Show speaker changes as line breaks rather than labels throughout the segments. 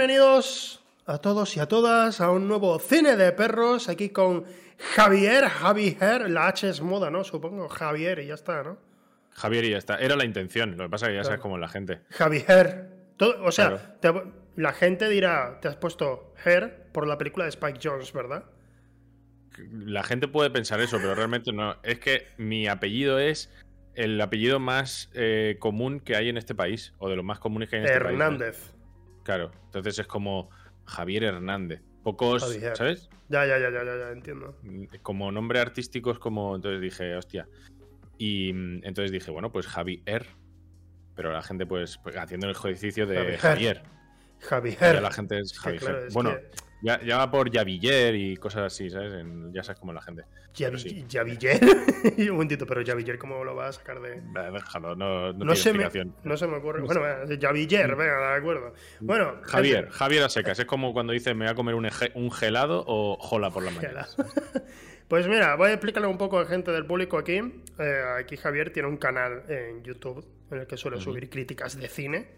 bienvenidos a todos y a todas a un nuevo cine de perros aquí con Javier, Javier, la H es moda, ¿no? Supongo, Javier y ya está, ¿no?
Javier y ya está. Era la intención, lo que pasa es que ya sabes cómo es la gente.
Javier. Todo, o sea, te- la gente dirá, te has puesto Her por la película de Spike Jones, ¿verdad?
La gente puede pensar eso, pero realmente no. Es que mi apellido es el apellido más eh, común que hay en este país, o de los más comunes que hay en este país.
Hernández.
Claro, entonces es como Javier Hernández. Pocos,
Javier.
¿sabes?
Ya, ya, ya, ya, ya, ya, entiendo.
Como nombre artístico es como. Entonces dije, hostia. Y mm, entonces dije, bueno, pues Javier. Pero la gente, pues, pues, haciendo el ejercicio de
Javier.
Javier.
Javier.
La gente es Javier.
claro, es
bueno,
que-
ya, ya va por Javiller y cosas así, ¿sabes? En- ya sabes cómo es la gente.
Javi-
sí.
Javiller. Un momentito, pero Javiller, ¿cómo lo va a sacar de.?
Déjalo, no, no,
No
tiene
se, me,
explicación.
no se me ocurre. Bueno, eh, Javiller, venga, de acuerdo. Bueno,
Javier,
gente-
Javier a secas. Es como cuando dice me voy a comer un, un gelado o jola por la mañana.
Pues mira, voy a explicarle un poco a gente del público aquí. Eh, aquí Javier tiene un canal en YouTube en el que suele subir críticas de cine.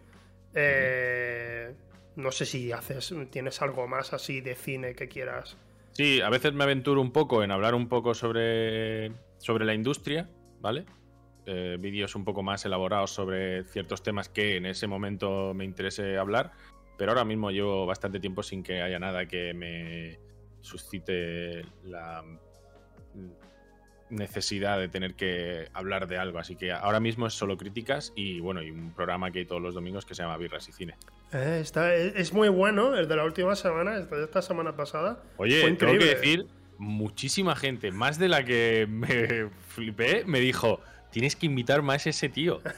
Eh, No sé si haces, tienes algo más así de cine que quieras.
Sí, a veces me aventuro un poco en hablar un poco sobre, sobre la industria, ¿vale? Eh, vídeos un poco más elaborados sobre ciertos temas que en ese momento me interese hablar, pero ahora mismo llevo bastante tiempo sin que haya nada que me suscite la necesidad de tener que hablar de algo, así que ahora mismo es solo críticas y bueno, y un programa que hay todos los domingos que se llama Birras y Cine.
Eh, está, es, muy bueno, el de la última semana, de esta semana pasada.
Oye,
Fue
tengo que decir, muchísima gente, más de la que me flipé, me dijo, tienes que invitar más a ese tío.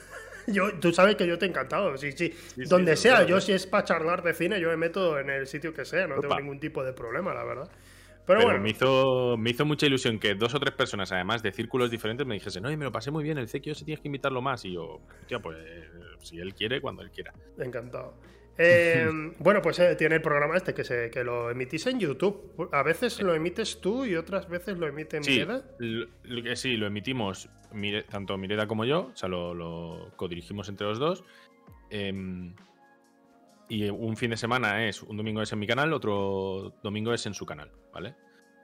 Yo, tú sabes que yo te he encantado, sí, sí.
sí,
Donde sea, yo si es para charlar de cine, yo me meto en el sitio que sea, no tengo ningún tipo de problema, la verdad. Pero,
Pero
bueno,
me, hizo, me hizo mucha ilusión que dos o tres personas, además de círculos diferentes, me dijesen, oye, me lo pasé muy bien, el Cequio se tienes que invitarlo más. Y yo, hostia, pues si él quiere, cuando él quiera.
encantado. Eh, bueno, pues eh, tiene el programa este que, se, que lo emitís en YouTube. A veces lo emites tú y otras veces lo emite Mireda.
lo sí, lo emitimos tanto Mireda como yo, o sea, lo, lo codirigimos entre los dos. Em, y un fin de semana es, un domingo es en mi canal, otro domingo es en su canal, ¿vale?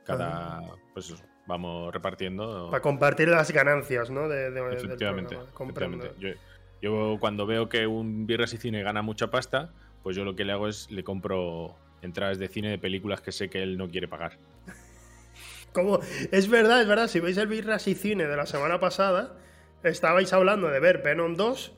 Cada, pues eso, vamos repartiendo.
Para compartir las ganancias, ¿no? De, de-
efectivamente. Yo, yo cuando veo que un Birras y Cine gana mucha pasta, pues yo lo que le hago es le compro entradas de cine de películas que sé que él no quiere pagar.
Como, es verdad, es verdad, si veis el Birras y Cine de la semana pasada, estabais hablando de ver Venom 2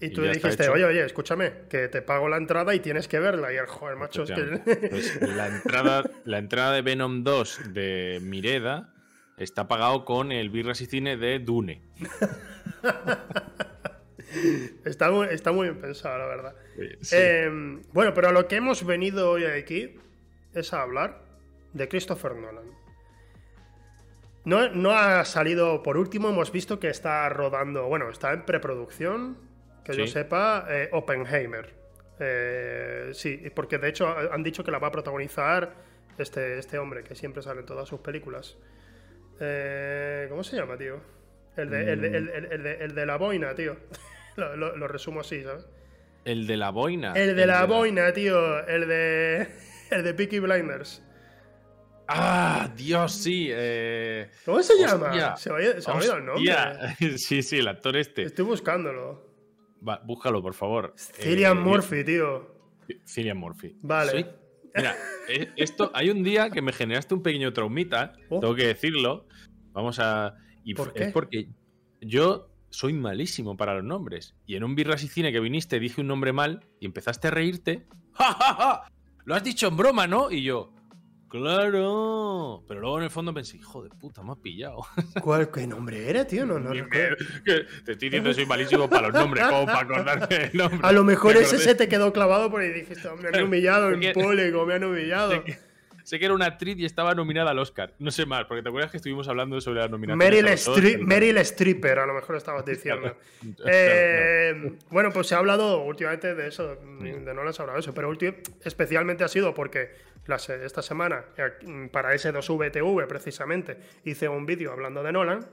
y tú
está
dijiste, oye, oye, escúchame, que te pago la entrada y tienes que verla. Y el joder, macho, es que...
Efectivamente. Pues la, entrada, la entrada de Venom 2 de Mireda está pagado con el Birras y Cine de Dune.
está, muy, está muy bien pensado, la verdad.
Sí.
Eh, bueno, pero lo que hemos venido hoy aquí es a hablar de Christopher Nolan. No, no ha salido, por último, hemos visto que está rodando, bueno, está en preproducción, que yo sepa, eh, Oppenheimer. Eh, sí, porque de hecho han dicho que la va a protagonizar este, este hombre que siempre sale en todas sus películas. Eh, ¿Cómo se llama, tío? El de, el de- el- de- el de la boina, tío. lo, lo- lo resumo así, ¿sabes?
El de la boina.
El de la boina, tío. El de. El de Peaky Blinders.
¡Ah! Dios, sí. eh,
¿Cómo se
Hostia.
llama? Se me ha ido- el nombre.
Sí, sí, el actor este.
Estoy buscándolo.
Va, búscalo, por favor.
Cillian
Eh,
Murphy, tío.
Cillian Murphy.
Vale.
Soy- Mira, eh, esto, hay un día que me generaste un pequeño traumita,
Oh.
tengo que decirlo. Vamos a. Y
¿Por qué?
es porque yo soy malísimo para los nombres. Y en un Birras y Cine que viniste dije un nombre mal y empezaste a reírte. ¡Ja, ja, ja! Lo has dicho en broma, ¿no? Y yo. Claro. Pero luego en el fondo pensé, hijo de puta, me has pillado.
¿Cuál, ¿Qué nombre era, tío? No, no
me- te estoy diciendo que soy malísimo para los nombres, como para acordarme del nombre.
A lo mejor
Me
ese se te quedó clavado porque dijiste, me han humillado en público, me han humillado.
Sé que, era una actriz y estaba nominada al Oscar. No sé más, porque te acuerdas que estuvimos hablando sobre la nominación.
Meryl, Stripper, a lo mejor estabas diciendo. Eh, bueno, pues se ha hablado últimamente de eso, de no les ha hablado de eso, pero especialmente ha sido porque esta semana, eh, para S2VTV precisamente, hice un vídeo hablando de Nolan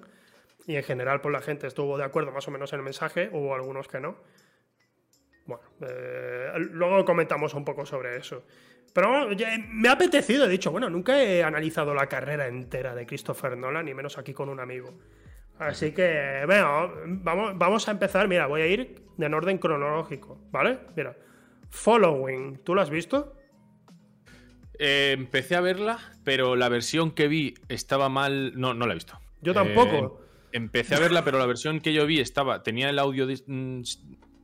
y en general pues la gente estuvo de acuerdo más o menos en el mensaje, hubo algunos que no. Bueno, eh, luego comentamos un poco sobre eso. Pero me ha apetecido, he dicho, bueno, nunca he analizado la carrera entera de Christopher Nolan, ni menos aquí con un amigo. Así que, bueno, vamos, vamos a empezar. Mira, voy a ir en orden cronológico, ¿vale? Mira, Following, ¿tú lo has visto?
Eh, empecé a verla, pero la versión que vi estaba mal. No, no la he visto.
Yo tampoco.
Eh, empecé a verla, pero la versión que yo vi estaba. tenía el audio mm,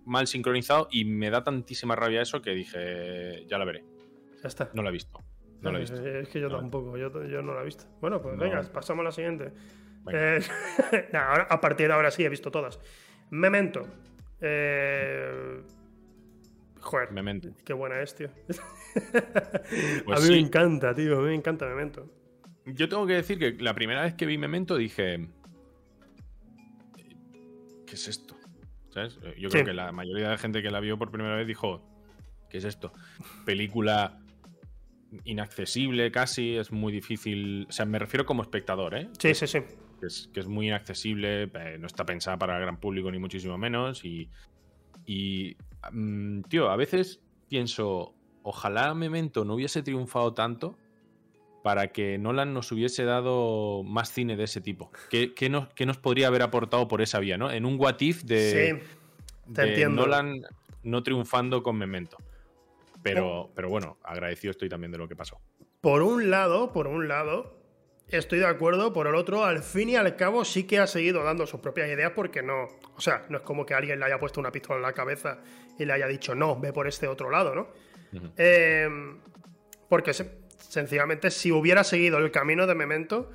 mal sincronizado y me da tantísima rabia eso que dije, ya la veré.
Ya está.
No la he visto. No la he visto.
Es que yo tampoco, yo, no la he visto. Bueno, pues venga, pasamos a la siguiente. Eh, a partir de ahora sí he visto todas. Memento. Eh, joder, Memento. qué buena es, tío. Pues a mí me encanta, tío. A mí me encanta Memento.
Yo tengo que decir que la primera vez que vi Memento dije. ¿Qué es esto? ¿Sabes? Yo creo que la mayoría de la gente que la vio por primera vez dijo. ¿Qué es esto? Película inaccesible casi, es muy difícil. O sea, me refiero como espectador, ¿eh?
Sí, sí, sí.
Que es, que es muy inaccesible, eh, no está pensada para el gran público ni muchísimo menos. Y, y mm, tío, a veces pienso, ojalá Memento no hubiese triunfado tanto para que Nolan nos hubiese dado más cine de ese tipo. ¿Qué, nos, nos, podría haber aportado por esa vía, ¿no? En un what if de, Nolan no triunfando con Memento. Pero, pero bueno, agradecido estoy también de lo que pasó.
Por un lado, por un lado, estoy de acuerdo. Por el otro, al fin y al cabo, sí que ha seguido dando sus propias ideas porque no. O sea, no es como que alguien le haya puesto una pistola en la cabeza y le haya dicho, no, ve por este otro lado, ¿no? Eh, porque sencillamente, si hubiera seguido el camino de Memento,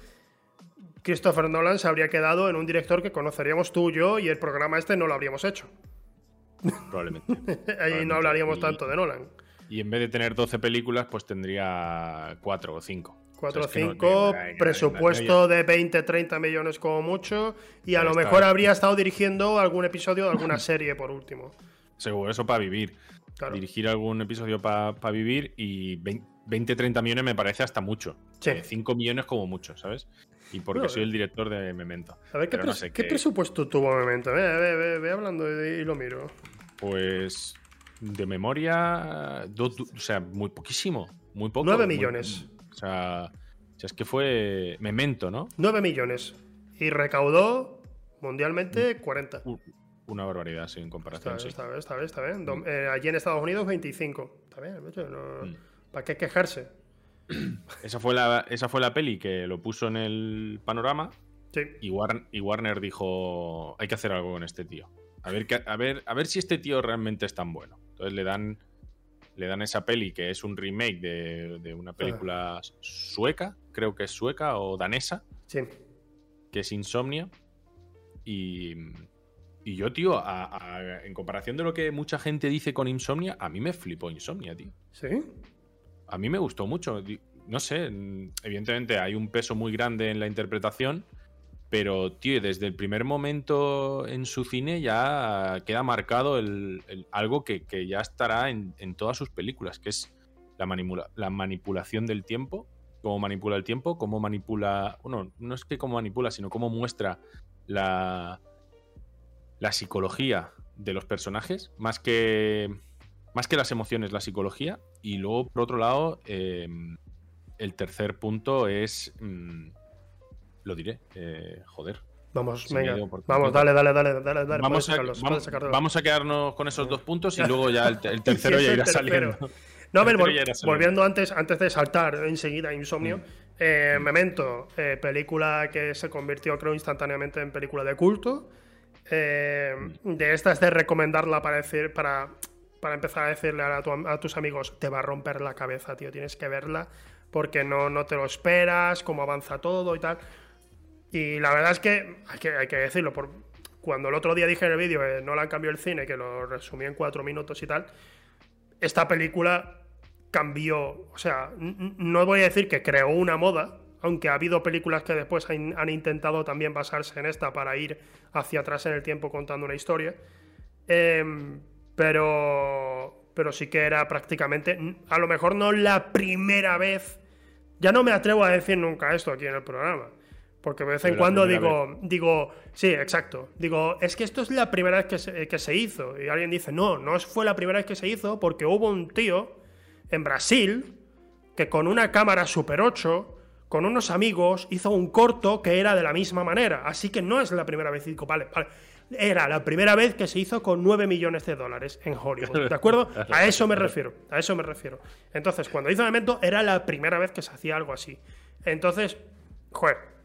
Christopher Nolan se habría quedado en un director que conoceríamos tú, yo y el programa este no lo habríamos hecho.
Probablemente.
Ahí no hablaríamos tanto de Nolan.
Y en vez de tener 12 películas, pues tendría 4 o 5.
4 o 5, presupuesto de 20, 30 millones como mucho, y a lo mejor habría estado dirigiendo algún episodio de alguna serie por último.
Seguro, eso para vivir. Dirigir algún episodio para vivir y 20, 30 millones me parece hasta mucho. 5 eh, millones como mucho, ¿sabes? Y porque soy el director de Memento.
A ver, ¿qué, presupuesto tuvo Memento? Ve, ve, hablando y lo miro.
Pues de memoria, o sea, muy poquísimo. Muy poco.
9 millones.
O, sea, es que fue Memento, ¿no?
9 millones. Y recaudó mundialmente 40.
Una barbaridad, sí, en comparación.
Está, bien, está bien, está bien. Mm. Eh, allí en Estados Unidos, 25. Está bien, mm. ¿para qué quejarse?
Esa fue, la, esa fue la peli que lo puso en el panorama.
Sí.
Y, y Warner dijo: hay que hacer algo con este tío. A ver, a, ver, a ver si este tío realmente es tan bueno. Entonces le dan, le dan esa peli que es un remake de, una película sueca, creo que es sueca o danesa.
Sí.
Que es Insomnia. Y, y yo, tío, en comparación de lo que mucha gente dice con Insomnia, a mí me flipó Insomnia, tío.
¿Sí?
A mí me gustó mucho. No sé, evidentemente hay un peso muy grande en la interpretación, pero, tío, desde el primer momento en su cine ya queda marcado el, algo que, ya estará en, todas sus películas, que es la, la manipulación del tiempo, cómo manipula el tiempo, cómo manipula, bueno, no es que cómo manipula, sino cómo muestra la, la psicología de los personajes, más que, más que las emociones, la psicología. Y luego, por otro lado, eh, el tercer punto es... Mm, lo diré. Eh, joder.
Vamos, venga. Vamos, dale, dale, dale, dale,
Vamos, a, vamos, a, quedarnos con esos dos puntos y luego ya el, tercero ya irá saliendo.
No, a ver, volviendo antes, antes de saltar enseguida Insomnio, mm. eh, Memento, eh, película que se convirtió, creo, instantáneamente en película de culto. Mm. De estas de recomendarla para decir, para, para empezar a decirle a, a, tus amigos, te va a romper la cabeza, tío, tienes que verla porque no, no te lo esperas, cómo avanza todo y tal. Y la verdad es que hay que, decirlo, por, cuando el otro día dije en el vídeo no la cambió el cine, que lo resumí en cuatro minutos y tal, esta película cambió, o sea, no voy a decir que creó una moda, aunque ha habido películas que después han, intentado también basarse en esta para ir hacia atrás en el tiempo contando una historia, em, pero, pero sí que era prácticamente, a lo mejor no la primera vez, ya no me atrevo a decir nunca esto aquí en el programa, Porque de vez en cuando digo, digo, sí, exacto. Digo, es que esto es la primera vez que se, que se hizo. Y alguien dice, no, no fue la primera vez que se hizo porque hubo un tío en Brasil que con una cámara Super 8, con unos amigos, hizo un corto que era de la misma manera. Así que no es la primera vez. Vale, vale. Era la primera vez que se hizo con 9 millones de dólares en Hollywood. ¿De acuerdo? A eso me refiero. A eso me refiero. Entonces, cuando hizo Memento, era la primera vez que se hacía algo así. Entonces, joder,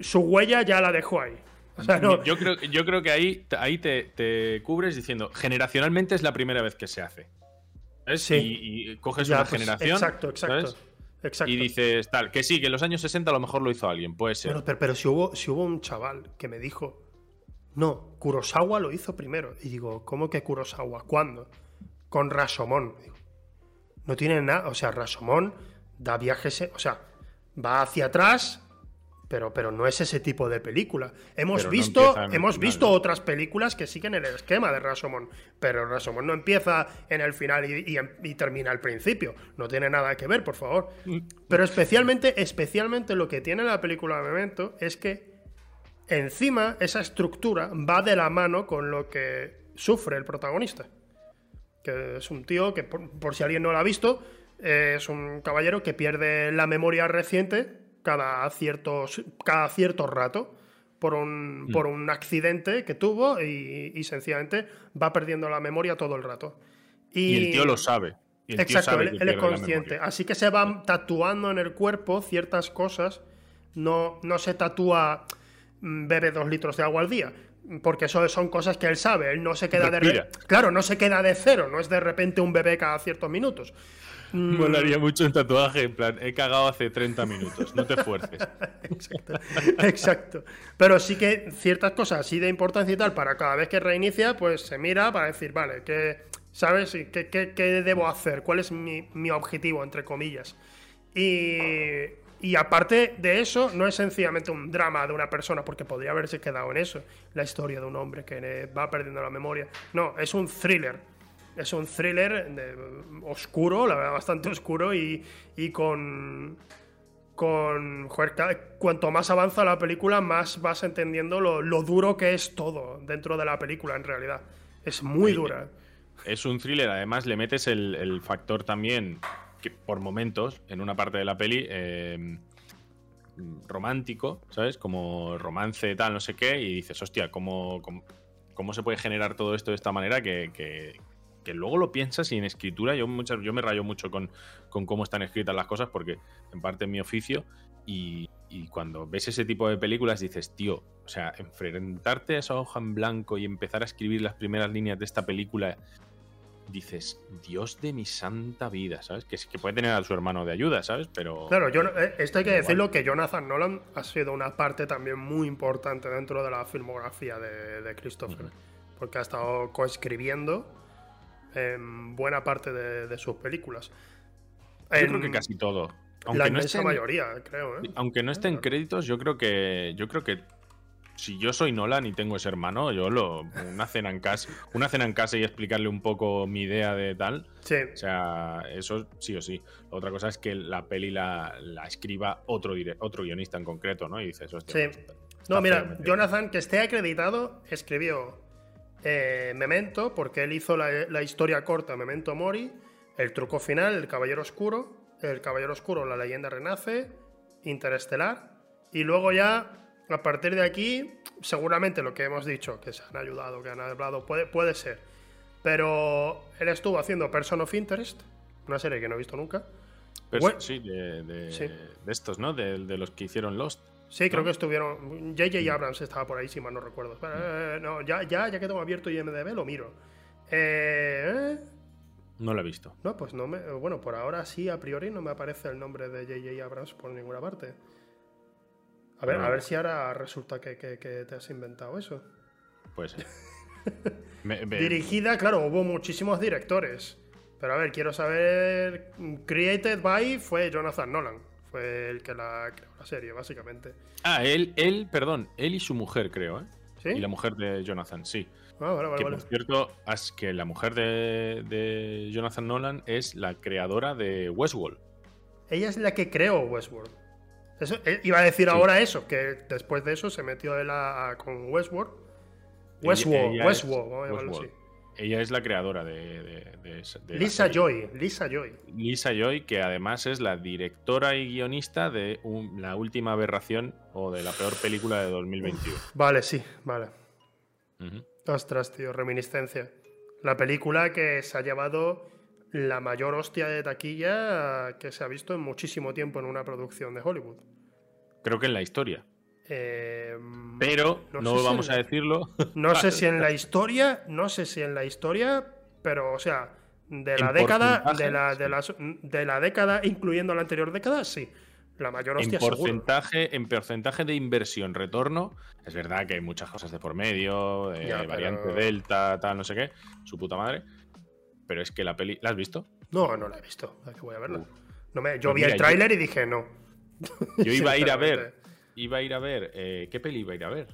su huella ya la dejó ahí. O sea, no,
Yo, creo, yo creo que ahí, ahí te, te cubres diciendo, generacionalmente es la primera vez que se hace. ¿Sabes?
Sí.
Y, y coges
ya,
una
pues,
generación.
Exacto, exacto.
¿sabes?
exacto.
Y dices tal, que sí, que en los años 60 a lo mejor lo hizo alguien, puede ser.
Pero, pero si, hubo, si hubo un chaval que me dijo, no, Kurosawa lo hizo primero. Y digo, ¿cómo que Kurosawa? ¿Cuándo? Con Rashomon. Digo, no tiene nada, o sea, Rashomon da viajes, eh, o sea, va hacia atrás, pero, pero no es ese tipo de película. Hemos
Pero
visto, hemos
final,
visto
¿no?
otras películas que siguen el esquema de Rashomon, pero Rashomon no empieza en el final y, y y termina al principio. No tiene nada que ver, por favor. Pero especialmente, especialmente lo que tiene la película Memento es que encima esa estructura va de la mano con lo que sufre el protagonista. Que es un tío que, por, por si alguien no lo ha visto, eh, es un caballero que pierde la memoria reciente cada, ciertos, cada cierto rato por un, por un accidente que tuvo y, y sencillamente va perdiendo la memoria todo el rato.
y el tío lo sabe. Y el tío
Exacto,
sabe
él, es consciente. Así que se van tatuando en el cuerpo ciertas cosas. No, no se tatúa mm, bebe dos litros de agua al día. Porque eso son cosas que él sabe. Él no se queda de re- Claro, no se queda de cero. No es de repente un bebé cada ciertos minutos. Mm.
Molaría mucho un tatuaje, en plan, he cagado hace 30 minutos, no te esfuerces.
Exacto. Exacto. Pero sí que ciertas cosas así de importancia y tal, para cada vez que reinicia, pues se mira para decir, vale, ¿qué, ¿sabes? ¿Qué, qué, qué debo hacer? ¿Cuál es mi, mi objetivo, entre comillas? Y, y aparte de eso, no es sencillamente un drama de una persona, porque podría haberse quedado en eso, la historia de un hombre que va perdiendo la memoria. No, es un thriller. Es un thriller de- oscuro, la verdad, bastante oscuro y, y con, con. Joder, cada- cuanto más avanza la película, más vas entendiendo lo, lo duro que es todo dentro de la película, en realidad. Es muy dura.
Es un thriller, además le metes el, el factor también, que por momentos, en una parte de la peli, eh, romántico, ¿sabes? Como romance, tal, no sé qué, y dices, hostia, ¿cómo, cómo, cómo se puede generar todo esto de esta manera que, que- que luego lo piensas y en escritura, yo, muchas, yo me rayo mucho con, con cómo están escritas las cosas, porque en parte es mi oficio, y, y cuando ves ese tipo de películas dices, tío, o sea, enfrentarte a esa hoja en blanco y empezar a escribir las primeras líneas de esta película dices, Dios de mi santa vida, ¿sabes? Que, que puede tener a su hermano de ayuda, ¿sabes? Pero.
Claro, yo, eh, esto hay que
Igual.
decirlo que Jonathan Nolan ha sido una parte también muy importante dentro de la filmografía de, de Christopher. Porque ha estado coescribiendo en buena parte de, de sus películas.
Yo
En
creo que casi todo. Aunque
la
no,
inmensa
esté en,
mayoría, creo. ¿eh?
aunque no esté en créditos, yo creo que. Yo creo que. Si yo soy Nolan y tengo ese hermano, yo lo. Una cena en casa. Una cena en casa y explicarle un poco mi idea de tal.
Sí,
O sea, eso sí o sí. Otra cosa es que la peli la, la escriba otro, otro guionista en concreto, ¿no? Y dices, hostia.
sí.
pues, está
No, mira, Jonathan, que esté acreditado, escribió eh, Memento, porque él hizo la, la historia corta Memento Mori, El truco final, El Caballero Oscuro, El Caballero Oscuro, La leyenda renace, Interestelar, y luego ya, a partir de aquí, seguramente lo que hemos dicho, que se han ayudado, que han hablado, puede, puede ser. Pero él estuvo haciendo Person of Interest, una serie que no he visto nunca.
Pero sí, de, de-
sí.
de estos, ¿no? De, de los que hicieron Lost.
Sí, creo que estuvieron. J.J. Abrams estaba por ahí, si mal no recuerdo. Espera, eh, no, ya, ya, ya que tengo abierto IMDB, lo miro. Eh.
No lo he visto.
No, pues no me. Bueno, por ahora sí, a priori no me aparece el nombre de J.J. Abrams por ninguna parte. A ver,
No.
a ver si ahora resulta que, que- que te has inventado eso.
Puede ser. Me- me-
Dirigida, claro, hubo muchísimos directores. Pero a ver, quiero saber. Created by fue Jonathan Nolan. Fue el que la creó la serie, básicamente.
Ah, él, él, perdón, él y su mujer, creo, ¿eh?
¿Sí?
Y la mujer de Jonathan, sí.
Ah, vale, vale,
que
vale.
por cierto, es que la mujer de, de Jonathan Nolan es la creadora de Westworld.
Ella es la que creó Westworld. Eso, eh, iba a decir ahora eso, que después de eso se metió él a- a- con Westworld. Westworld,
Ella es-
Westworld, vamos a llamarlo
Westworld. Ella es la creadora de, de- de esa- de la
Lisa. Joy, Lisa Joy.
Lisa Joy, que además es la directora y guionista de un- la última aberración o de la peor película de 2021.
Vale, sí, vale.
Ujú.
Ostras, tío, reminiscencia. La película que se ha llevado la mayor hostia de taquilla que se ha visto en muchísimo tiempo en una producción de Hollywood.
Creo que en la historia.
Eh,
Pero
No
no,
sé si
vamos
en
a
la-
decirlo.
no sé si en la historia, no sé si en la historia, pero o sea, de la
En
década, de la, de, las- de la década, incluyendo la anterior década, sí. La mayor
En
hostia seguro.
porcentaje, en porcentaje de inversión retorno, es verdad que hay muchas cosas de por medio, eh,
Ya,
variante
pero-
delta, tal, no sé qué, su puta madre. Pero es que la peli, ¿la has visto?
No, no la he visto. ¿A qué voy a verla? No me, yo
Pues
vi
mira,
el
yo-
tráiler y dije no.
Yo iba a ir a ver. Iba a ir a ver, eh, ¿qué peli iba a ir a ver?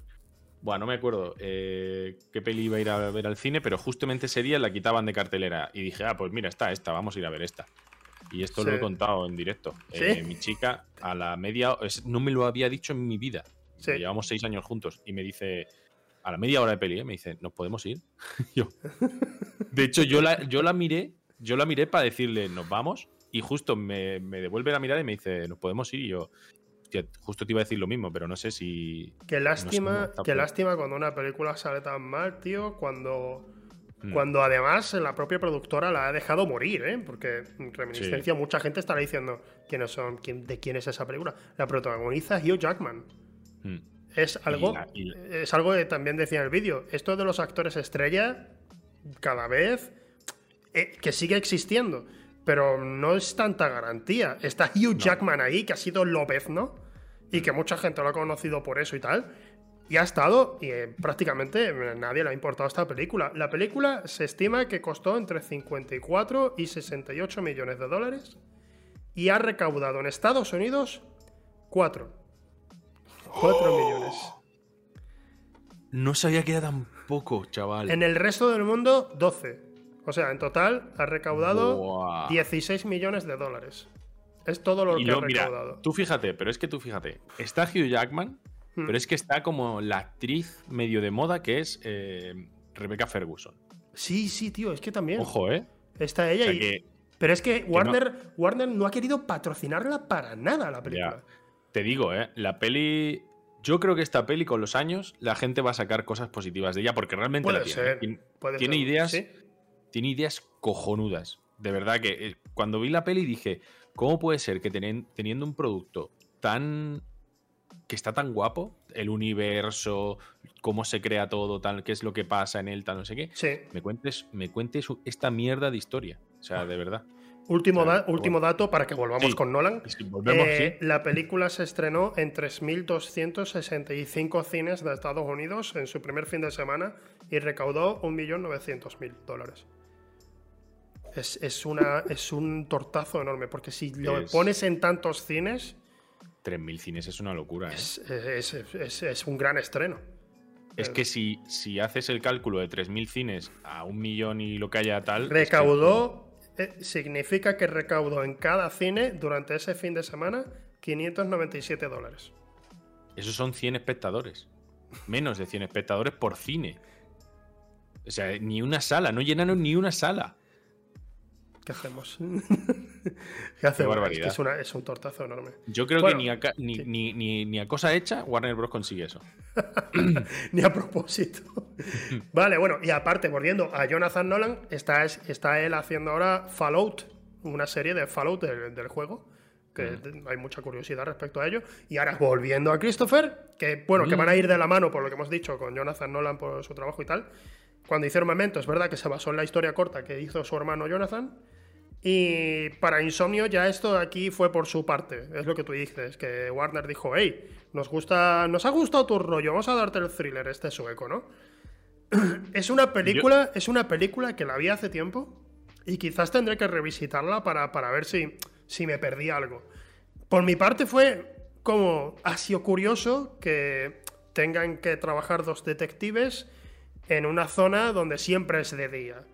Bueno, no me acuerdo eh, qué peli iba a ir a ver al cine, pero justamente ese día la quitaban de cartelera y dije, ah, pues mira, está esta, vamos a ir a ver esta. Y esto lo
Sí.
he contado en directo.
¿Sí?
Eh, mi chica a la media, es- no me lo había dicho en mi vida.
Sí.
Llevamos seis años juntos y me dice, a la media hora de peli, ¿eh? me dice, ¿nos podemos ir? yo. De hecho, yo la, yo la miré, yo la miré para decirle, ¿nos vamos? Y justo me, me devuelve la mirada y me dice, ¿nos podemos ir? Y yo, hostia, justo te iba a decir lo mismo, pero no sé si.
Qué lástima,
no
qué lástima cuando una película sale tan mal, tío, cuando,
Mm.
cuando además la propia productora la ha dejado morir, ¿eh? Porque en Reminiscencia mucha gente estará diciendo quiénes son, quién, de quién es esa película. La protagoniza Hugh Jackman.
Mm.
Es algo,
la- y-
es algo que también decía en el vídeo. Esto de los actores estrella, cada vez eh, que sigue existiendo, pero no es tanta garantía. Está Hugh Jackman ahí, que ha sido López, ¿no? Y que mucha gente lo ha conocido por eso y tal. Y ha estado, y eh, prácticamente nadie le ha importado esta película. La película se estima que costó entre 54 y 68 millones de dólares y ha recaudado en Estados Unidos 4. 4 millones.
No sabía que era tan poco, chaval.
En el resto del mundo, 12. O sea, en total ha recaudado
Buah.
16 millones de dólares. Es todo lo
Y
que
luego,
ha
mira,
recaudado.
tú fíjate, pero es que tú fíjate, está Hugh Jackman,
Hmm.
pero es que está como la actriz medio de moda que es eh, Rebecca Ferguson.
Sí, sí, tío, es que también.
Ojo, ¿eh?
Está
O
ella
sea
y-
que,
Pero es que Warner, Warner no ha querido patrocinarla para nada la película.
ya, te digo, ¿eh? La peli... Yo creo que esta peli con los años la gente va a sacar cosas positivas de ella porque realmente
Puede
la tiene.
ser,
Tiene-
puede
tiene
ser,
ideas,
sí.
tiene ideas cojonudas. De verdad que eh, cuando vi la peli dije, ¿cómo puede ser que tenen- teniendo un producto tan que está tan guapo, el universo, cómo se crea todo, tal, qué es lo que pasa en él, tal, no sé qué,
Sí.
me cuentes, me cuentes esta mierda de historia. O sea, de verdad.
Último, da- último dato para que volvamos
Sí.
con Nolan.
Si volvemos,
Eh,
sí.
La película se estrenó en 3.265 cines de Estados Unidos en su primer fin de semana y recaudó 1.900.000 dólares. Es, es, una, es un tortazo enorme, porque si lo
Es-
pones en tantos cines,
3.000 cines es una locura. ¿eh?
es, es- un gran estreno.
Es que si, si haces el cálculo de 3.000 cines a un millón y lo que haya tal. que-
Recaudó, eh, significa que recaudó en cada cine durante ese fin de semana 597 dólares.
Esos son 100 espectadores. Menos de 100 espectadores por cine. O sea, ni una sala, no llenaron ni una sala.
¿Qué hacemos? ¿Qué hacemos? Es, que
barbaridad.
es, una- es un tortazo enorme.
Yo creo
Bueno,
que ni a, ni,
sí.
ni- ni- ni a cosa hecha Warner Bros. consigue eso.
Ni a propósito. vale, bueno, y aparte, volviendo a Jonathan Nolan, está, es- está él haciendo ahora Fallout, una serie de Fallout del, del juego. Que hay mucha curiosidad respecto a ello. Y ahora volviendo a Christopher, que bueno, que van a ir de la mano por lo que hemos dicho con Jonathan Nolan por su trabajo y tal. Cuando hicieron Memento, es verdad que se basó en la historia corta que hizo su hermano Jonathan. Y para Insomnio ya esto aquí fue por su parte. Es lo que tú dices, que Warner dijo, hey, nos gusta, nos ha gustado tu rollo, vamos a darte el thriller este sueco, ¿no? es una película, es una película que la vi hace tiempo y quizás tendré que revisitarla para, para ver si, si me perdí algo. Por mi parte fue como, ha sido curioso que tengan que trabajar dos detectives en una zona donde siempre es de día.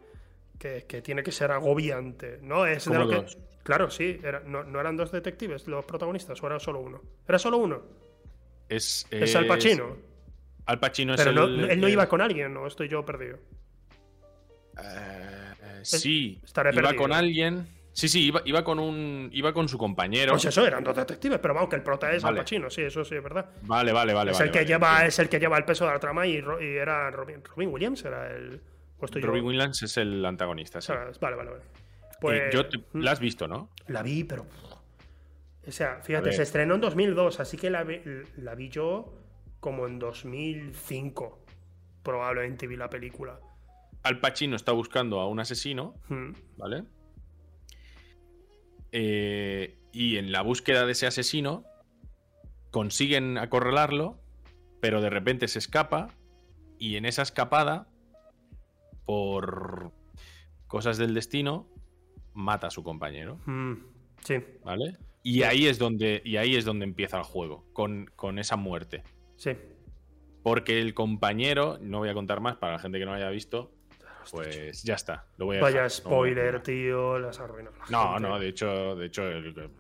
Que, que tiene que ser agobiante, ¿no? Es de. Claro, sí, era- no, no eran dos detectives los protagonistas, o era solo uno. Era solo uno.
Es,
Es Al Pacino.
Al Pacino es
Pero no-
el-
él no iba con alguien, ¿no? Estoy yo perdido.
Eh, sí,
estaré
iba
perdido.
con alguien. Sí, sí, iba, iba con un. Iba con su compañero.
Pues eso, eran dos detectives, pero vamos, que el prota es Al
Vale.
Pacino, sí, eso sí es verdad.
Vale, vale, vale.
es,
vale,
el que
vale,
lleva, es el que lleva el peso de la trama y, y era Robin, Robin Williams, era el. O estoy yo-
Robin Williams es el antagonista, sí.
Vale, vale, vale.
Eh,
Pues,
yo te-
mm,
la has visto, ¿no?
La vi, pero. O sea, fíjate, se estrenó en 2002, así que la vi, la vi yo como en 2005. Probablemente vi la película.
Al Pacino está buscando a un asesino,
Hmm.
¿vale? Eh, y en la búsqueda de ese asesino consiguen acorralarlo, pero de repente se escapa y en esa escapada, por cosas del destino, mata a su compañero,
Hmm. Sí,
¿vale? Y ahí es donde, y ahí es donde empieza el juego, con, con esa muerte.
sí.
Porque el compañero, no voy a contar más para la gente que no haya visto, pues ya está. Lo voy a
Vaya
dejar,
spoiler, tío. Las arruinas. la
No,
gente.
no, de hecho, de hecho, el-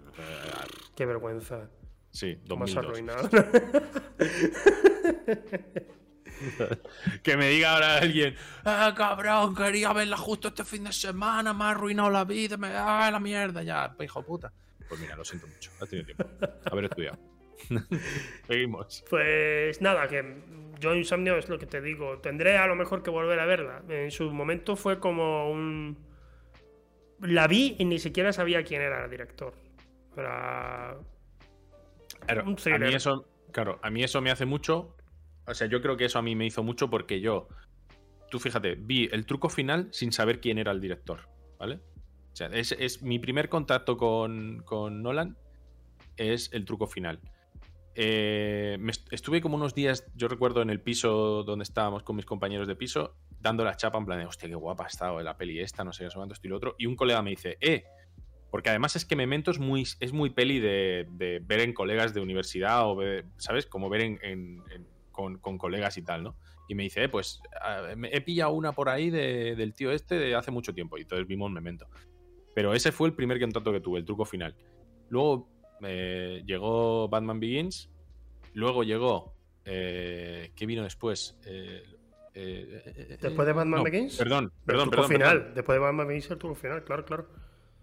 Qué vergüenza.
sí,
¿Cómo has
2002.
arruinado?
Que me diga ahora alguien, ah, cabrón, quería verla justo este fin de semana, me ha arruinado la vida, me da la mierda, ya, hijo de puta. Pues mira, lo siento mucho, has tenido tiempo. Haber estudiado. Seguimos.
Pues nada, que yo Insomnio es lo que te digo. Tendré a lo mejor que volver a verla. En su momento fue como un. La vi y ni siquiera sabía quién era el director. Era.
Claro,
Un
a mí eso, claro, a mí eso me hace mucho. O sea, yo creo que eso a mí me hizo mucho porque yo, tú fíjate, vi el truco final sin saber quién era el director, ¿vale? O sea, es, mi primer contacto con, con Nolan es el truco final. Eh, estuve como unos días, yo recuerdo en el piso donde estábamos con mis compañeros de piso, dando la chapa en plan de, hostia, qué guapa ha estado la peli esta, no sé qué, cuánto, esto y lo otro. Y un colega me dice, eh, porque además es que Memento es muy, es muy peli de, ver en colegas de universidad o, ¿sabes? Como ver en- con, con colegas y tal, ¿no? Y me dice, eh, pues he pillado una por ahí de- del tío este de hace mucho tiempo. Y entonces vimos Memento. Pero ese fue el primer contacto que tuve, el truco final. Luego eh, llegó Batman Begins. Luego llegó. Eh, ¿Qué vino después? Eh,
Después de Batman
no,
Begins.
Perdón,
El
perdón,
truco
perdón,
final.
perdón.
Después de Batman Begins, el truco final, claro, claro.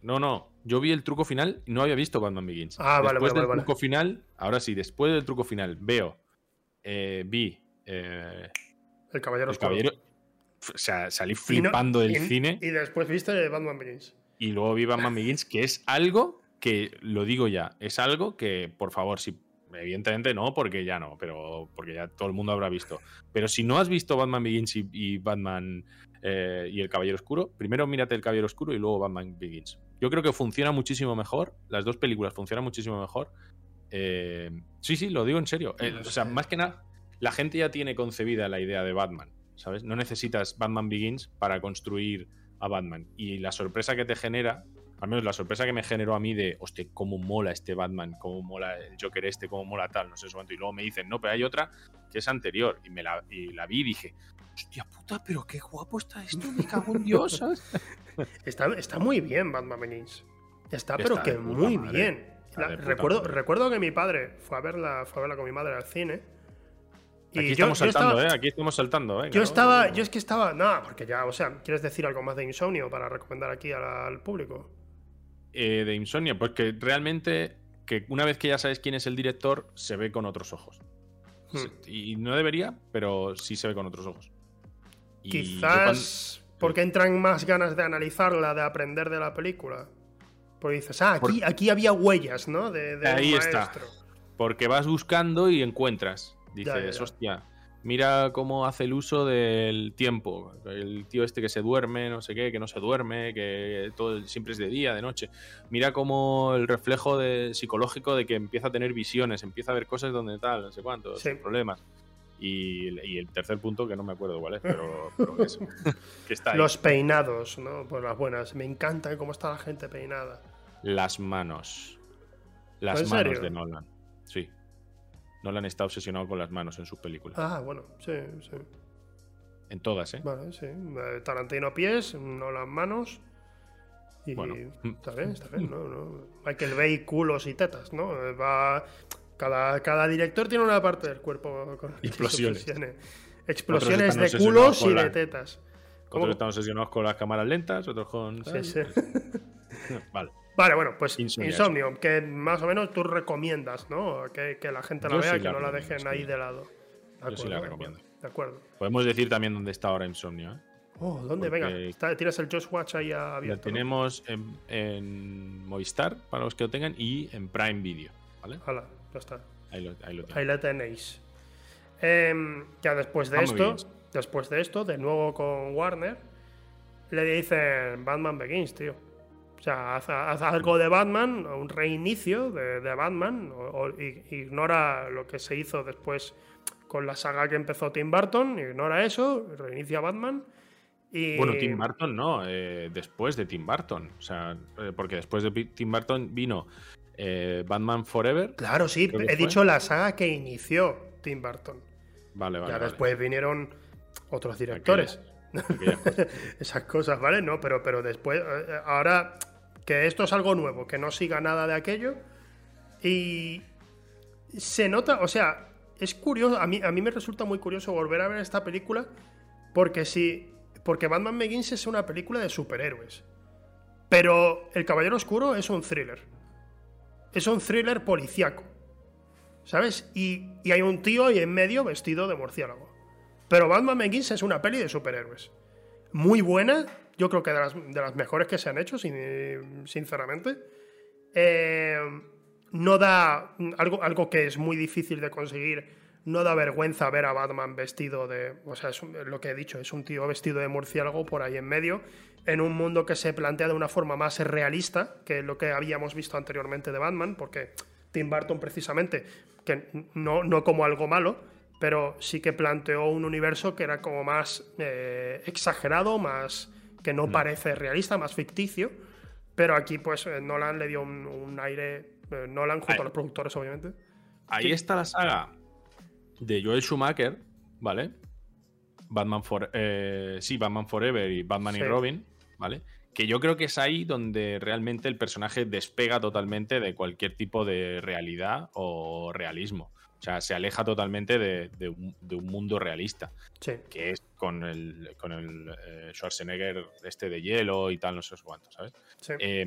No, no. Yo vi el truco final y no había visto Batman Begins.
Ah, vale,
después
vale,
del
vale,
truco final, ahora sí, después del truco final, veo. Eh, vi. eh,
El Caballero
el
Oscuro.
caballero. O sea, salí
no-
flipando del
y-
cine
Y después viste Batman Begins.
y luego vi Batman Begins, que es algo que, lo digo ya, es algo que, por favor, si. Evidentemente no, porque ya no, pero porque ya todo el mundo habrá visto. Pero si no has visto Batman Begins y, y Batman eh, y el Caballero Oscuro, primero mírate el Caballero Oscuro y luego Batman Begins. Yo creo que funciona muchísimo mejor, las dos películas funcionan muchísimo mejor. Eh, sí, sí, lo digo en serio. Eh, o sea, más que nada, la gente ya tiene concebida la idea de Batman, ¿sabes? No necesitas Batman Begins para construir a Batman. Y la sorpresa que te genera, al menos la sorpresa que me generó a mí de, hostia, cómo mola este Batman, cómo mola el Joker este, cómo mola tal, no sé cuánto. Y luego me dicen, no, pero hay otra que es anterior. Y, me la, y la vi y dije, hostia puta, pero qué guapo está esto, me cago en Dios, ¿sabes?
Está, está muy bien Batman Begins. Está,
Está
pero que muy
madre.
bien. La- recuerdo,
madre.
recuerdo que mi padre fue a verla, fue a verla con mi madre al cine. Y
Aquí
yo-
estamos
yo
saltando,
estaba-
¿eh? Aquí estamos saltando, ¿eh?
Yo estaba, yo es que estaba, nada, porque ya, o sea, ¿quieres decir algo más de Insomnio para recomendar aquí al, al público?
eh, de Insomnia, pues que realmente que una vez que ya sabes quién es el director, se ve con otros ojos.
Hmm.
Se- Y no debería, pero sí se ve con otros ojos. Y yo
Quizás porque entran más ganas de analizarla, de aprender de la película. Porque dices, ah, aquí, aquí había huellas, ¿no? De, de
Ahí está. porque vas buscando y encuentras. Dices,
Ya, ya, ya.
hostia, mira cómo hace el uso del tiempo. El tío este que se duerme, no sé qué, que no se duerme, que todo el- siempre es de día, de noche. Mira cómo el reflejo de, psicológico de que empieza a tener visiones, empieza a ver cosas donde tal, no sé cuántos,
Sí.
problemas. Y, y el tercer punto, que no me acuerdo cuál es, pero, pero eso, que está ahí.
Los peinados, ¿no? Pues las buenas. Me encanta cómo está la gente peinada.
Las manos. Las
¿En
manos
serio?
de Nolan. Sí. Nolan está obsesionado con las manos en sus películas.
Ah, bueno, sí, sí.
En todas, ¿eh?
Vale, sí. Eh, Tarantino pies, Nolan manos. Y
Bueno.
está bien, está bien, ¿no? no. Michael Bay culos y tetas, ¿no? Eh, Va... Cada, cada director tiene una parte del cuerpo con
Explosiones.
Explosiones de culos y de tetas. ¿Cómo?
Otros están obsesionados con las cámaras lentas, otros con.
Sí, sí.
Vale.
Vale, bueno, pues
Insomnia,
Insomnio, que más o menos tú recomiendas, ¿no? Que, que la gente la
Yo
vea,
sí
que
la
no la dejen
sí.
ahí de lado. De
Yo sí la
acuerdo,
recomiendo.
acuerdo, De acuerdo.
Podemos decir también dónde está ahora Insomnio. ¿eh?
Oh, ¿dónde?
Porque-
Venga, está- tienes el Just Watch ahí abierto. ¿no?
tenemos en, en Movistar, para los que lo tengan, y en Prime Video. ¿Vale?
Hala, ya está.
Ahí lo, ahí lo
Ahí
tienen.
la tenéis. Em, ya después de
Ah,
esto, después de esto, de nuevo con Warner, le dicen Batman Begins, tío. O sea, haz, haz algo de Batman, un reinicio de, de Batman, o, o i- ignora lo que se hizo después con la saga que empezó Tim Burton, ignora eso, reinicia Batman. Y,
Bueno, Tim Burton no, eh, después de Tim Burton. O sea, eh, porque después de Tim Burton vino eh, Batman Forever.
Claro, sí, he
fue.
dicho la saga que inició Tim Burton.
Vale, vale.
ya
vale.
después vinieron otros directores.
Aquellas cosas.
Esas cosas, ¿vale? No, pero, pero después, eh, ahora que esto es algo nuevo, que no siga nada de aquello. Y se nota, o sea, es curioso, a mí, a mí me resulta muy curioso volver a ver esta película, porque si, porque Batman Begins es una película de superhéroes. Pero El Caballero Oscuro es un thriller. Es un thriller policíaco. ¿Sabes? Y, hay un tío ahí en medio vestido de murciélago. Pero Batman Begins es una peli de superhéroes. Muy buena, yo creo que de las, de las mejores que se han hecho, sin- sinceramente. Eh, no da algo, algo que es muy difícil de conseguir. No da vergüenza ver a Batman vestido de. O sea, es lo que he dicho, es un tío vestido de murciélago por ahí en medio, en un mundo que se plantea de una forma más realista que lo que habíamos visto anteriormente de Batman, porque Tim Burton, precisamente, que no, no como algo malo, pero sí que planteó un universo que era como más eh, exagerado, más que no parece realista, más ficticio. Pero aquí, pues, eh, Nolan le dio un, un aire. eh, Nolan, junto
Ay.
a los productores, obviamente.
Ahí está la saga de Joel Schumacher, ¿vale? Batman for, eh, sí, Batman Forever y Batman
Sí.
y Robin, ¿vale? Que yo creo que es ahí donde realmente el personaje despega totalmente de cualquier tipo de realidad o realismo. O sea, se aleja totalmente de, de un, de un mundo realista,
Sí.
que es con el, con el eh, Schwarzenegger este de hielo y tal, no sé cuánto, ¿sabes?
sí.
Eh,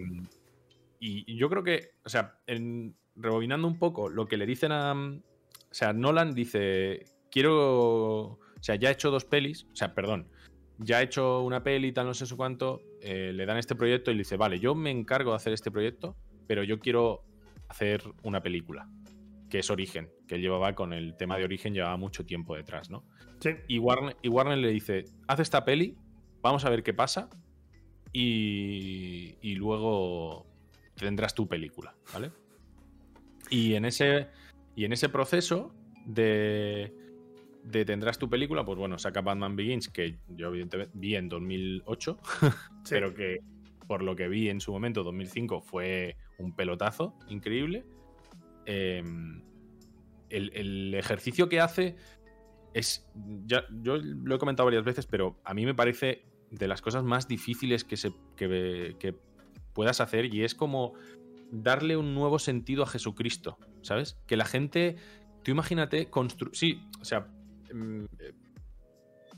y y yo creo que, o sea, en- rebobinando un poco, lo que le dicen a. O sea, Nolan dice: Quiero. O sea, ya he hecho dos pelis. O sea, perdón. Ya he hecho una peli y tal, no sé su cuánto. eh, le dan este proyecto y le dice: Vale, yo me encargo de hacer este proyecto, pero yo quiero hacer una película. Que es Origen. Que él llevaba con el tema de Origen, llevaba mucho tiempo detrás, ¿no?
sí.
Y Warner, y Warner le dice, haz esta peli, vamos a ver qué pasa y, y luego tendrás tu película, ¿vale? Y en ese, y en ese proceso de, de tendrás tu película, pues bueno, saca Batman Begins, que yo evidentemente vi en 2008,
sí.
pero que por lo que vi en su momento, 2005, fue un pelotazo increíble. Eh, el, el ejercicio que hace es. Ya, yo lo he comentado varias veces, pero a mí me parece de las cosas más difíciles que, se, que, que puedas hacer y es como darle un nuevo sentido a Jesucristo, ¿sabes? Que la gente. Tú imagínate construir. Sí, o sea. Mm,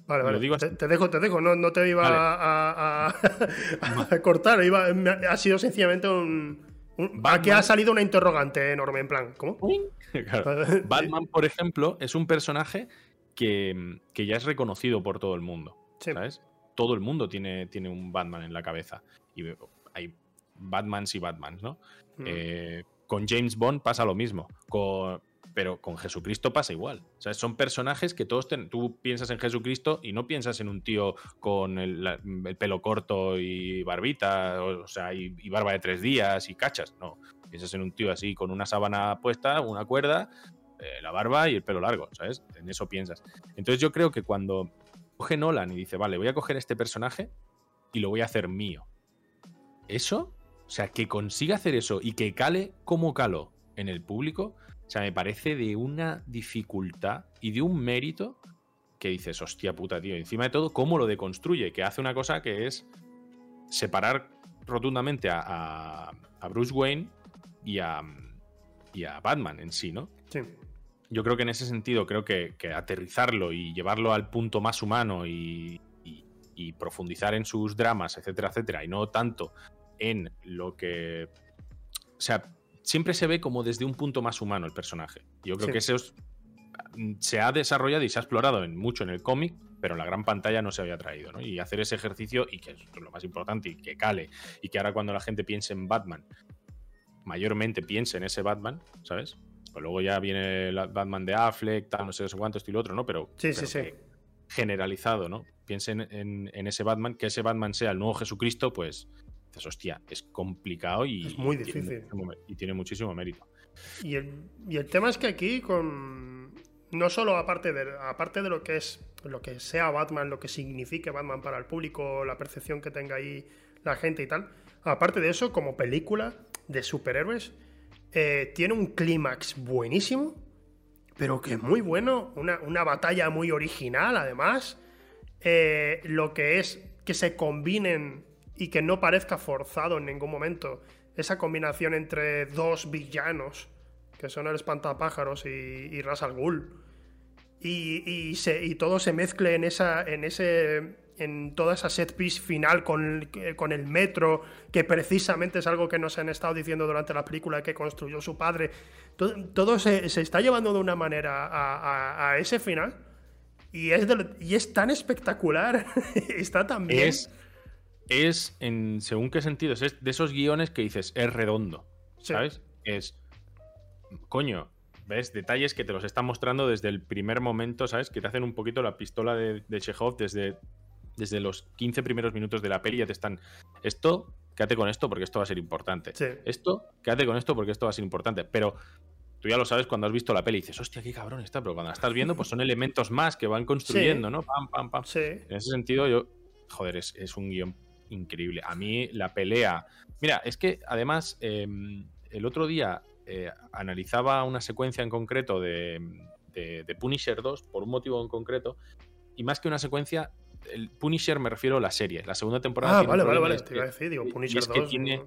Vale,
Lo
vale.
digo
te, dejo, te dejo. No, no te iba
Vale.
a, a- a cortar. Iba, ha sido sencillamente un. un-
Batman-
aquí ha salido una interrogante enorme, en plan. ¿Cómo?
Claro. Batman, por ejemplo, es un personaje que, que ya es reconocido por todo el mundo.
Sí.
¿Sabes? Todo el mundo tiene, tiene un Batman en la cabeza. Y hay Batmans y Batmans, ¿no?
Mm.
Eh, con James Bond pasa lo mismo. Con- pero con Jesucristo pasa igual. O sea, son personajes que todos ten- tú piensas en Jesucristo y no piensas en un tío con el, pelo corto y barbita, o, sea, y, barba de tres días y cachas. No, piensas en un tío así con una sábana puesta, una cuerda, eh, la barba y el pelo largo, ¿sabes? En eso piensas. Entonces yo creo que cuando coge Nolan y dice, vale, voy a coger este personaje y lo voy a hacer mío. Eso, o sea, que consiga hacer eso y que cale como calo en el público, o sea, me parece de una dificultad y de un mérito que dices, hostia puta, tío. Encima de todo, cómo lo deconstruye, que hace una cosa que es separar rotundamente a, a, Bruce Wayne y a, y a Batman en sí, ¿no?
Sí.
Yo creo que en ese sentido, creo que, aterrizarlo y llevarlo al punto más humano y, y, profundizar en sus dramas, etcétera, etcétera, y no tanto en lo que. O sea, siempre se ve como desde un punto más humano el personaje. Yo creo que eso se ha desarrollado y se ha explorado en, mucho en el cómic, pero en la gran pantalla no se había traído, ¿no? Y hacer ese ejercicio, y que es lo más importante, y que cale, y que ahora cuando la gente piense en Batman, mayormente piense en ese Batman, ¿sabes? Pues luego ya viene el Batman de Affleck, tal, no sé, cuánto, esto y lo otro, ¿no? Pero,
sí, sí, sí.
generalizado, ¿no? Piensen en, ese Batman, que ese Batman sea el nuevo Jesucristo, pues dices, hostia, es complicado y,
es muy difícil.
Tiene, y tiene muchísimo mérito.
Y el, y el tema es que aquí, con no solo aparte de, aparte de lo que es lo que sea Batman, lo que signifique Batman para el público, la percepción que tenga ahí la gente y tal, aparte de eso, como película de superhéroes, eh, tiene un clímax buenísimo, pero que es muy bueno, una, batalla muy original además, eh, lo que es que se combinen y que no parezca forzado en ningún momento esa combinación entre dos villanos, que son el espantapájaros y, y Ras al Ghul, y, y, todo se mezcle en esa en ese en toda esa set piece final con, con, el metro, que precisamente es algo que nos han estado diciendo durante la película que construyó su padre. Todo, se, está llevando de una manera a, ese final y es, y es tan espectacular. está tan bien.
Es, en según qué sentido, es de esos guiones que dices, es redondo. ¿Sabes? Es. Coño, ¿Ves? Detalles que te los están mostrando desde el primer momento, ¿sabes? Que te hacen un poquito la pistola de, de Chekhov desde, desde los 15 primeros minutos de la peli. Ya te están. Esto, quédate con esto porque esto va a ser importante. Esto, quédate con esto porque esto va a ser importante. Pero tú ya lo sabes cuando has visto la peli y dices, hostia, qué cabrón está. Pero cuando la estás viendo, pues son elementos más que van construyendo, ¿no? Pam, pam, pam. En ese sentido, yo. Joder, es, es, un guion increíble. A mí la pelea. Mira, es que además. Em, el otro día eh, analizaba una secuencia en concreto de, Punisher 2 por un motivo en concreto, y más que una secuencia, el Punisher me refiero a la serie. La segunda temporada.
Ah, vale, vale, vale. Te iba a decir, digo, Punisher 2.
tiene,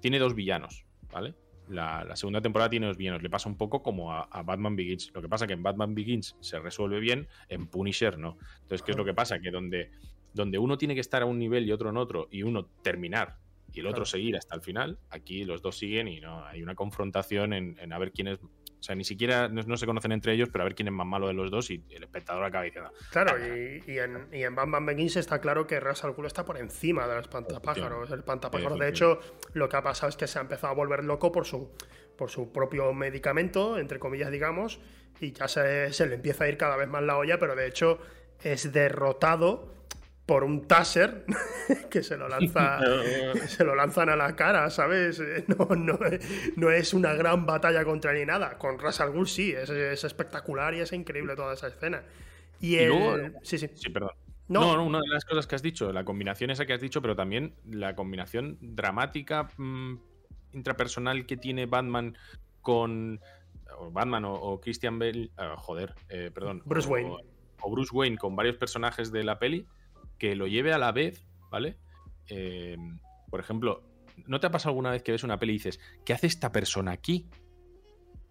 tiene dos villanos, ¿vale? La, segunda temporada tiene dos villanos. Le pasa un poco como a, Batman Begins. Lo que pasa que en Batman Begins se resuelve bien, en Punisher no. Entonces, ¿qué es lo que pasa? Que donde, donde uno tiene que estar a un nivel y otro en otro, y uno terminar y el otro seguir hasta el final. Aquí los dos siguen y no hay una confrontación en, a ver quién es. O sea, ni siquiera no, se conocen entre ellos, pero a ver quién es más malo de los dos y el espectador acaba diciendo.
Claro, y, y, en, y en Batman Begins está claro que Ras al está por encima del espantapájaros. El espantapájaros, de hecho, lo que ha pasado es que se ha empezado a volver loco por su, por su propio medicamento, entre comillas, digamos, y ya se, se le empieza a ir cada vez más la olla, pero de hecho es derrotado por un taser que se lo lanza se lo lanzan a la cara, ¿sabes? No, no, no, es una gran batalla contra ni nada. Con Ras al Ghul sí, es, espectacular y es increíble toda esa escena. Y, el... sí, sí.
Sí, perdón. No. no, una de las cosas que has dicho, la combinación esa que has dicho, pero también la combinación dramática mm, intrapersonal que tiene Batman con Batman o, Christian Bale, ah, joder, eh, perdón,
Bruce Wayne.
o Bruce Wayne con varios personajes de la peli que lo lleve a la vez, ¿vale? Eh, por ejemplo, ¿no te ha pasado alguna vez que ves una peli y dices, ¿qué hace esta persona aquí?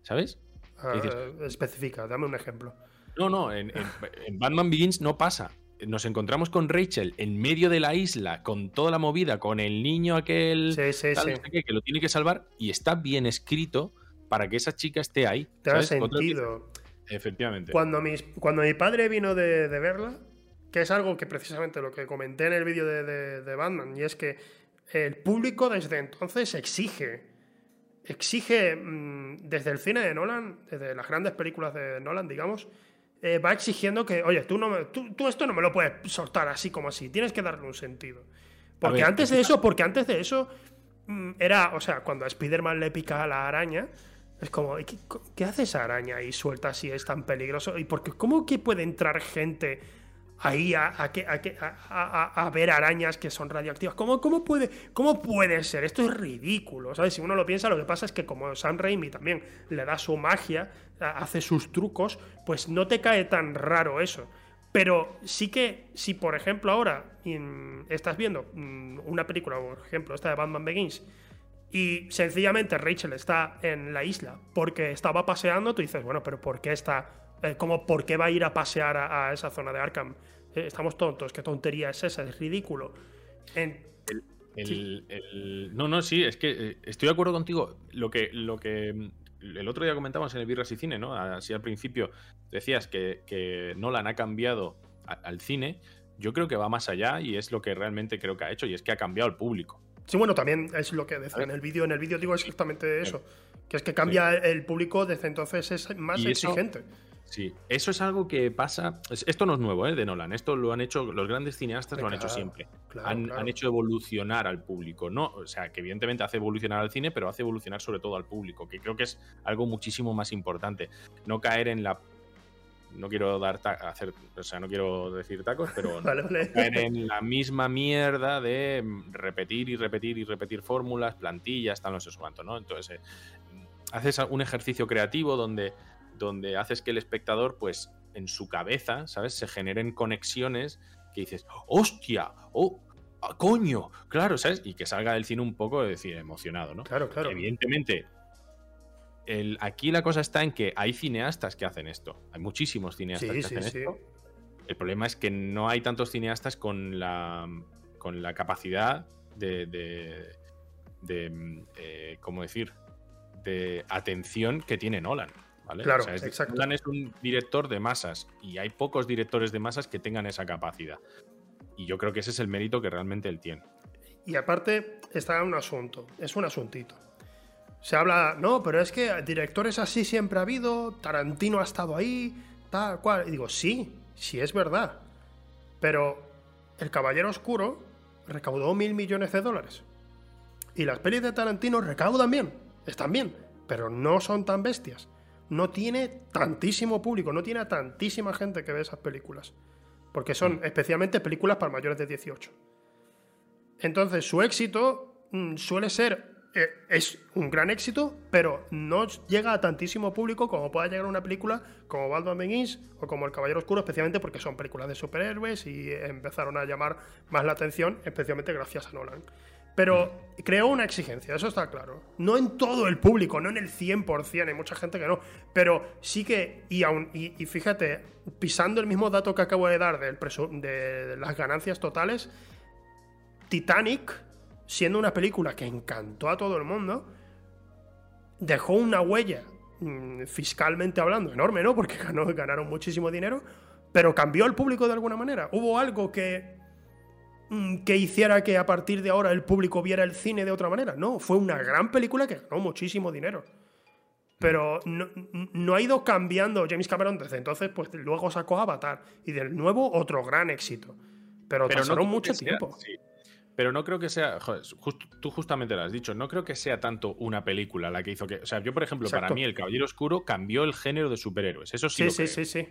¿Sabes?
Ah, especifica, dame un ejemplo.
No, no, en, Batman Begins no pasa. Nos encontramos con Rachel en medio de la isla, con toda la movida, con el niño aquel que lo tiene que salvar, y está bien escrito para que esa chica esté ahí.
Te ha sentido.
Efectivamente.
Cuando, cuando mi padre vino de verla, que es algo que precisamente lo que comenté en el vídeo de, de, Batman, y es que el público desde entonces exige, exige mm, desde el cine de Nolan, desde las grandes películas de Nolan, digamos, eh, va exigiendo que, oye, tú, no tú, esto no me lo puedes soltar así como así, tienes que darle un sentido. Porque antes de eso, porque antes de eso era, o sea, cuando a Spider-Man le pica a la araña, es como, ¿qué, ¿qué, hace esa araña ahí suelta si es tan peligroso? ¿Y porque cómo que puede entrar gente ahí a, ver arañas que son radioactivas. ¿Cómo, cómo, puede, ¿Cómo puede ser? Esto es ridículo, ¿sabes? Si uno lo piensa, lo que pasa es que como Sam Raimi también le da su magia, hace sus trucos, pues no te cae tan raro eso. Pero sí que, si por ejemplo ahora estás viendo mm, una película, por ejemplo, esta de Batman Begins, y sencillamente Rachel está en la isla porque estaba paseando, tú dices, bueno, pero ¿por qué está? Eh, como, ¿por qué va a ir a pasear a, esa zona de Arkham? Eh, estamos tontos, ¿qué tontería es esa? Es ridículo.
no, no, sí, es que eh, estoy de acuerdo contigo. Lo que, lo que mm, el otro día comentamos en el Birras y Cine, ¿no? Así al principio decías que, que Nolan ha cambiado al cine. Yo creo que va más allá y es lo que realmente creo que ha hecho y es que ha cambiado el público.
Sí, bueno, también es lo que decía en el vídeo. En el vídeo digo exactamente eso. Que es que cambia el público desde entonces es más exigente.
Sí, eso es algo que pasa. Esto no es nuevo, ¿eh? De Nolan. Esto lo han hecho, los grandes cineastas lo han hecho siempre. han, hecho evolucionar al público. No, o sea, que evidentemente hace evolucionar al cine, pero hace evolucionar sobre todo al público, que creo que es algo muchísimo más importante. No caer en la no quiero dar hacer, o sea, no quiero decir tacos, pero caer en la misma mierda de repetir y repetir y repetir fórmulas, plantillas, tal, no sé cuánto, ¿no? Entonces, eh, haces un ejercicio creativo donde, donde haces que el espectador, pues, en su cabeza, ¿sabes? Se generen conexiones que dices, ¡hostia! ¡Oh! ¡Coño! Claro, ¿sabes? Y que salga del cine un poco, decir, emocionado, ¿no?
Claro, claro.
Evidentemente, aquí la cosa está en que hay cineastas que hacen esto. Hay muchísimos cineastas que hacen esto. El problema es que no hay tantos cineastas con la, con la capacidad de, de, eh, ¿cómo decir? De atención que tiene Nolan. ¿Vale?
Claro,
Nolan es un director de masas y hay pocos directores de masas que tengan esa capacidad. Y yo creo que ese es el mérito que realmente él tiene.
Y aparte está un asunto, es un asuntito. Se habla, no, pero es que directores así siempre ha habido, Tarantino ha estado ahí, tal cual. Y digo, sí, sí es verdad. Pero El Caballero Oscuro recaudó mil millones de dólares. Y las pelis de Tarantino recaudan bien, están bien, pero no son tan bestias. No tiene tantísimo público, no tiene tantísima gente que ve esas películas. Porque son mm. especialmente películas para mayores de 18. Entonces su éxito mm, suele ser eh, es un gran éxito, pero no llega a tantísimo público como pueda llegar una película como Batman Begins o como El Caballero Oscuro, especialmente porque son películas de superhéroes y empezaron a llamar más la atención, especialmente gracias a Nolan. Pero creó una exigencia, eso está claro. No en todo el público, no en el 100%, hay mucha gente que no. Pero sí que, y, aún, y, fíjate, pisando el mismo dato que acabo de dar del de las ganancias totales, Titanic siendo una película que encantó a todo el mundo, dejó una huella, mm, fiscalmente hablando, enorme, ¿no? Porque ganó, ganaron muchísimo dinero, pero cambió el público de alguna manera. Hubo algo que, que hiciera que a partir de ahora el público viera el cine de otra manera. No, fue una gran película que ganó muchísimo dinero. Pero no, ha ido cambiando James Cameron desde entonces, pues luego sacó Avatar y de nuevo otro gran éxito. Pero, pero pasaron mucho tiempo.
Pero no creo que sea. tú justamente lo has dicho. No creo que sea tanto una película la que hizo que. O sea, yo, por ejemplo, para mí, El Caballero Oscuro cambió el género de superhéroes. Eso sí.
Sí, sí, sí, sí.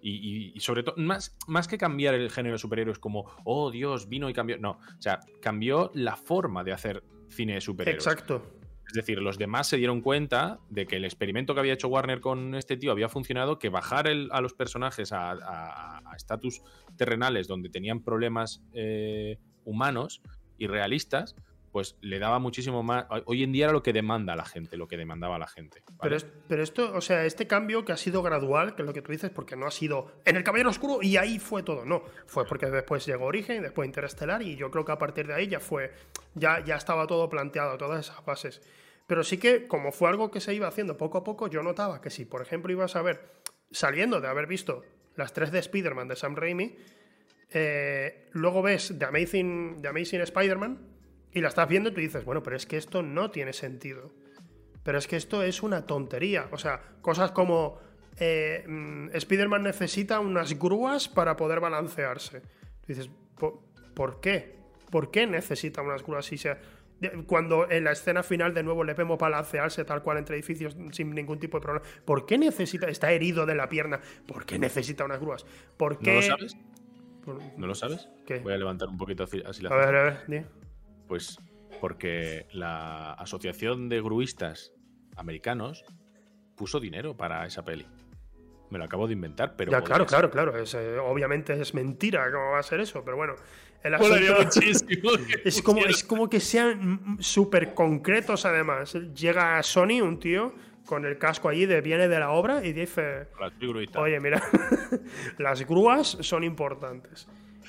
Y, sobre todo, más, más que cambiar el género de superhéroes como, oh Dios, vino y cambió. No. O sea, cambió la forma de hacer cine de superhéroes.
Exacto.
Es decir, los demás se dieron cuenta de que el experimento que había hecho Warner con este tío había funcionado, que bajar a los personajes a estatus terrenales donde tenían problemas eh, humanos y realistas, pues le daba muchísimo más. Hoy en día era lo que demanda la gente, lo que demandaba la gente.
Pero, pero, esto, o sea, este cambio que ha sido gradual, que es lo que tú dices, porque no ha sido en el Caballero Oscuro y ahí fue todo, no. Fue porque después llegó Origen, después Interestelar y yo creo que a partir de ahí ya fue, ya, ya estaba todo planteado, todas esas bases. Pero sí que, como fue algo que se iba haciendo poco a poco, yo notaba que si, por ejemplo, ibas a ver, saliendo de haber visto las tres de Spider-Man de Sam Raimi, eh, luego ves The Amazing, The Amazing Spider-Man y la estás viendo y tú dices, bueno, pero es que esto no tiene sentido. Pero es que esto es una tontería. O sea, cosas como eh, mm, Spider-Man necesita unas grúas para poder balancearse. Tú dices, ¿por, qué? ¿Por qué necesita unas grúas? Si se, cuando en la escena final de nuevo le vemos balancearse tal cual entre edificios sin ningún tipo de problema. ¿Por qué necesita? Está herido de la pierna. ¿Por qué necesita unas grúas? ¿Por qué?
¿No lo sabes? ¿No lo sabes?
¿Qué?
Voy a levantar un poquito así la
A ver, a ver,
Pues porque la Asociación de Gruistas Americanos puso dinero para esa peli. me lo acabo de inventar, pero.
Ya, claro, claro, claro. Es, eh, obviamente es mentira cómo va a ser eso, pero bueno. El es, como, es como que sean súper concretos, además. Llega Sony, un tío, con el casco allí de viene de la obra y dice. Oye, mira, las grúas son importantes.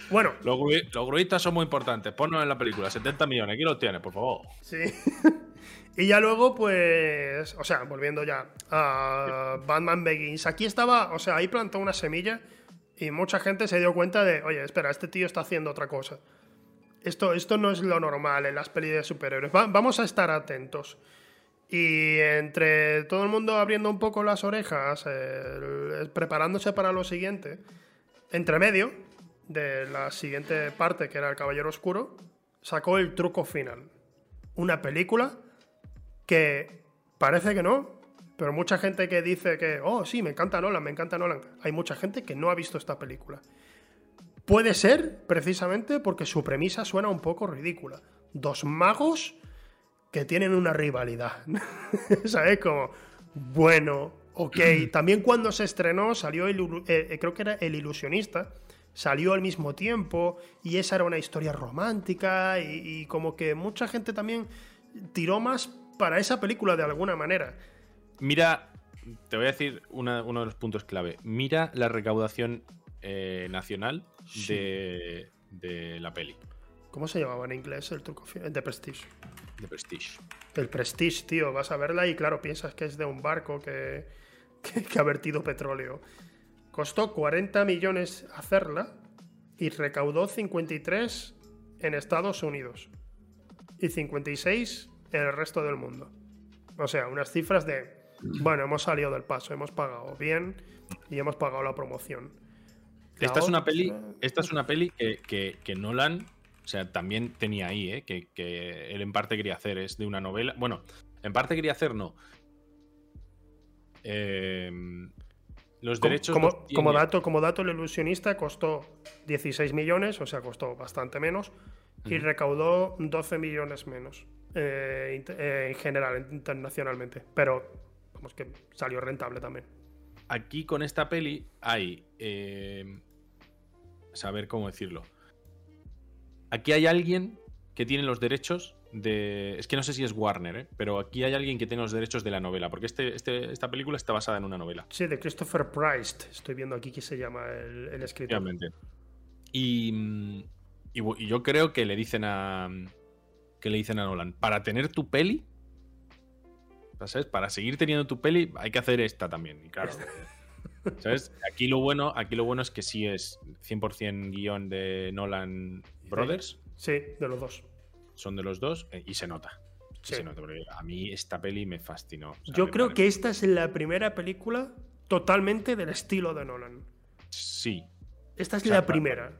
Bueno,
Los, grui- los gruitas son muy importantes. Ponnos en la película. 70 millones. Aquí los tienes, por favor.
Sí. y ya luego, pues. O sea, volviendo ya a Batman Begins. Aquí estaba, o sea, ahí plantó una semilla y mucha gente se dio cuenta de, oye, espera, este tío está haciendo otra cosa. Esto, esto no es lo normal en las pelis de superhéroes. Va- vamos a estar atentos. Y entre todo el mundo abriendo un poco las orejas, eh, preparándose para lo siguiente, entre medio de la siguiente parte, que era El Caballero Oscuro, sacó el truco final. Una película que parece que no, pero mucha gente que dice que, oh, sí, me encanta Nolan, me encanta Nolan. Hay mucha gente que no ha visto esta película. Puede ser precisamente porque su premisa suena un poco ridícula. Dos magos que tienen una rivalidad. ¿Sabes? Como, bueno, ok. También cuando se estrenó salió, el, eh, eh, creo que era El Ilusionista, salió al mismo tiempo y esa era una historia romántica y, y como que mucha gente también tiró más para esa película de alguna manera.
Mira, te voy a decir una- uno de los puntos clave. Mira la recaudación eh, nacional de, de la peli,
¿Cómo se llamaba en inglés el truco? De Prestige.
de Prestige.
El Prestige, tío, vas a verla y claro, piensas que es de un barco que, que, que ha vertido petróleo. Costó 40 millones hacerla y recaudó 53 en Estados Unidos y 56 en el resto del mundo. O sea, unas cifras de, bueno, hemos salido del paso, hemos pagado bien y hemos pagado la promoción. La
Esta es una peli, esta es una peli que, que- que Nolan, o sea, también tenía ahí, ¿eh? que, que él en parte quería hacer, es de una novela. Bueno, en parte quería hacer, no. Eh, los
Como,
derechos.
como,
los
como dato, como dato, el ilusionista costó 16 millones, o sea, costó bastante menos, y recaudó 12 millones menos eh, eh, en general, internacionalmente. Pero, vamos, que salió rentable también.
Aquí con esta peli hay. eh, saber cómo decirlo. Aquí hay alguien que tiene los derechos de. Es que no sé si es Warner, ¿eh? pero aquí hay alguien que tiene los derechos de la novela, porque este, este- esta película está basada en una novela.
Sí, de Christopher Price, estoy viendo aquí que se llama el, el escritor.
Y, mm, y yo creo que le dicen a. Que le dicen a Nolan, para tener tu peli. ¿Sabes? Para seguir teniendo tu peli, hay que hacer esta también. Y claro. ¿Sabes? Aquí lo bueno, aquí lo bueno es que sí es 100% guion de Nolan Brothers.
Sí, de los dos.
Son de los dos eh, y se nota.
Sí.
se nota, porque a mí esta peli me fascinó. O sea,
Yo
me
creo que esta es la primera película totalmente del estilo de Nolan.
Sí.
Esta es
O sea,
la primera.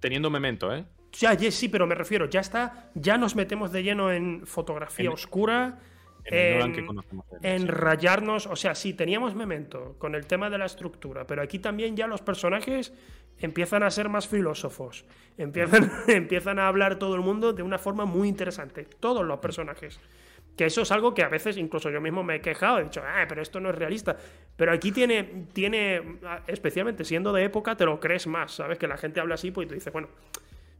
Teniendo memento, ¿eh?
Ya, ya, sí, pero me refiero, ya está, ya nos metemos de lleno en fotografía
En-
oscura,
En
en-
que conocemos.
en
sí.
rayarnos, o sea, sí, teníamos memento con el tema de la estructura, pero aquí también ya los personajes empiezan a ser más filósofos, empiezan, empiezan a hablar todo el mundo de una forma muy interesante, todos los personajes. Que eso es algo que a veces incluso yo mismo me he quejado, he dicho, ah, pero esto no es realista. Pero aquí tiene, tiene, especialmente siendo de época, te lo crees más, ¿sabes? Que la gente habla así, pues y tú dices, bueno,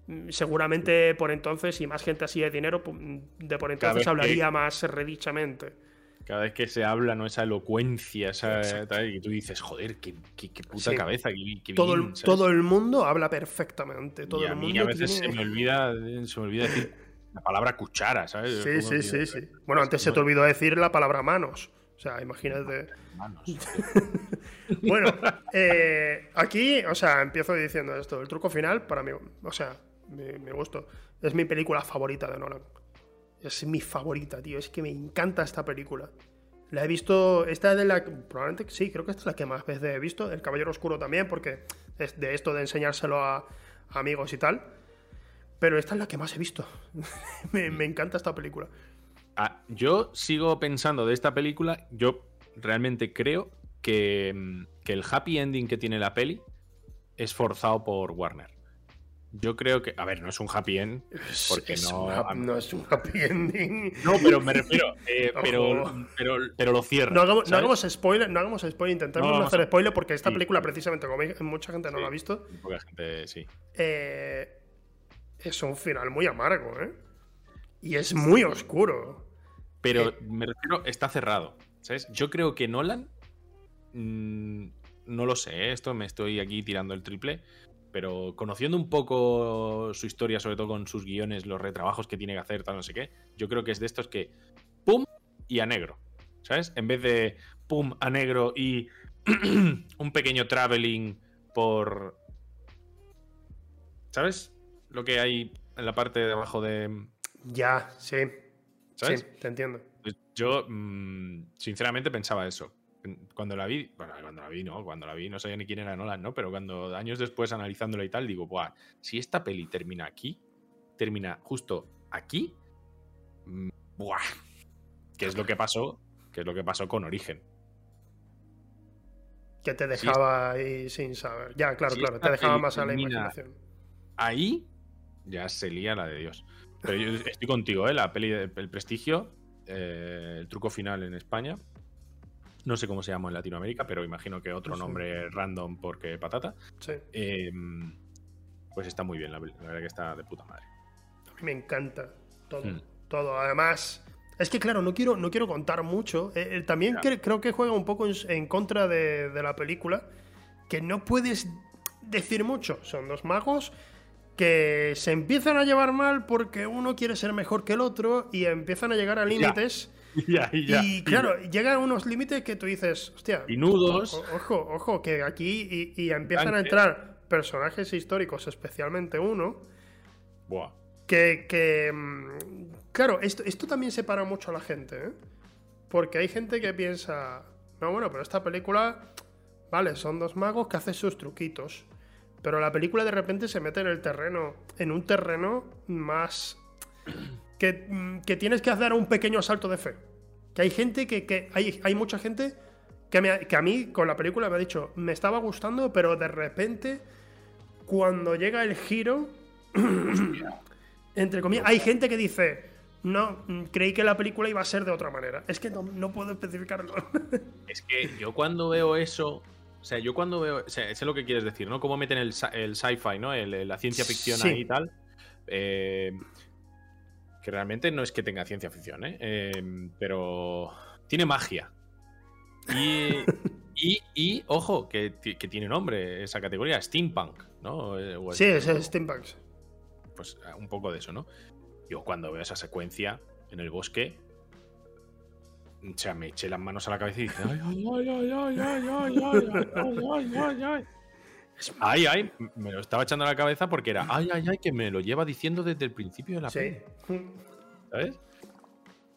mm, seguramente por entonces, y más gente así de dinero, pu- de por entonces
que-
hablaría más redichamente.
Cada vez que se habla, ¿no? Esa elocuencia, esa, tal, y tú dices, joder, qué, qué- qué puta
Sí.
cabeza, qué, qué
todo,
bien",
el,
¿sabes?
todo el mundo habla perfectamente. Todo
y a
el
mí
mundo
a veces
tiene-
se me olvida, se me olvida decir la palabra cuchara, ¿sabes?
Sí, sí, sí, sí. Bueno, antes se te olvidó decir la palabra manos. O sea, imagínate.
Manos.
Bueno, eh, aquí, o sea, empiezo diciendo esto. El truco final, para mí, o sea, me, me gustó. Es mi película favorita de Nolan. Es mi favorita, tío. Es que me encanta esta película. La he visto, esta es de la, probablemente sí, creo que esta es la que más veces he visto. El Caballero Oscuro también, porque es de esto de enseñárselo a, amigos y tal. Pero esta es la que más he visto. me, encanta esta película.
Ah, yo sigo pensando de esta película, yo realmente creo que, que el happy ending que tiene la peli es forzado por Warner. Yo creo que. A ver, no es un happy end. Porque
Es
no.
una- no es un happy ending.
No, pero me refiero. eh, pero, pero, pero lo cierra.
No hagamos, no
¿sabes?
hagamos spoiler, no hagamos spoiler, intentemos
No
hacer
a-
spoiler porque esta
Sí,
película, precisamente, como mucha gente no
Sí.
la ha visto,
Poca gente, sí.
eh, es un final muy amargo, ¿eh? Y es muy oscuro.
Pero
Eh.
me refiero, está cerrado. ¿Sabes? Yo creo que Nolan. mm, no lo sé, esto me estoy aquí tirando el triple. Pero conociendo un poco su historia, sobre todo con sus guiones, los retrabajos que tiene que hacer, tal, no sé qué, yo creo que es de estos que. ¡Pum! y a negro. ¿Sabes? En vez de pum a negro y un pequeño traveling por. ¿Sabes? Lo que hay en la parte de abajo de.
Ya, sí.
¿Sabes?
Sí, te entiendo.
Pues Yo, mm, sinceramente, pensaba eso. Cuando la vi, bueno, cuando la vi, no, cuando la vi, no sabía ni quién era Nolan, ¿no? Pero cuando años después analizándola y tal, digo, Buah, si esta peli termina aquí, termina justo aquí, mm, ¡buah! ¿Qué es lo que pasó? ¿Qué es lo que pasó con Origen?
Que te dejaba ahí sin saber. Ya, claro,
Si
claro, te dejaba más a la imaginación.
Ahí ya se lía la de Dios. Pero yo estoy contigo, ¿eh? La peli El Prestigio, eh, el truco final en España. No sé cómo se llama en Latinoamérica, pero imagino que otro
Sí.
nombre random porque patata.
Sí.
Eh, pues está muy bien, la, la verdad que está de puta madre.
A mí me encanta todo.
Hmm.
Todo. Además, es que claro, no quiero, no quiero contar mucho. Eh, eh, también cre- creo que juega un poco en, en contra de, de la película. Que no puedes decir mucho. Son dos magos que se empiezan a llevar mal porque uno quiere ser mejor que el otro y empiezan a llegar a límites.
ya,
Y claro, llegan a unos límites que tú dices, hostia,
Y nudos.
ojo, ojo, que aquí y, y empiezan a entrar personajes históricos, especialmente uno,
Buah.
que, que, mm, claro, esto, esto también separa mucho a la gente, ¿eh? Porque hay gente que piensa, no, bueno, pero esta película, vale, son dos magos que hacen sus truquitos. Pero la película de repente se mete en el terreno, en un terreno más... que, mm, que tienes que hacer un pequeño salto de fe. Que hay gente que, que hay, hay mucha gente que, me que a mí con la película me ha dicho, me estaba gustando, pero de repente, cuando llega el giro, entre comillas, hay gente que dice, no, mm, creí que la película iba a ser de otra manera. Es que no, no puedo especificarlo.
Es que yo cuando veo eso. O sea, yo cuando veo. O sea, sé lo que quieres decir, ¿no? Cómo meten el, el sci-fi, ¿no? El- el- la ciencia ficción
Sí.
ahí y tal. Eh, que realmente no es que tenga ciencia ficción, ¿eh? Eh, pero tiene magia. Y, y, y, ojo, que, que tiene nombre esa categoría, steampunk, ¿no? Eh, o
sí,
es-
Steampunks.
Pues un poco de eso, ¿no? Yo cuando veo esa secuencia en el bosque, o sea, me eché las manos a la cabeza y dije, ay, ay, ay, ay, ay, ay, ay, ay, ay, ay, ay, ay. Ay, ay, me lo estaba echando a la cabeza porque era, ay, ay, ay, que me lo lleva diciendo desde el principio de la
Sí.
peli, ¿sabes?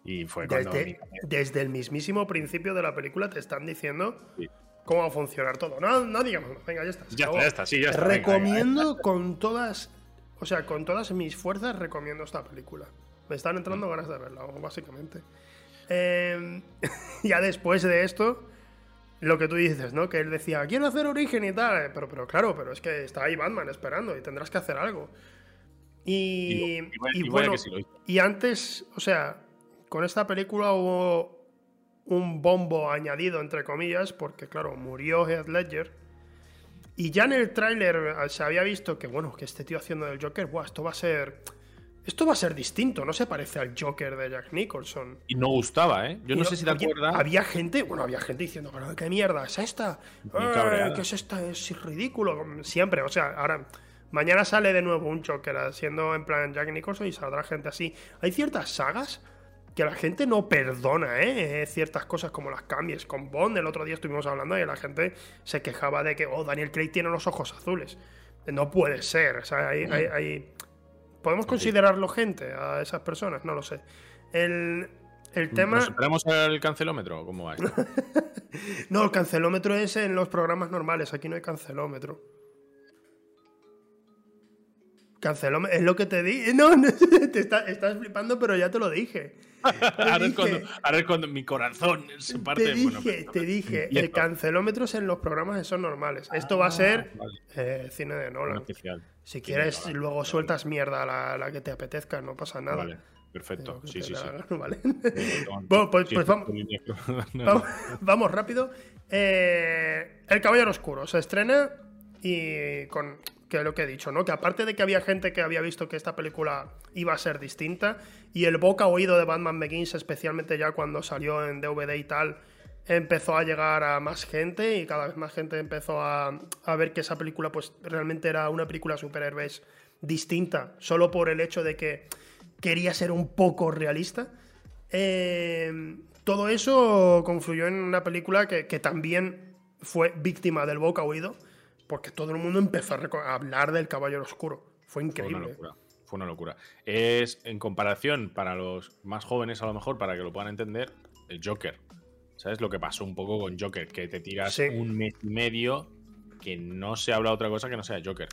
Y fue cuando...
Desde,
mi-
desde el mismísimo principio de la película te están diciendo
Sí.
cómo va a funcionar todo. No, no digamos, venga, ya está.
Ya está, ya está, sí, ya está. venga, venga,
recomiendo con todas, o sea, con todas mis fuerzas recomiendo esta película. Me están
Mm.
entrando ganas de verla, básicamente. Eh, ya después de esto, lo que tú dices, ¿no? Que él decía, quiero hacer origen y tal, pero, pero claro, pero es que está ahí Batman esperando y tendrás que hacer algo. Y,
Y-
bueno,
sí
y antes, o sea, con esta película hubo un bombo añadido, entre comillas, porque claro, murió Heath Ledger. Y ya en el tráiler se había visto que, bueno, que este tío haciendo del Joker, buah, esto va a ser... Esto va a ser distinto, no se parece al Joker de Jack Nicholson.
Y no gustaba, ¿eh? Yo no sé si te acuerdas.
Había gente, bueno, había gente diciendo, pero ¿qué mierda es esta? Eh. ¿Qué es esta? Es ridículo. Siempre, o sea, ahora. Mañana sale de nuevo un Joker siendo en plan Jack Nicholson y saldrá gente así. Hay ciertas sagas que la gente no perdona, ¿eh? Ciertas cosas como las cambies. Con Bond, el otro día estuvimos hablando y la gente se quejaba de que, oh, Daniel Craig tiene los ojos azules. No puede ser, o sea, hay- hay- hay, ¿Podemos considerarlo gente a esas personas? No lo sé. El, el tema.
¿Nos esperamos al cancelómetro? ¿Cómo va esto?
No, el cancelómetro es en los programas normales. Aquí no hay cancelómetro. Canceló, es lo que te di. No, no te estás flipando, pero ya te lo dije.
ahora, es cuando, mi corazón se parte.
Te dije, te dije el cancelómetros en los programas son normales. Esto va a ser ah, eh, cine de Nolan. Si quieres, luego sueltas mierda la, la, que te apetezca, no pasa nada.
Vale. Perfecto, sí, sí, sí.
Vale. bueno, pues, pues vamos, vamos, rápido. Eh, el Caballero Oscuro se estrena y con que lo que he dicho, ¿no? Que aparte de que había gente que había visto que esta película iba a ser distinta, y el boca oído de Batman Begins, especialmente ya cuando salió en DVD y tal, empezó a llegar a más gente y cada vez más gente empezó a, ver que esa película pues realmente era una película superhéroes distinta, solo por el hecho de que quería ser un poco realista. Eh, todo eso confluyó en una película que, que también fue víctima del boca oído porque todo el mundo empezó a, hablar del Caballero Oscuro. Fue increíble.
Fue una locura. Fue una locura. Es, en comparación, para los más jóvenes a lo mejor, para que lo puedan entender, el Joker. ¿Sabes lo que pasó un poco con Joker? Que te tiras un mes y medio que no se habla otra cosa que no sea Joker.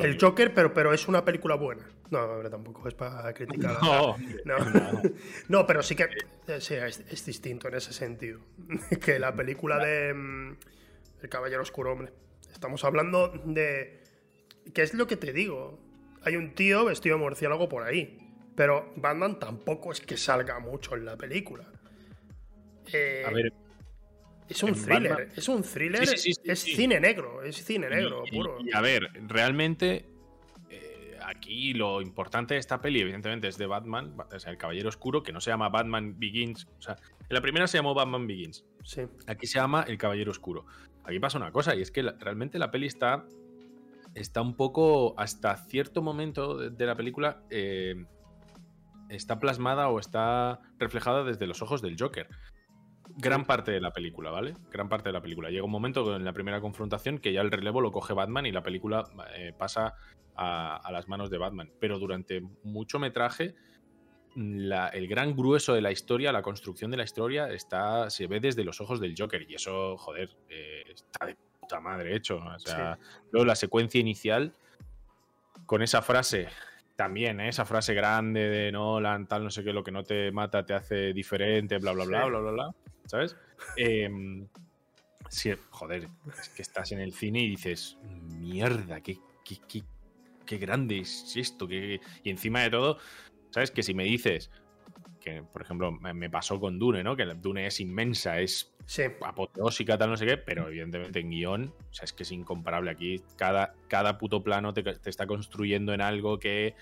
el Joker, pero, pero es una película buena. No, tampoco es para criticar. No, no. pero sí que eh, es, distinto en ese sentido. que la película de mm, El Caballero Oscuro, hombre. Estamos hablando de... ¿Qué es lo que te digo? Hay un tío vestido de murciélago por ahí. Pero Batman tampoco es que salga mucho en la película. Eh, a ver. Es un thriller. Es un thriller. es cine negro. Es cine negro, puro.
Y, a ver, realmente. Eh, aquí lo importante de esta peli, evidentemente, es de Batman. O sea, el Caballero Oscuro, que no se llama Batman Begins. O sea, en la primera se llamó Batman Begins.
Sí.
Aquí se llama El Caballero Oscuro. Aquí pasa una cosa, y es que realmente la peli está, está un poco, hasta cierto momento de, la película, eh, está plasmada o está reflejada desde los ojos del Joker. Gran parte de la película, ¿vale? Gran parte de la película. Llega un momento en la primera confrontación que ya el relevo lo coge Batman y la película eh, pasa a, las manos de Batman. Pero durante mucho metraje, el gran grueso de la historia, la construcción de la historia, está, se ve desde los ojos del Joker. Y eso, joder, eh, está de puta madre hecho. O sea, luego la secuencia inicial, con esa frase, también, ¿eh? esa frase grande de Nolan, tal, no sé qué, lo que no te mata te hace diferente, bla, bla, bla, bla, bla, bla, ¿sabes? Em, joder, es que estás en el cine y dices, mierda, qué, qué, qué, qué grande es esto. Qué... Y encima de todo, ¿Sabes? Que si me dices que, por ejemplo, me pasó con Dune, ¿no? Que Dune es inmensa, es apoteósica, tal, no sé qué, pero evidentemente en guion, o sea, es que es incomparable. Aquí cada, cada puto plano te, está construyendo en algo que,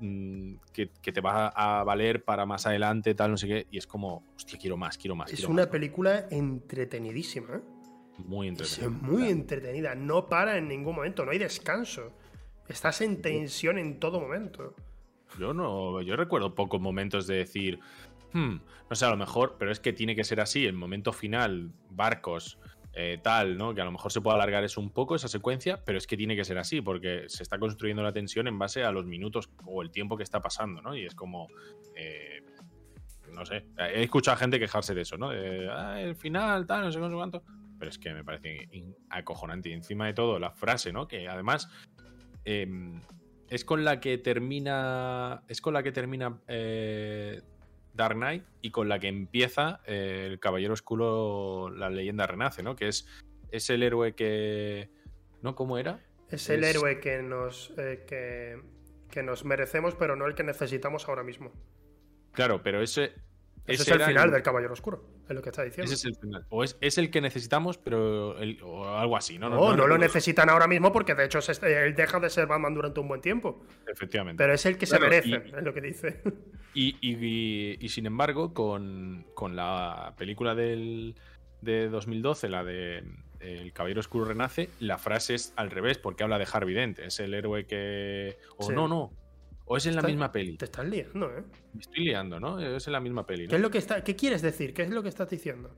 mm, que, te va a valer para más adelante, tal, no sé qué, y es como, hostia, quiero más, quiero más.
Es una película entretenidísima. ¿eh?
Muy entretenida.
Es muy entretenida, no para en ningún momento, no hay descanso. Estás en tensión en todo momento.
Yo no, yo recuerdo pocos momentos de decir, hmm, no sé, a lo mejor, pero es que tiene que ser así, el momento final, barcos, eh, tal, ¿no? Que a lo mejor se puede alargar eso un poco, esa secuencia, pero es que tiene que ser así, porque se está construyendo la tensión en base a los minutos o el tiempo que está pasando, ¿no? Y es como, eh, no sé, he escuchado a gente quejarse de eso, ¿no? De, ah, el final, tal, no sé, cuánto. Pero es que me parece acojonante. Y encima de todo, la frase, ¿no? Que además... Em, es con la que termina. Es con la que termina eh, Dark Knight y con la que empieza eh, el Caballero Oscuro, la leyenda renace, ¿no? Que es, es el héroe que. ¿No? ¿Cómo era?
Es el héroe que nos. Eh, que, que nos merecemos, pero no el que necesitamos ahora mismo.
Claro, pero ese,
ese es el final del Caballero Oscuro, es lo que está diciendo.
Ese es el final. O es, el que necesitamos, pero o algo así, ¿no?
No, no, lo necesitan ahora mismo porque de hecho él deja de ser Batman durante un buen tiempo.
Efectivamente.
Pero es el que se merece, es lo que dice.
Y, sin embargo, con, la película del, de 2012, la de El Caballero Oscuro Renace, la frase es al revés, porque habla de Harvey Dent. Es el héroe que. O no, no. ¿O es en la misma peli?
Te estás liando, ¿eh?
Me estoy liando, ¿no? Es en la misma peli. ¿no?
¿Qué, es lo que está, ¿Qué quieres decir? ¿Qué es lo que estás diciendo?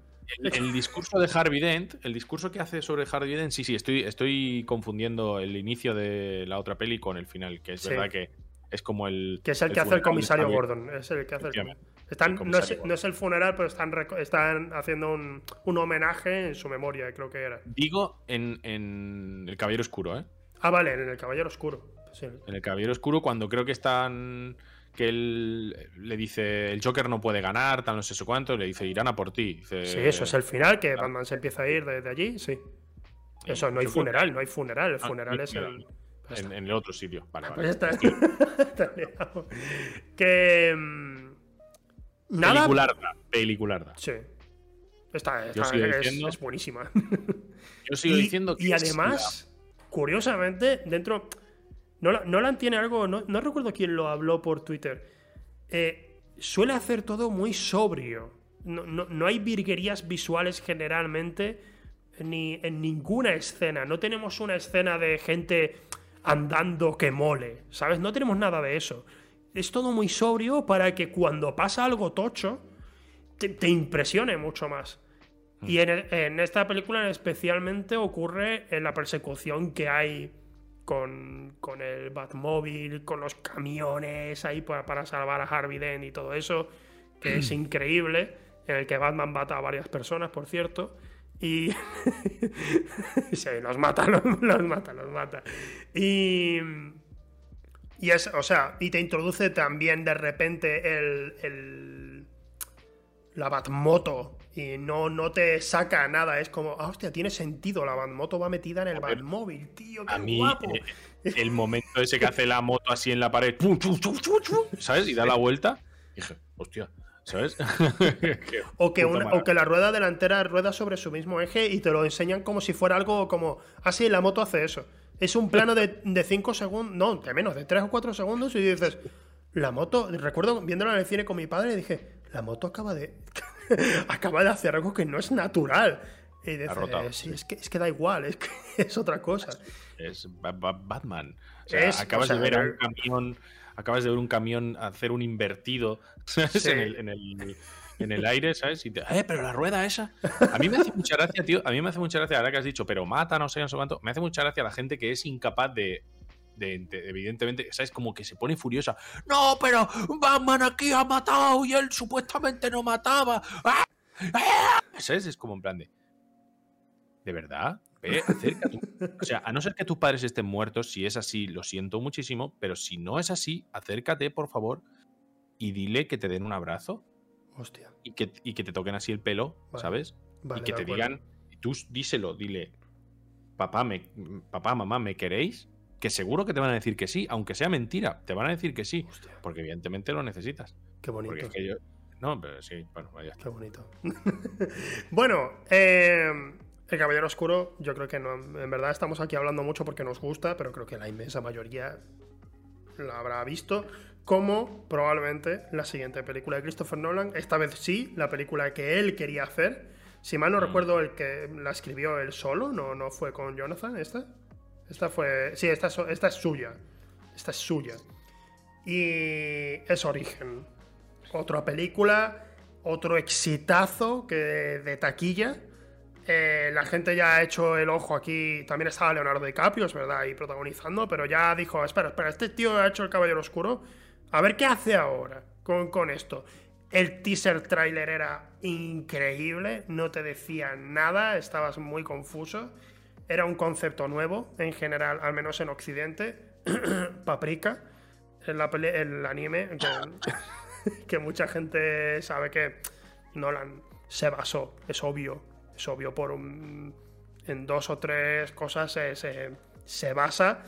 El, discurso de Harvey Dent, el discurso que hace sobre Harvey Dent, sí, sí, estoy, estoy confundiendo el inicio de la otra peli con el final, que es verdad que es como el.
Que es el, que hace el comisario Gordon. Es el que hace el, están, no, es, el funeral, pero están, están haciendo un, un, homenaje en su memoria, creo que era.
Digo en, en El Caballero Oscuro, ¿eh?
Ah, vale, en El Caballero Oscuro. Sí.
En el Caballero Oscuro, cuando creo que están. Que él le dice el Joker no puede ganar, tal no sé cuánto, le dice irán a por ti. Dice,
Sí, eso es el final, que Batman se empieza a ir de, de allí, sí. Eso, no hay funeral, no hay funeral. El
Ah,
funeral es el.
En, en el otro sitio. Vale,
Pues
vale.
ya está. Está que. mm, Nada.
Pelicularda. Pelicularda.
Sí.
Sigo
es,
diciendo-
es buenísima.
Yo sigo
y,
diciendo que.
y además, curiosamente, dentro. Nolan, Nolan tiene algo. No, no recuerdo quién lo habló por Twitter. eh, suele hacer todo muy sobrio. No, no- no hay virguerías visuales generalmente ni en ninguna escena. No tenemos una escena de gente andando que mole. ¿Sabes? No tenemos nada de eso. Es todo muy sobrio para que cuando pasa algo tocho te, te impresione mucho más. Y en, el- en esta película especialmente ocurre en la persecución que hay con, con el Batmóvil, con los camiones ahí para, para salvar a Harvey Dent y todo eso, que es increíble, en el que Batman mata a varias personas, por cierto. Y. sí, los mata, los, los mata, los mata. Y. Y es, o sea, y te introduce también de repente el. el- la Batmoto. Y no, no te saca nada. Es como, ah, hostia, tiene sentido. La Batmoto va metida en el. Batmóvil, tío. Qué
A mí,
guapo.
eh, el momento ese que hace la moto así en la pared, ¡pum, chum, chum, chum, chum! ¿sabes? Y da la vuelta. Dije, hostia, ¿sabes?
O que, una- o que la rueda delantera rueda sobre su mismo eje y te lo enseñan como si fuera algo como. Ah, sí, la moto hace eso. Es un plano de 5 segundos, no, de menos, de 3 o 4 segundos y dices. La moto, recuerdo viéndola en el cine con mi padre y dije, la moto acaba de. acaba de hacer algo que no es natural. Y
rotado,
sí, es que, es que da igual, es que es otra cosa.
Es Ba- Ba- Batman. O sea,
Es,
acabas
o sea,
de ver a un camión. Acabas de ver un camión hacer un invertido ¿sabes?
Sí.
en, el, en, el, en el aire, ¿sabes? Y te, eh, pero la rueda esa. A mí me hace mucha gracia, tío. A mí me hace mucha gracia, ahora que has dicho, pero mata, no sé, no sé cuánto. Me hace mucha gracia la gente que es incapaz de. De- de- evidentemente, ¿sabes? Como que se pone furiosa. No, pero Batman aquí ha matado y él supuestamente no mataba. ¡Ah! ¡Ah! ¿Sabes? Es como en plan de. ¿De verdad? Ve, acércate. O sea, a no ser que tus padres estén muertos, si es así, lo siento muchísimo, pero si no es así, acércate, por favor, y dile que te den un abrazo
Hostia.
y que, y que te toquen así el pelo,
Vale,
¿sabes?
Vale,
y que te
acuerdo.
digan, tú díselo, dile, papá, me, papá, mamá, ¿me queréis? Que seguro que te van a decir que sí, aunque sea mentira, te van a decir que sí,
Hostia,
porque evidentemente lo necesitas.
qué bonito.
Porque es que yo... No, pero sí, bueno, vaya.
Qué bonito. bueno, eh, El Caballero Oscuro, yo creo que no. En verdad estamos aquí hablando mucho porque nos gusta, pero creo que la inmensa mayoría la habrá visto. Como probablemente la siguiente película de Christopher Nolan. Esta vez sí, la película que él quería hacer. Si mal no
Mm.
recuerdo, el que la escribió él solo, no, no fue con Jonathan, esta. Esta fue. Sí, esta, es- esta es suya. Esta es suya. Y es Origen. Otra película, otro exitazo que de taquilla. Eh, la gente ya ha hecho el ojo aquí. También estaba Leonardo DiCaprio, es verdad, ahí protagonizando, pero ya dijo: Espera, espera, este tío ha hecho el Caballero Oscuro. A ver qué hace ahora con, con esto. El teaser trailer era increíble, no te decía nada, estabas muy confuso. Era un concepto nuevo, en general, al menos en Occidente. Paprika, peli- el anime, que, que mucha gente sabe que Nolan se basó, es obvio, es obvio por un, en dos o tres cosas se, se- se basa.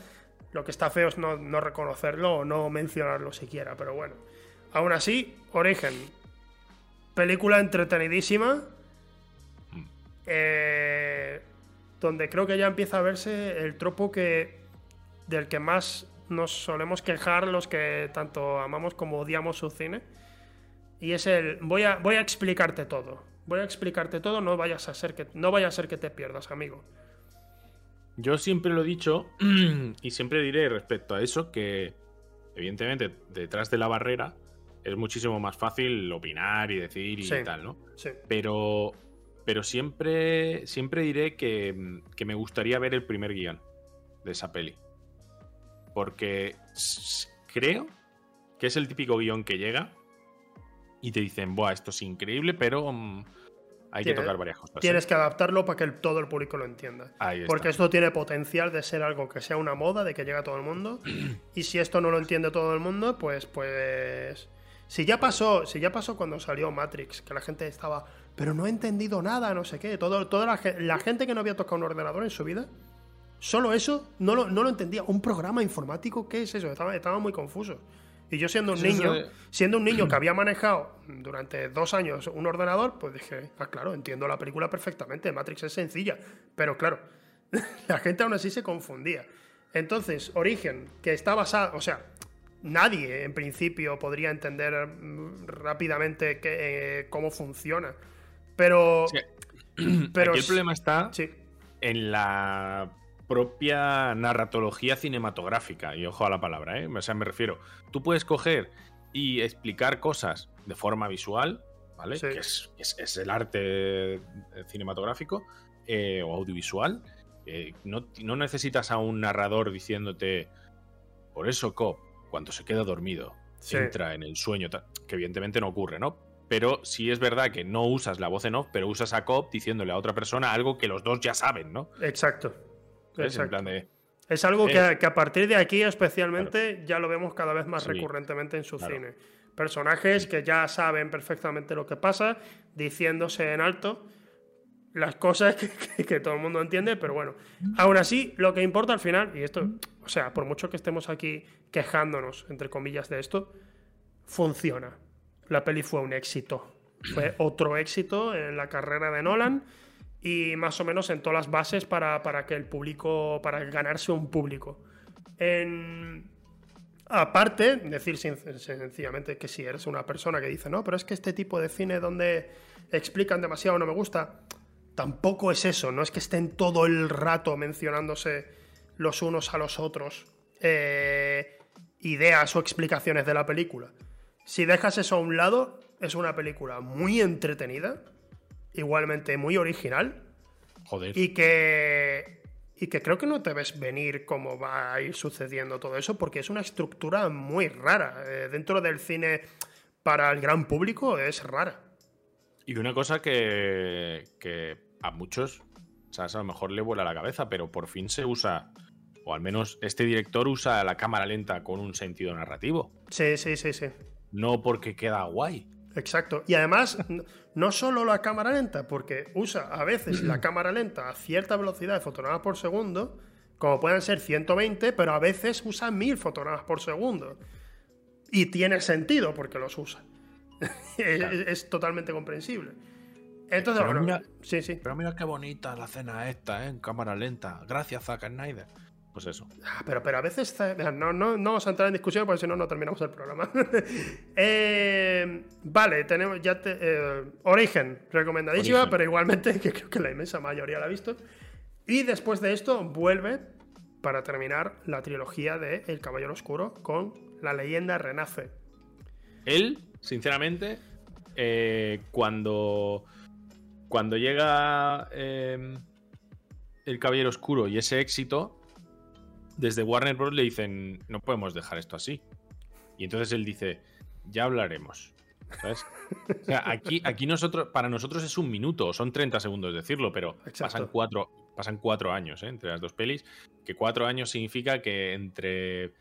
Lo que está feo es no, no reconocerlo o no mencionarlo siquiera, pero bueno. Aún así, Origen, película entretenidísima, eh, donde creo que ya empieza a verse el tropo que del que más nos solemos quejar los que tanto amamos como odiamos su cine. Y es el voy a, voy a explicarte todo. Voy a explicarte todo, no vayas a ser que no vaya a ser que te pierdas, amigo.
Yo siempre lo he dicho y siempre diré respecto a eso que, evidentemente, detrás de la barrera es muchísimo más fácil opinar y decir y
Sí.
tal, ¿no?
Sí.
Pero, pero siempre, siempre diré que, que me gustaría ver el primer guion de esa peli. Porque creo que es el típico guion que llega y te dicen, Buah, esto es increíble, pero mm, Hay
Tiene-
que tocar varias cosas.
Tienes
¿eh?
que adaptarlo para que el- todo el público lo entienda. Porque esto tiene potencial de ser algo que sea una moda, de que llegue a todo el mundo. Y si esto no lo entiende todo el mundo, pues, pues. Si ya pasó, si ya pasó cuando salió Matrix, que la gente estaba, pero no he entendido nada, no sé qué. Todo, toda la, la gente que no había tocado un ordenador en su vida, solo eso no lo, no lo entendía. Un programa informático, ¿qué es eso? Estaba, estaba muy confuso. Y yo siendo un niño, siendo un niño que había manejado durante dos años un ordenador, pues dije, ah, claro, entiendo la película perfectamente. Matrix es sencilla. Pero claro, la gente aún así se confundía. Entonces, Origen, que está basado, o sea, nadie en principio podría entender mm, rápidamente que, eh, cómo funciona. Pero,
Sí.
pero
Aquí el problema está
sí,
en la propia narratología cinematográfica. Y ojo a la palabra, ¿eh? O sea, me refiero. Tú puedes coger y explicar cosas de forma visual, ¿vale?
Sí.
Que es, es- es el arte eh, cinematográfico eh, o audiovisual. Eh, no, no necesitas a un narrador diciéndote. Por eso, Cop, cuando se queda dormido,
Sí.
entra en el sueño, que evidentemente no ocurre, ¿no? Pero sí es verdad que no usas la voz en off, pero usas a Cop diciéndole a otra persona algo que los dos ya saben, ¿no?
exacto.
De.
Es algo
Eh,
que, que a partir de aquí especialmente ya lo vemos cada vez más
Sí,
recurrentemente en su
claro.
cine. Personajes que ya saben perfectamente lo que pasa, diciéndose en alto las cosas que, que- que todo el mundo entiende, pero bueno, aún así lo que importa al final, y esto, o sea, por mucho que estemos aquí quejándonos, entre comillas, de esto, funciona. La peli fue un éxito. Fue otro éxito en la carrera de Nolan y más o menos en todas las bases para, para que el público, para ganarse un público. En- Aparte, decir sen- sencillamente que si eres una persona que dice, no, pero es que este tipo de cine donde explican demasiado no me gusta, tampoco es eso, no es que estén todo el rato mencionándose los unos a los otros eh, ideas o explicaciones de la película. Si dejas eso a un lado, es una película muy entretenida, igualmente muy original,
Joder.
y que, y que creo que no te ves venir cómo va a ir sucediendo todo eso, porque es una estructura muy rara. Eh, dentro del cine para el gran público es rara.
Y una cosa que, que a muchos, ¿sabes? A lo mejor le vuela la cabeza, pero por fin se usa, o al menos este director usa la cámara lenta con un sentido narrativo.
Sí, sí, sí, sí.
No porque queda guay.
Exacto. Y además, no solo la cámara lenta, porque usa a veces la cámara lenta a cierta velocidad de fotogramas por segundo, como pueden ser 120, pero a veces usa 1000 fotogramas por segundo. Y tiene sentido porque los usa. es totalmente comprensible. Entonces,
Pero
bueno,
mira-
sí, sí.
Pero mira qué bonita la cena esta, ¿eh? En cámara lenta. Gracias, Zack Snyder. Pues eso.
Ah, Pero, pero a veces. No, no, no vamos a entrar en discusión porque si no, no terminamos el programa. Eh, vale, tenemos ya. te- eh, Origen, recomendadísima,
Origen.
pero igualmente, que creo que la inmensa mayoría la ha visto. Y después de esto, vuelve para terminar la trilogía de El Caballero Oscuro con La leyenda renace.
Él, sinceramente, eh, cuando, cuando llega el Caballero Oscuro y ese éxito, desde Warner Bros. le dicen, no podemos dejar esto así. Y entonces él dice, ya hablaremos. ¿Sabes? O sea, aquí, aquí nosotros, para nosotros es un minuto, son 30 segundos decirlo, pero
Exacto.
pasan cuatro, pasan cuatro años ¿eh? entre las dos pelis. Que cuatro años significa que entre,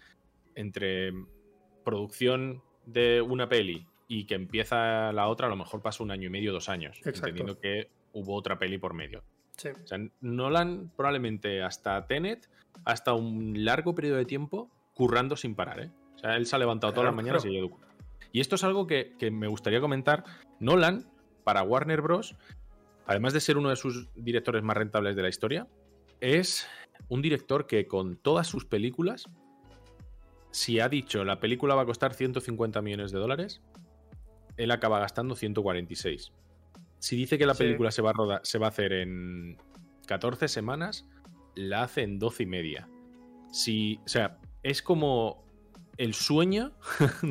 entre producción de una peli y que empieza la otra, a lo mejor pasa un año y medio, dos años.
Exacto.
Entendiendo que hubo otra peli por medio.
Sí.
O sea, Nolan probablemente hasta Tenet, hasta un largo periodo de tiempo, currando sin parar, ¿eh? O sea, él se ha levantado todas
Claro,
las mañanas
claro.
y ha ido currando. Y esto es algo que, que me gustaría comentar. Nolan, para Warner Bros., además de ser uno de sus directores más rentables de la historia, es un director que con todas sus películas, si ha dicho la película va a costar 150 millones de dólares, él acaba gastando 146. Si dice que la
Sí.
película se va a rodar, se va a hacer en 14 semanas, la hace en 12 y media. Si, o sea, es como el sueño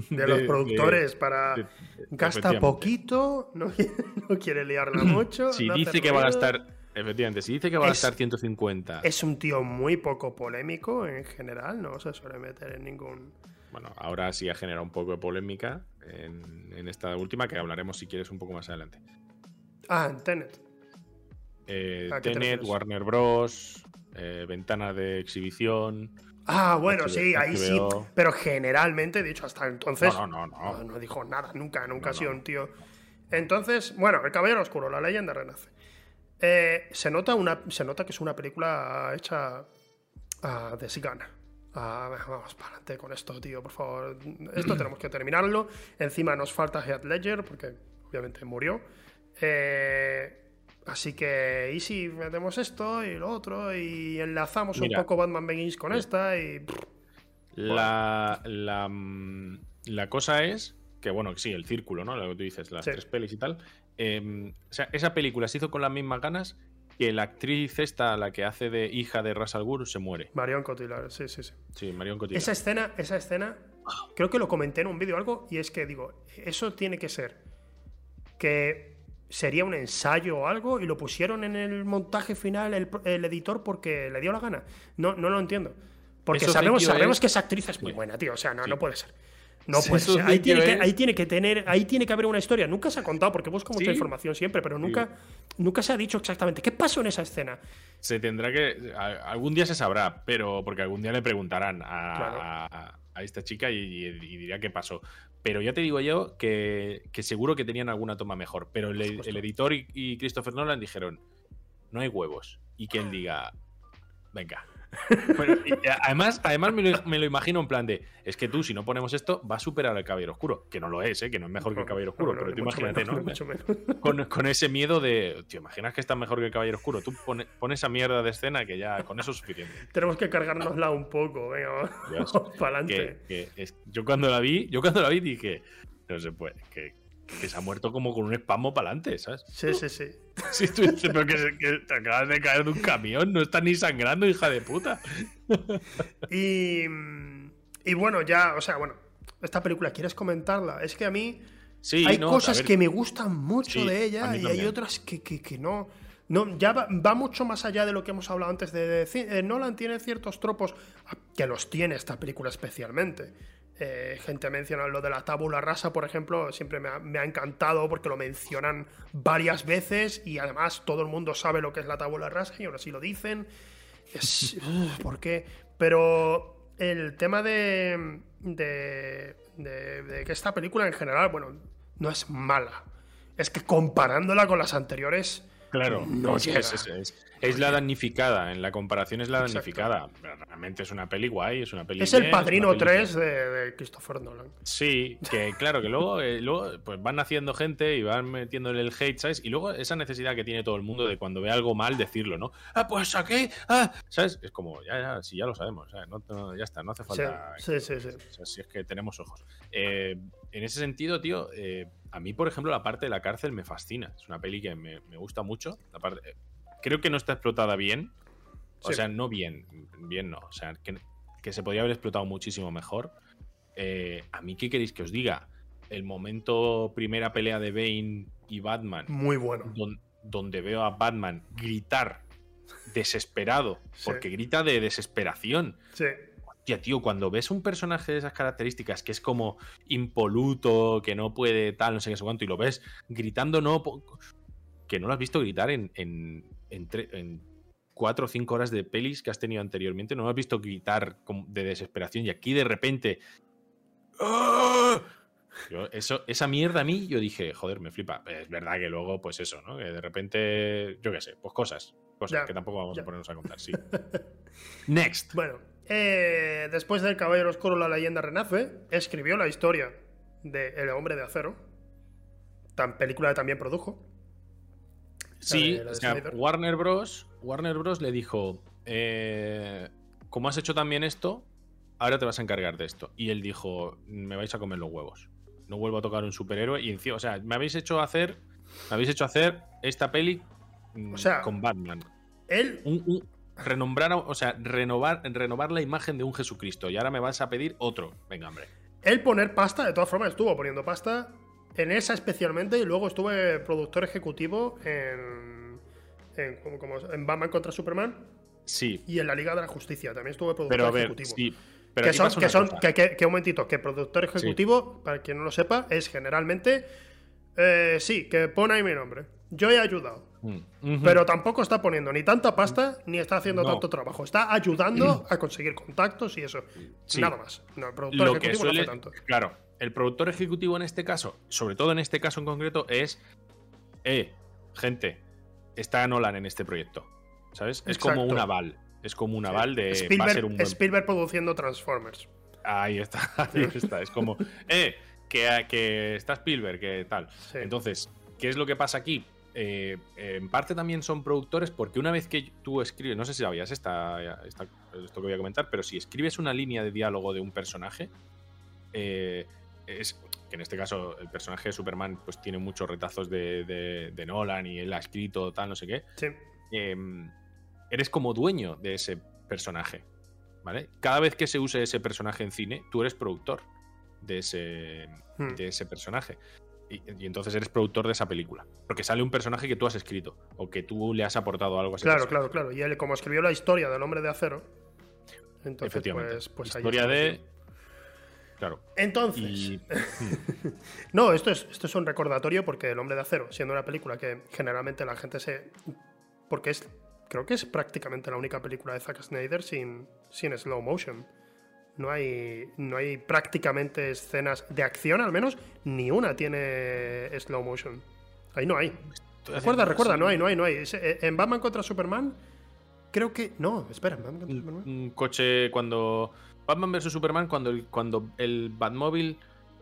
De los productores para.
de-
Gasta poquito, no, no quiere liarla mucho.
Si
no
dice que va a gastar, efectivamente, si dice que va a gastar 150,
Es un tío muy poco polémico en general, no se suele meter en ningún.
bueno, ahora sí ha generado un poco de polémica en, en esta última que hablaremos si quieres un poco más adelante.
Ah, Tenet.
Eh,
¿A qué te
Tenet? Warner Bros. eh, ventana de exhibición.
Ah, bueno,
HBO,
sí, ahí sí. Pero generalmente, dicho hasta entonces.
No, no, no, no.
Dijo nada, nunca, nunca
No,
ha sido
no.
un tío. Entonces, bueno, El Caballero Oscuro, la leyenda renace. Eh, se, nota una, se nota que es una película hecha a desgana. Ah, vamos para adelante con esto, tío, por favor. Esto tenemos que terminarlo. Encima nos falta Heath Ledger, porque obviamente murió. Eh, así que, ¿y si metemos esto y lo otro? Y enlazamos
Mira.
un poco Batman Begins con
Sí.
esta y.
La, la, mm, la cosa es que, bueno, sí, el círculo, ¿no? Lo que tú dices, las
Sí.
tres pelis y tal. Eh, o sea, esa película se hizo con las mismas ganas que la actriz esta, la que hace de hija de Ras Al Ghul, se muere.
Marion Cotillard, sí, sí, sí.
Sí, Marion Cotillard.
Esa escena, esa escena, creo que lo comenté en un vídeo o algo, y es que digo, eso tiene que ser que sería un ensayo o algo y lo pusieron en el montaje final el, el editor porque le dio la gana. No, no lo entiendo. Porque
Eso
sabemos, sabemos
es-
que esa actriz es muy buena, tío. O sea, no,
Sí.
no puede ser. No puede ser. Ahí tiene, que, ahí tiene que tener, ahí tiene que haber una historia. Nunca se ha contado porque busco mucha
Sí.
información siempre, pero nunca, nunca se ha dicho exactamente qué pasó en esa escena.
Se tendrá que. algún día se sabrá, pero porque algún día le preguntarán a,
Claro.
a- a esta chica y, y- y dirá qué pasó. Pero ya te digo yo que, que seguro que tenían alguna toma mejor. Pero el, editor y, y Christopher Nolan dijeron: no hay huevos. Y quien diga, venga. Y además, además me, lo, me lo imagino en plan de: es que tú, si no ponemos esto, va a superar al Caballero Oscuro. Que no lo es, ¿eh? que no es mejor que el Caballero Oscuro.
No,
pero tú imagínate,
menos,
¿no?
mucho menos.
con, con ese miedo de, tío, imaginas que está mejor que el Caballero Oscuro. Tú pones pon esa mierda de escena que ya con eso es suficiente.
Tenemos que cargárnosla un poco, venga, para adelante.
yo cuando la vi, yo cuando la vi dije, no se puede, que, que se ha muerto como con un espasmo para adelante, ¿sabes?
Sí, sí, sí.
Si tú dices, pero que, te acabas de caer de un camión, no estás ni sangrando, hija de puta.
Y, y bueno, ya, o sea, bueno, esta película, ¿quieres comentarla? Es que a mí
Sí,
hay
no,
cosas que me gustan mucho
Sí,
de ella y hay otras que, que- que no. No, ya va, va mucho más allá de lo que hemos hablado antes de decir. eh, Nolan tiene ciertos tropos, que los tiene esta película especialmente. Eh, gente menciona lo de la tabula rasa, por ejemplo, siempre me ha, me ha encantado porque lo mencionan varias veces y además todo el mundo sabe lo que es la tabula rasa y aún así lo dicen. Es, ¿Por qué? Pero el tema de, de, de- de que esta película en general, bueno, no es mala. Es que comparándola con las anteriores,
Claro,
no llega.
es- es- es- la damnificada, en la comparación es la
Exacto.
damnificada. Realmente es una peli guay, es una peli.
es el
bien,
Padrino
peli que-
3 de, de Christopher Nolan.
Sí, que claro, que luego, eh, luego pues van haciendo gente y van metiéndole el hate, ¿sabes? Y luego esa necesidad que tiene todo el mundo de cuando ve algo mal decirlo, ¿no? Ah, pues aquí, ah, ¿sabes? Es como, ya, ya, si ya lo sabemos, ¿sabes? No- no- ya está, no hace
Sí,
falta.
sí, sí, sí.
O sea, si es que tenemos ojos. Eh, en ese sentido, tío, eh, a mí, por ejemplo, la parte de la cárcel me fascina. Es una peli que me, me gusta mucho. La parte, creo que no está explotada bien. O
Sí.
sea, no bien. Bien no. O sea, que, que se podría haber explotado muchísimo mejor. Eh, a mí, ¿qué queréis que os diga? El momento primera pelea de Bane y Batman,
Muy bueno.
don- donde veo a Batman gritar desesperado,
Sí.
porque grita de desesperación.
Sí.
Hostia, tío, cuando ves un personaje de esas características que es como impoluto, que no puede tal, no sé qué, sé cuánto, y lo ves gritando, no. Que no lo has visto gritar en, en, en cuatro o cinco horas de pelis que has tenido anteriormente, no lo has visto gritar de desesperación, y aquí de repente. Yo, eso, esa mierda a mí, yo dije, joder, me flipa. Es verdad que luego, pues eso, ¿no? Que de repente, yo qué sé, pues cosas. Cosas
Ya,
que tampoco vamos
ya.
a ponernos a contar, sí. Next.
Bueno, eh, después del Caballero Oscuro, la leyenda renace, escribió la historia de El Hombre de Acero. Tan película que también produjo.
Sí, o sea. Warner Bros. Warner Bros. le dijo: eh, Como has hecho también esto, ahora te vas a encargar de esto. Y él dijo: Me vais a comer los huevos. No vuelvo a tocar un superhéroe. Y encima, o sea, me habéis hecho hacer. Me habéis hecho hacer esta peli mm,
O sea,
con Batman.
Él,
Un, un- renombrar, o sea, renovar, renovar la imagen de un Jesucristo. Y ahora me vas a pedir otro. Venga, hombre.
él poner pasta, de todas formas, estuvo poniendo pasta en esa especialmente y luego estuve productor ejecutivo en, en, como- como- en Batman contra Superman
Sí,
y en la Liga de la Justicia. También estuve productor
pero a ver,
ejecutivo.
sí. Pero
que son, que son, que, que- que un momentito, que productor ejecutivo, para quien no lo sepa, es generalmente, eh, sí, que pone ahí mi nombre. Yo he ayudado.
Mm.
Pero tampoco está poniendo ni tanta pasta ni está haciendo
No.
tanto trabajo. Está ayudando a conseguir contactos y eso.
Sí.
Nada más. No, el productor
lo que
ejecutivo no hace tanto.
claro, el productor ejecutivo en este caso, sobre todo en este caso en concreto, es, eh, gente, está Nolan en este proyecto, ¿sabes? Es como un aval, es como un aval de va a
Spielberg,
ser un buen...
Spielberg produciendo Transformers.
Ahí está, ahí está, es como, eh, que, que está Spielberg, que tal.
Sí.
Entonces, ¿qué es lo que pasa aquí? Eh, en parte también son productores porque una vez que tú escribes, no sé si sabías esta, esta- esto que voy a comentar, pero si escribes una línea de diálogo de un personaje, eh, es que en este caso el personaje de Superman pues tiene muchos retazos de, de- de Nolan y él ha escrito tal, no sé qué,
Sí.
eh, eres como dueño de ese personaje. ¿Vale? Cada vez que se use ese personaje en cine, tú eres productor de ese,
Hmm.
de ese personaje. Y, y entonces eres productor de esa película. Porque sale un personaje que tú has escrito o que tú le has aportado algo a ese
Claro,
personaje.
claro, claro. Y él, como escribió la historia del hombre de acero, entonces,
Efectivamente.
pues, pues ahí
Historia
está
de. Claro.
Entonces,
Y.
no, esto es, esto es un recordatorio porque El hombre de acero, siendo una película que generalmente la gente se. Porque es. Creo que es prácticamente la única película de Zack Snyder sin, sin slow motion. No hay, no hay prácticamente escenas de acción, al menos, ni una tiene slow motion. Ahí no hay. Recuerda, recuerda, no hay, no hay, no hay. Eh, En Batman contra Superman, creo que. No, espera, en Batman contra Superman.
un coche cuando. Batman vs Superman, cuando el, cuando el Batmóvil.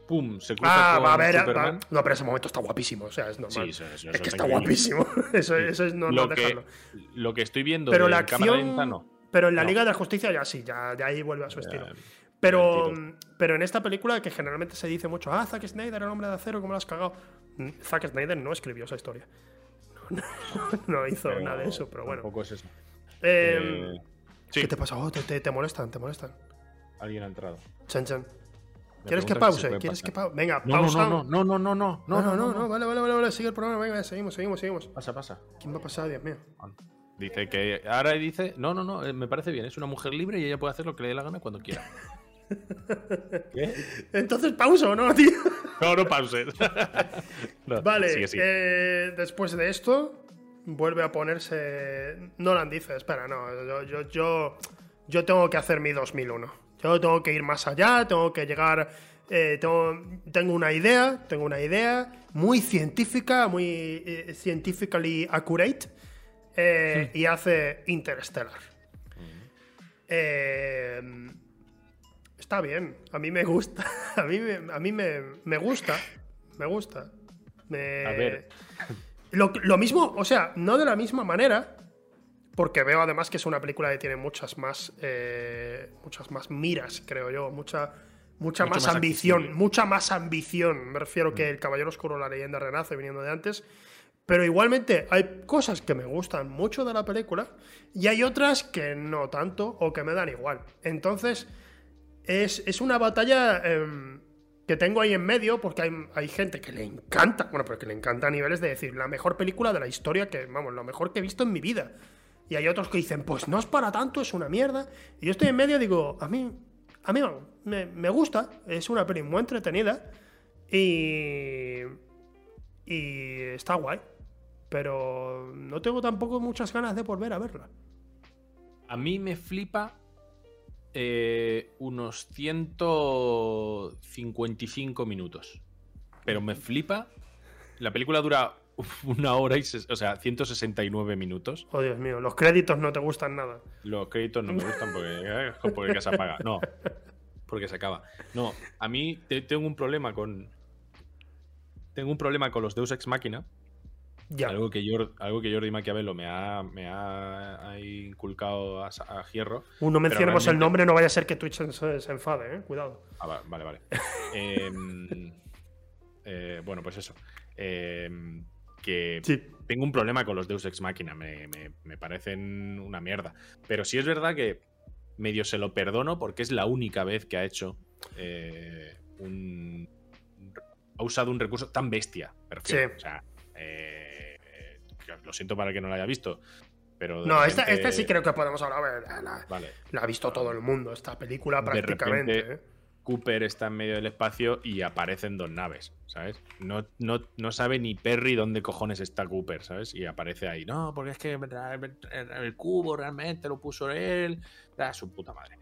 ¡Pum! Se cruza
Ah,
con
va a ver.
Superman.
va- no, pero ese momento está guapísimo. O sea, es normal.
Sí, eso- eso-
es
eso
que
está increíble.
guapísimo. Eso, eso es no, no
lo, que,
dejarlo.
lo que estoy viendo
Pero
de
la
cámara
acción.
lenta no.
Pero en la
No.
Liga de la Justicia ya sí, ya de ahí vuelve a su
Ya,
estilo. Pero, pero en esta película, que generalmente se dice mucho, ah, Zack Snyder, el hombre de acero, ¿cómo lo has cagado? Mm, Zack Snyder no escribió esa historia. No, no hizo
Pero
nada de eso, pero bueno.
Tampoco es eso.
Eh,
Eh, sí,
¿Qué te pasa? Oh, te, te- te molestan, te molestan.
Alguien ha entrado.
Chan, chan. ¿Quieres que
si
pause? ¿Quieres que pause? Venga,
No, no,
pausa.
no, no, no, no, no,
No, no, no, no, vale, vale, vale, vale, sigue el programa, venga, seguimos, seguimos, seguimos.
Pasa, pasa.
¿Quién va a pasar, Dios mío?
Dice que ahora dice, no, no, no, eh, me parece bien, es una mujer libre y ella puede hacer lo que le dé la gana cuando quiera. ¿Qué?
Entonces pausa o no, tío.
No, no pauses. No,
Vale,
sigue, sigue.
eh, después de esto, vuelve a ponerse. Nolan dice: Espera, no, yo, yo, yo, yo tengo que hacer mi 2001. Yo tengo que ir más allá, tengo que llegar. eh, tengo, tengo una idea, tengo una idea muy científica, muy eh, scientifically accurate, eh, y hace Interstellar. Eh, está bien, a mí me gusta, a mí me, a mí me, me gusta, me gusta. Me-
A ver.
Lo, lo mismo, o sea, no de la misma manera, porque veo además que es una película que tiene muchas más, eh, muchas más miras, creo yo, mucha, mucha
Mucho
más, ambición,
accesible.
mucha más ambición. Me refiero que El Caballero Oscuro, la leyenda renace viniendo de antes. Pero igualmente hay cosas que me gustan mucho de la película y hay otras que no tanto o que me dan igual. Entonces, es, es una batalla em, que tengo ahí en medio porque hay, hay gente que le encanta, bueno, pero que le encanta a niveles de decir la mejor película de la historia que, vamos, lo mejor que he visto en mi vida. Y hay otros que dicen, pues no es para tanto, es una mierda. Y yo estoy en medio y digo, a mí, a mí me, me gusta, es una peli muy entretenida y, y está guay. Pero no tengo tampoco muchas ganas de volver a verla.
A mí me flipa eh, unos 155 minutos. Pero me flipa. La película dura una hora y. o sea, 169 minutos.
Oh, Dios mío, los créditos no te gustan nada.
Los créditos no me gustan porque, eh, porque se apaga. No, porque se acaba. No, a mí te- tengo un problema con. Tengo un problema con los Deus Ex Machina.
Ya.
Algo que, Jor- algo que Jordi Maquiavelo me ha, me ha, ha inculcado a, a Hierro.
Uh, no mencionemos el nombre, no vaya a ser que Twitch se, se enfade, eh. Cuidado.
Ah, va- vale, vale. Em, eh, bueno, pues eso. Em, que
Sí.
tengo un problema con los Deus Ex Machina. Me, me- me parecen una mierda. Pero sí es verdad que medio se lo perdono porque es la única vez que ha hecho eh, un. Ha usado un recurso tan bestia.
Sí.
O sea, eh, lo siento para el que no lo haya visto. Pero
No, esta,
repente-
esta sí creo que podemos hablar. La, la-
Vale.
la ha visto todo el mundo, esta película
De
prácticamente.
repente-
eh.
Cooper está en medio del espacio y aparecen dos naves, ¿sabes? No, no, no, sabe ni Perry dónde cojones está Cooper, ¿sabes? Y aparece ahí. No, porque es que el, cubo realmente lo puso él. Da su puta madre.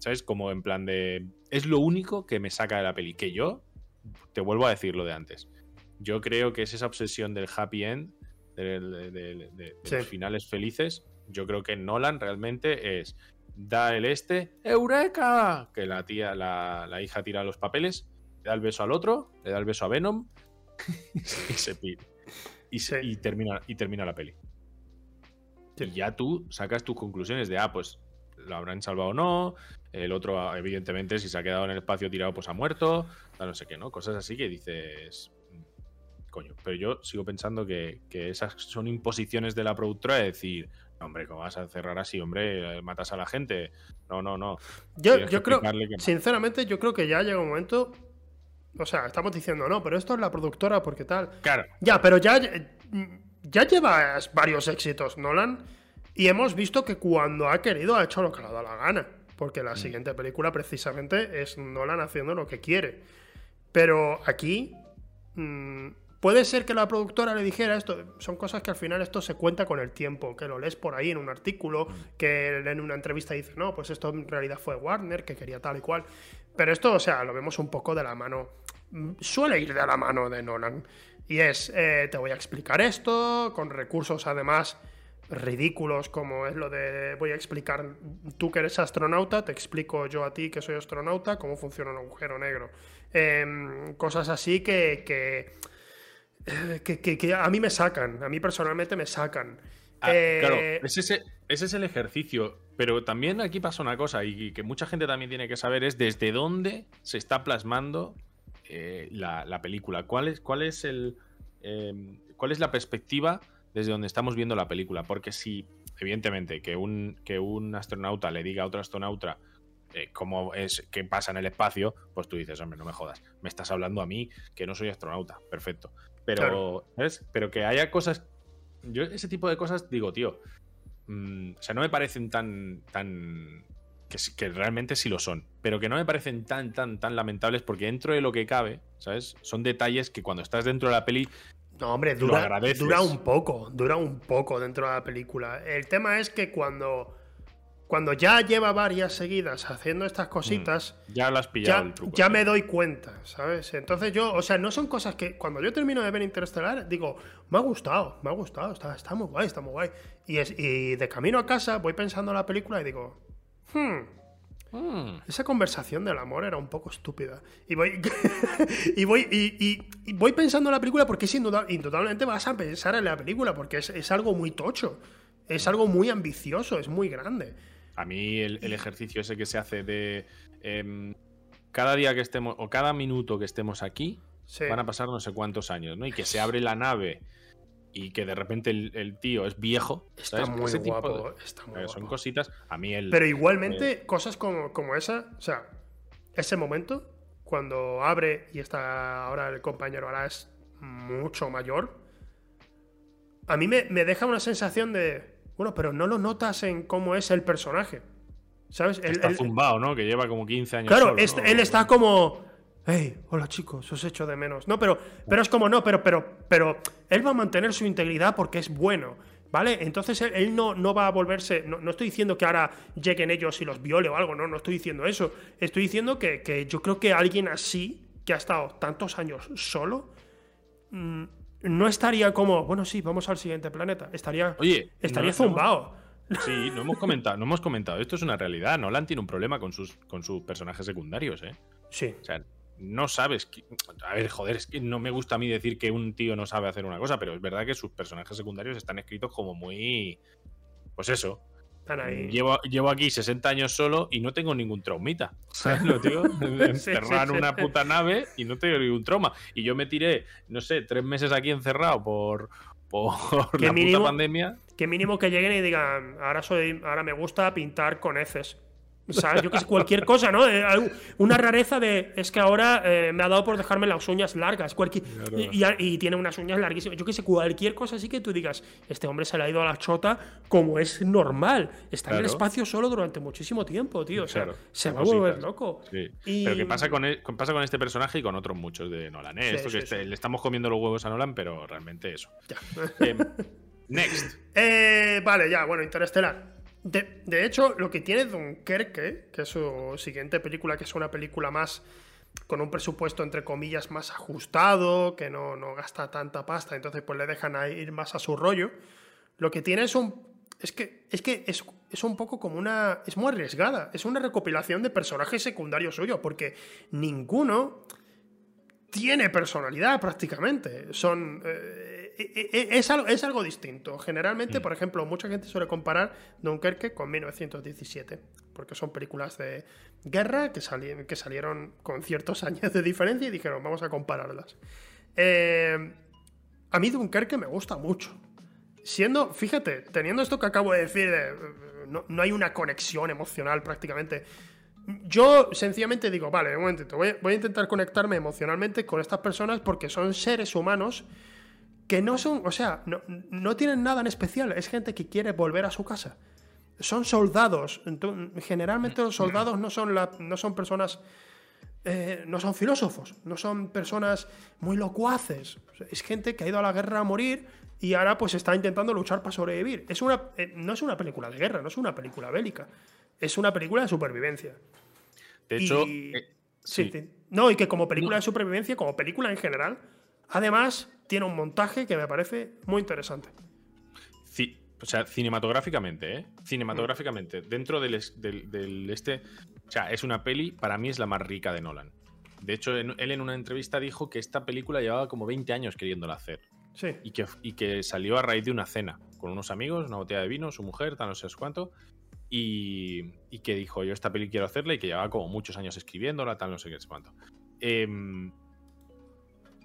¿Sabes? Como en plan de. Es lo único que me saca de la peli. Que yo, te vuelvo a decir lo de antes. Yo creo que es esa obsesión del happy end, de, los finales felices. Yo creo que Nolan realmente es da el este, ¡Eureka! Que la tía, la, hija tira los papeles, le da el beso al otro, le da el beso a Venom y se pide. Y, termina, y termina la peli. Y ya tú sacas tus conclusiones de, ah, pues lo habrán salvado o no. El otro, evidentemente, si se ha quedado en el espacio tirado, pues ha muerto. No sé qué, ¿no? Cosas así que dices. Mm, coño. Pero yo sigo pensando que, que esas son imposiciones de la productora de decir, Hombre, ¿cómo vas a cerrar así? Hombre, matas a la gente. No, no, no.
Yo, yo creo, sinceramente, yo creo que ya llega un momento. O sea, estamos diciendo, no, pero esto es la productora porque tal.
Claro.
Ya, pero ya, ya llevas varios éxitos, Nolan. Y hemos visto que cuando ha querido ha hecho lo que le ha dado la gana. Porque la mm. siguiente película precisamente es Nolan haciendo lo que quiere. Pero aquí. Mm, Puede ser que la productora le dijera esto, son cosas que al final esto se cuenta con el tiempo, que lo lees por ahí en un artículo, que en una entrevista dice, no, pues esto en realidad fue Warner, que quería tal y cual. Pero esto, o sea, lo vemos un poco de la mano, suele ir de la mano de Nolan. Y es, eh, te voy a explicar esto, con recursos además ridículos como es lo de voy a explicar, tú que eres astronauta, te explico yo a ti que soy astronauta, cómo funciona un agujero negro. Em, cosas así que que, a mí me sacan, a mí personalmente me sacan.
Ah, claro, eh, ese, es el ejercicio, pero también aquí pasa una cosa y que mucha gente también tiene que saber es desde dónde se está plasmando eh, la, película, cuál es, cuál es el... Em, ¿Cuál es la perspectiva desde donde estamos viendo la película? Porque si, evidentemente, que un, que un astronauta le diga a otro astronauta eh, cómo es que pasa en el espacio, pues tú dices, hombre, no me jodas, me estás hablando a mí que no soy astronauta, perfecto. Pero, Pero que haya cosas. Yo, ese tipo de cosas, digo, tío. Mm, o sea, no me parecen tan. tan que, que, realmente sí lo son. Pero que no me parecen tan, tan, tan lamentables porque dentro de lo que cabe, ¿sabes? Son detalles que cuando estás dentro de la peli.
No, hombre, dura, dura un poco. Dura un poco dentro de la película. El tema es que cuando cuando ya lleva varias seguidas haciendo estas cositas,
mm, ya las pillado
ya, ya me doy cuenta, ¿sabes? Entonces yo, o sea, no son cosas que cuando yo termino de ver Interestelar, digo, me ha gustado, me ha gustado, está, está muy guay, está muy guay. Y, es, y de camino a casa voy pensando en la película y digo, hmm, hmm. esa conversación del amor era un poco estúpida. Y voy, y, voy, y, voy pensando en la película porque sin duda, indudablemente vas a pensar en la película porque es, es algo muy tocho. Es algo muy ambicioso, es muy grande.
A mí el, ejercicio ese que se hace de em, cada día que estemos, o cada minuto que estemos aquí, van a pasar no sé cuántos años, ¿no? Y que se abre la nave y que de repente el, tío es viejo.
Está muy guapo.
Son cositas. A mí el.
Pero igualmente, eh, cosas como, como esa, o sea, ese momento, cuando abre y está ahora el compañero ahora es mucho mayor, a mí me, me deja una sensación de bueno, pero no lo notas en cómo es el personaje. ¿Sabes?
Está zumbado, ¿no? Que lleva como 15 años.
Claro, él está como. Hey, hola chicos, os echo de menos. No, pero, pero es como no, pero, pero, pero él va a mantener su integridad porque es bueno. ¿Vale? Entonces él, no, no, va a volverse. No, estoy diciendo que ahora lleguen ellos y los viole o algo, no, no estoy diciendo eso. Estoy diciendo que, yo creo que alguien así, que ha estado tantos años solo, mm, no estaría como, bueno, sí, vamos al siguiente planeta. Estaría,
Oye,
estaría zumbado.
sí, no hemos comentado, no hemos comentado. Esto es una realidad. Nolan tiene un problema con sus, con sus personajes secundarios, ¿eh?
Sí.
O sea, no sabes. a ver, joder, es que no me gusta a mí decir que un tío no sabe hacer una cosa, pero es verdad que sus personajes secundarios están escritos como muy. Pues eso, Llevo, llevo, aquí 60 años solo y no tengo ningún traumita. ¿Sabes lo digo? Encerrar una puta nave y no tengo ningún trauma. Y yo me tiré, no sé, tres meses aquí encerrado por, por la puta pandemia.
Que mínimo que lleguen y digan, ahora soy, ahora me gusta pintar con heces. O sea, yo que sé, cualquier cosa, ¿no? Eh, una rareza de. Es que ahora eh, me ha dado por dejarme las uñas largas. Cualquier, y, tiene unas uñas larguísimas. Yo que sé, cualquier cosa así que tú digas, este hombre se le ha ido a la chota como es normal. Está en el espacio solo durante muchísimo tiempo, tío. O sea, se va a volver loco.
Pero ¿qué pasa con, e, pasa con este personaje y con otros muchos de Nolan? ¿eh? Esto que este, le estamos comiendo los huevos a Nolan, pero realmente eso. Em, next.
vale, ya, bueno, Interestelar. De, hecho, lo que tiene Dunkerque, que es su siguiente película, que es una película más con un presupuesto entre comillas más ajustado, que no, gasta tanta pasta, entonces pues le dejan ir más a su rollo. Lo que tiene es un. Es que, es, que es, es un poco como una. Es muy arriesgada. Es una recopilación de personajes secundarios suyos, porque ninguno tiene personalidad prácticamente. Son. Eh, es algo, es algo distinto. Generalmente, mm. por ejemplo, mucha gente suele comparar Dunkerque con 1917, porque son películas de guerra que, que salieron con ciertos años de diferencia y dijeron, vamos a compararlas. Eh, a mí Dunkerque me gusta mucho. Siendo, fíjate, teniendo esto que acabo de decir, no, hay una conexión emocional prácticamente. Yo sencillamente digo, vale, un momentito, voy, voy a intentar conectarme emocionalmente con estas personas porque son seres humanos que no son, o sea, no, tienen nada en especial, es gente que quiere volver a su casa. Son soldados, generalmente los soldados no son, no son personas, eh, no son filósofos, no son personas muy locuaces, es gente que ha ido a la guerra a morir y ahora pues está intentando luchar para sobrevivir. Es una, eh, no es una película de guerra, no es una película bélica, es una película de supervivencia.
De hecho, eh,
sí. no, y que como película de supervivencia, como película en general, además tiene un montaje que me parece muy interesante.
Sí, o sea, cinematográficamente, ¿eh? Cinematográficamente, dentro del, este. O sea, es una peli, para mí es la más rica de Nolan. De hecho, él en una entrevista dijo que esta película llevaba como 20 años queriéndola hacer.
Sí.
Y que, y que salió a raíz de una cena con unos amigos, una botella de vino, su mujer, tal, no sé cuánto. Y, y, que dijo, yo esta peli quiero hacerla y que llevaba como muchos años escribiéndola, tal, no sé qué, cuánto. Eh,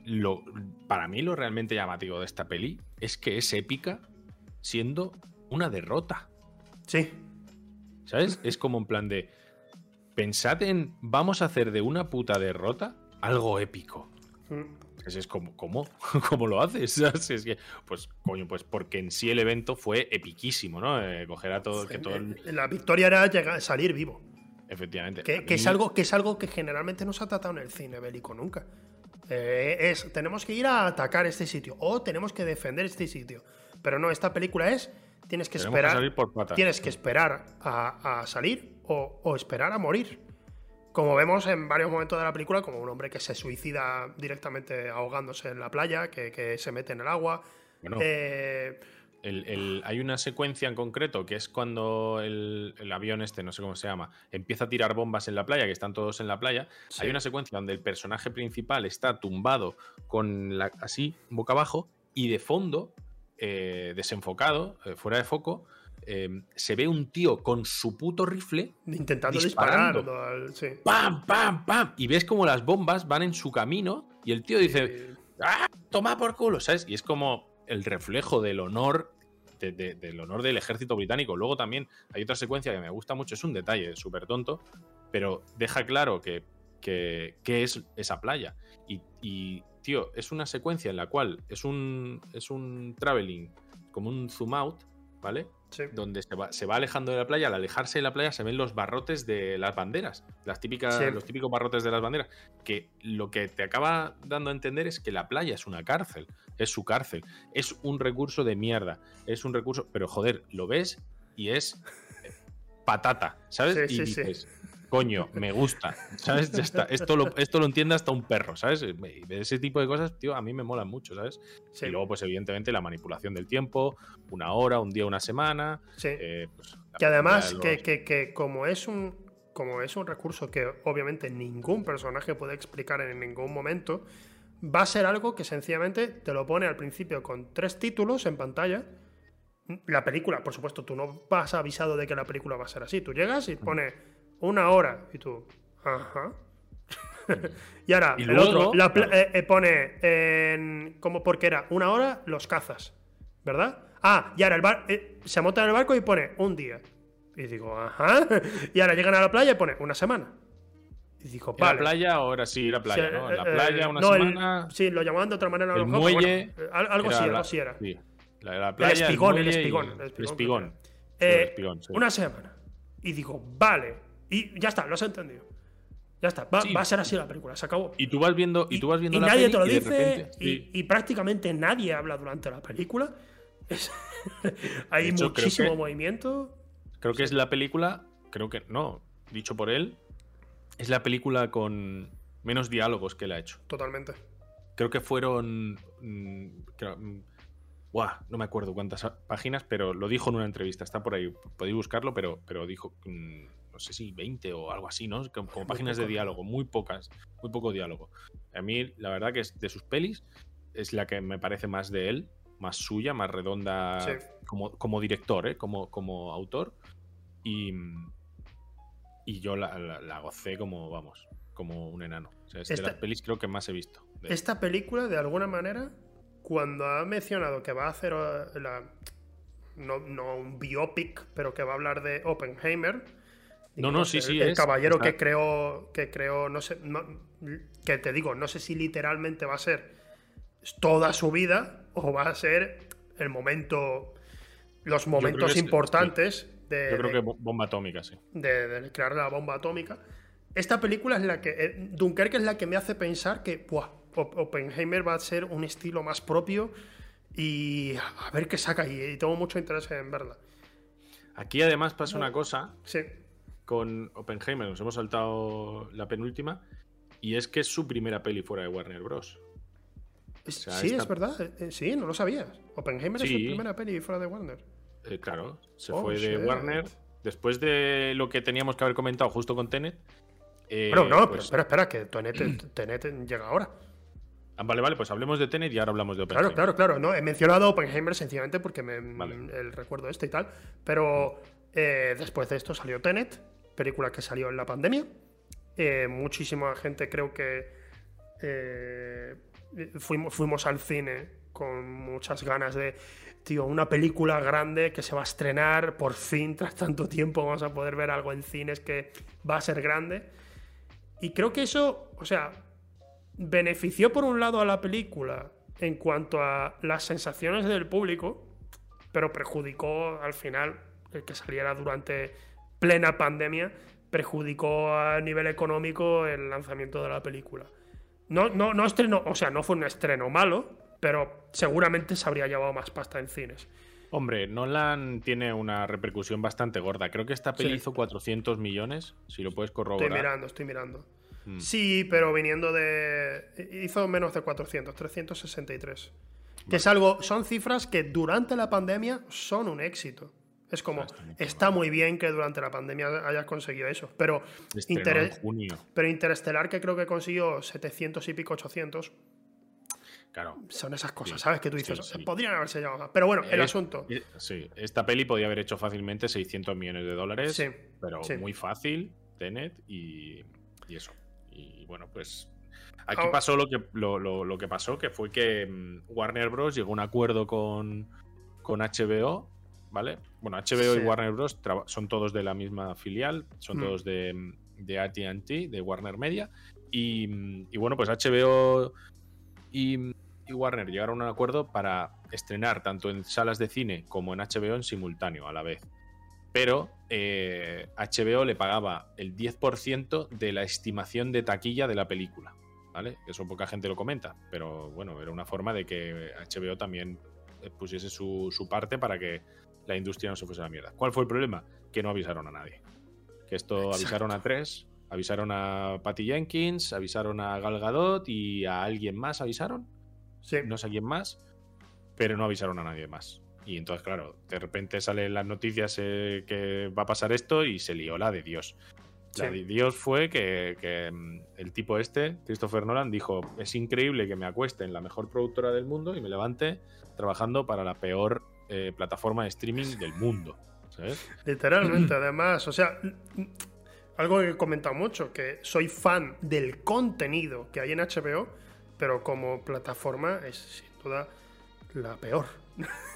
lo, para mí lo realmente llamativo de esta peli es que es épica siendo una derrota.
Sí.
¿Sabes? Es como en plan de. Pensad en. Vamos a hacer de una puta derrota algo épico. Mm. Es, como, ¿cómo? ¿Cómo lo haces? Es que, pues, coño, pues porque en sí el evento fue epiquísimo, ¿no? Eh, coger a todo. que todo
La victoria era llegar, salir vivo.
Efectivamente.
Que, es algo, que es algo que generalmente no se ha tratado en el cine bélico nunca. Eh, es, tenemos que ir a atacar este sitio o tenemos que defender este sitio. Pero no, esta película es, tienes que esperar. tienes que esperar a, salir o, esperar a morir. Como vemos en varios momentos de la película, como un hombre que se suicida directamente ahogándose en la playa, que, se mete en el agua. Eh,
hay una secuencia en concreto que es cuando el, avión este, no sé cómo se llama, empieza a tirar bombas en la playa, que están todos en la playa. Hay una secuencia donde el personaje principal está tumbado con la, así, boca abajo, y de fondo, eh, desenfocado, eh, fuera de foco, eh, se ve un tío con su puto rifle
intentando disparar.
¡Pam, pam, pam! Y ves como las bombas van en su camino y el tío dice, ¡ah! Toma por culo, ¿sabes? Y es como el reflejo del honor del honor del ejército británico. Luego también hay otra secuencia que me gusta mucho, es un detalle súper tonto, pero deja claro que, que, es esa playa. Y, tío, es una secuencia en la cual es un, es un traveling, como un zoom out, ¿vale? Donde se va, se va, alejando de la playa. Al alejarse de la playa se ven los barrotes de las banderas, las típicas, los típicos barrotes de las banderas, que lo que te acaba dando a entender es que la playa es una cárcel, es su cárcel, es un recurso de mierda, es un recurso, pero joder, lo ves y es patata, ¿sabes? y dices, coño, me gusta, ¿sabes? Ya está. Esto lo, esto lo entiende hasta un perro, ¿sabes? Ese tipo de cosas, tío, a mí me molan mucho, ¿sabes? Y luego, pues evidentemente, la manipulación del tiempo, una hora, un día, una semana.
Sí. Eh, pues, que además, que, que, que, como es un. Como es un recurso que obviamente ningún personaje puede explicar en ningún momento, va a ser algo que sencillamente te lo pone al principio con tres títulos en pantalla. La película, por supuesto, tú no vas avisado de que la película va a ser así. Tú llegas y pone una hora. Y tú, ajá. y ahora, el otro eh, eh, pone en. como porque era una hora los cazas, ¿verdad? Ah, y ahora el bar, eh, se monta en el barco y pone un día. Y digo, ajá. Y ahora llegan a la playa y pone una semana. Y digo,
¿Era
vale.
playa ahora sí, era playa,
Sí,
¿no? La playa, una
no, el-
semana.
sí, lo llamaban de otra manera.
el muelle.
bueno, algo así,
la-
algo así era.
Sí. La, la playa,
El espigón, el
y
espigón.
el-
espigón. Eh. Una semana. Y digo, vale. Y ya está, lo has entendido. Ya está, va,
Sí.
va a ser así la película, se acabó.
Y tú vas viendo, y, tú vas viendo
y
la
nadie te lo
y
dice
repente-
y,
sí.
y prácticamente nadie habla durante la película. Hay
creo
muchísimo
que-
movimiento.
Creo que es la película, creo que no, dicho por él, es la película con menos diálogos que él ha hecho.
Totalmente.
Creo que fueron. mm, creo- mm, buah, no me acuerdo cuántas páginas, pero lo dijo en una entrevista. Está por ahí, podéis buscarlo, pero, pero dijo, mm, no sé si 20 o algo así, ¿no? Como, páginas de diálogo, muy pocas, muy poco diálogo. A mí, la verdad que es de sus pelis, es la que me parece más de él, más suya, más redonda
Sí.
como, como director, ¿eh? como, como autor. Y, y yo la, la- la gocé como, vamos, como un enano. O sea, es de
Esta-
las pelis creo que más he visto. de.
Esta película, de alguna manera, cuando ha mencionado que va a hacer eh, la. No, no un biopic, pero que va a hablar de Oppenheimer.
No, no, sí,
el-
sí,
El
es-
caballero
está-
que creó. Que creó, no sé. no- que te digo, no sé si literalmente va a ser toda su vida o va a ser el momento. Los momentos
es-
importantes de,
Yo creo
de-
que bo- bomba atómica, sí.
de, de crear la bomba atómica. Esta película es la que. eh, Dunkerque es la que me hace pensar que buah, Oppenheimer va a ser un estilo más propio y a ver qué saca y, y tengo mucho interés en verla.
Aquí además pasa una cosa
Sí,
con Oppenheimer, nos hemos saltado la penúltima, y es que es su primera peli fuera de Warner Bros. Sea,
sí
esta-
es verdad. eh, sí, no lo sabías. Oppenheimer es su primera peli fuera de Warner.
Eh, claro, se
Oh,
fue de. Warner. Después de lo que teníamos que haber comentado justo con Tenet. eh,
Pero no, pero
pues-
espera, espera, que Tenet, Tenet llega ahora.
Ah, Vale, vale, pues hablemos de Tenet y ahora hablamos de Oppenheimer.
Claro, claro, claro. No, he mencionado Oppenheimer sencillamente porque me
Vale.
el recuerdo este y tal. Pero eh, después de esto salió Tenet, película que salió en la pandemia. Eh, muchísima gente creo que eh, fuimos, fuimos al cine con muchas ganas de, tío, una película grande que se va a estrenar por fin tras tanto tiempo. Vamos a poder ver algo en cines que va a ser grande. Y creo que eso, o sea, benefició por un lado a la película en cuanto a las sensaciones del público, pero perjudicó al final el que saliera durante plena pandemia, perjudicó a nivel económico el lanzamiento de la película. No, no, no estrenó, o sea, no fue un estreno malo, pero seguramente se habría llevado más pasta en cines.
Hombre, Nolan tiene una repercusión bastante gorda. Creo que esta peli
Sí.
hizo 400 millones, si lo puedes
Estoy
corroborar.
mirando, estoy mirando.
Mm.
Sí, pero viniendo de. Hizo menos de 400, 363. Que es algo. Son cifras que durante la pandemia son un éxito. Es como.
está muy
bien que durante la pandemia hayas conseguido eso. Pero. Inter-. Pero Interestelar, que creo que consiguió 700 y pico, 800,
Claro.
son esas cosas,
Sí,
¿sabes? Que tú dices,
sí.
podrían haberse llegado más. Pero bueno, el
Es-
asunto.
Sí, esta peli podía haber hecho fácilmente 600 millones de dólares,
Sí,
pero muy fácil, Tenet y, y eso. Y bueno, pues aquí
Ahora-
pasó lo que, lo, lo- lo que pasó, que fue que mm, Warner Bros. llegó a un acuerdo con, con HBO, ¿vale? Bueno, HBO
Sí.
y Warner Bros. son todos de la misma filial, son
Mm.
todos de, de AT&T, de Warner Media. Y, y bueno, pues HBO y, y Warner llegaron a un acuerdo para estrenar tanto en salas de cine como en HBO en simultáneo a la vez. Pero eh, HBO le pagaba el 10% de la estimación de taquilla de la película. ¿Vale? Eso poca gente lo comenta, pero bueno, era una forma de que HBO también eh, pusiese su, su parte para que la industria no se fuese a la mierda. ¿Cuál fue el problema? Que no avisaron a nadie. Que esto
Exacto.
avisaron a tres, avisaron a Patty Jenkins, avisaron a Gal Gadot y a alguien más avisaron
Sí.
no sé quién más, pero no avisaron a nadie más. Y entonces, claro, de repente salen las noticias eh, que va a pasar esto y se lió la de Dios. La
Sí.
de Dios fue que, que, mm, el tipo este, Christopher Nolan, dijo, es increíble que me acueste en la mejor productora del mundo y me levante trabajando para la peor eh, plataforma de streaming del mundo. ¿sabes?
Literalmente, además. O sea, algo que he comentado mucho, que soy fan del contenido que hay en HBO, pero como plataforma es sin duda la peor.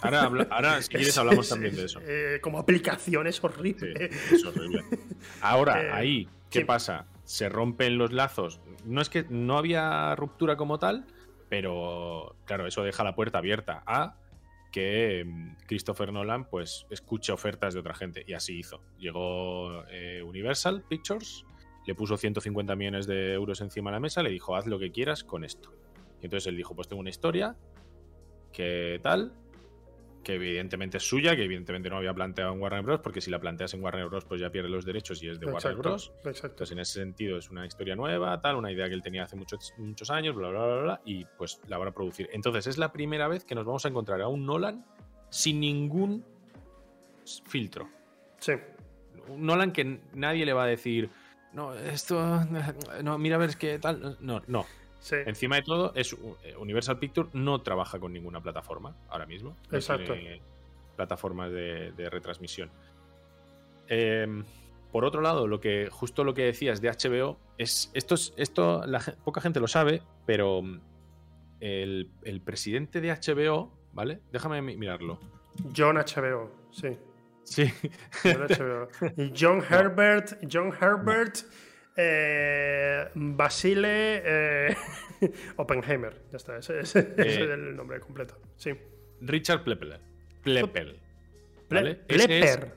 Ahora, si quieres,
Es-
hablamos también de
es,
eso.
eh, como aplicación es
Sí,
horrible.
es horrible. Ahora,
Eh,
ahí, ¿qué
sí.
pasa? Se rompen los lazos. No es que no había ruptura como tal, pero claro, eso deja la puerta abierta a que mm, Christopher Nolan pues escuche ofertas de otra gente. Y así hizo. Llegó eh, Universal Pictures, le puso 150 millones de euros encima de la mesa, le dijo, haz lo que quieras con esto. Y entonces él dijo, pues tengo una historia, que tal, que evidentemente es suya, que evidentemente no había planteado en Warner Bros., porque si la planteas en Warner Bros., pues ya pierde los derechos y es de Warner Bros.
exacto.
Entonces, en ese sentido, es una historia nueva, tal, una idea que él tenía hace muchos, muchos años, bla, bla, bla, bla, y pues la van a producir. Entonces, es la primera vez que nos vamos a encontrar a un Nolan sin ningún filtro.
Sí,
Un Nolan que nadie le va a decir, no, esto, no, mira a ver, es que tal. No, no.
Sí.
Encima de todo, es eh, Universal Pictures no trabaja con ninguna plataforma ahora mismo. No
Exacto.
tiene plataformas de, de retransmisión. Eh, por otro lado, lo que justo lo que decías de HBO es esto es esto la poca gente lo sabe, pero mm, el, el presidente de HBO, ¿vale? Déjame mi- mirarlo.
John HBO, sí.
Sí,
John HBO. Y John Herbert, John Herbert, eh, Basile eh, Oppenheimer. Ya está, ese, ese- ese es
Eh.
el nombre completo. Sí.
Richard Plepler. Plepel.
Ple-
¿vale? Es Plepler.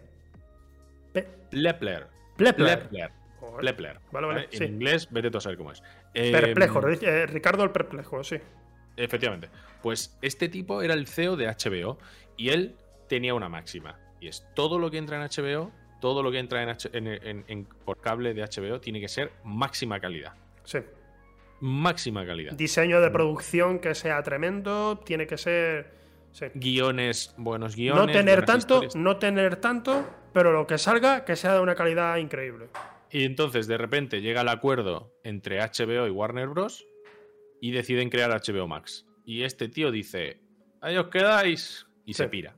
Plepler.
Plepler.
Joder.
Plepler.
Vale, vale,
¿vale?
sí.
En inglés, vete tú a saber cómo es.
Perplejo, eh, Ricardo el Perplejo, sí.
Efectivamente. Pues este tipo era el CEO de HBO y él tenía una máxima. Y es todo lo que entra en HBO, todo lo que entra en, H- en- en- en- por cable de HBO tiene que ser máxima calidad.
Sí.
Máxima calidad.
Diseño de producción que sea tremendo, tiene que ser. Sí.
Guiones, buenos guiones.
No tener tanto,
historias.
no tener tanto, pero lo que salga que sea de una calidad increíble.
Y entonces de repente llega el acuerdo entre HBO y Warner Bros. y deciden crear HBO Max. Y este tío dice, ahí os quedáis. Y
Sí.
se pira.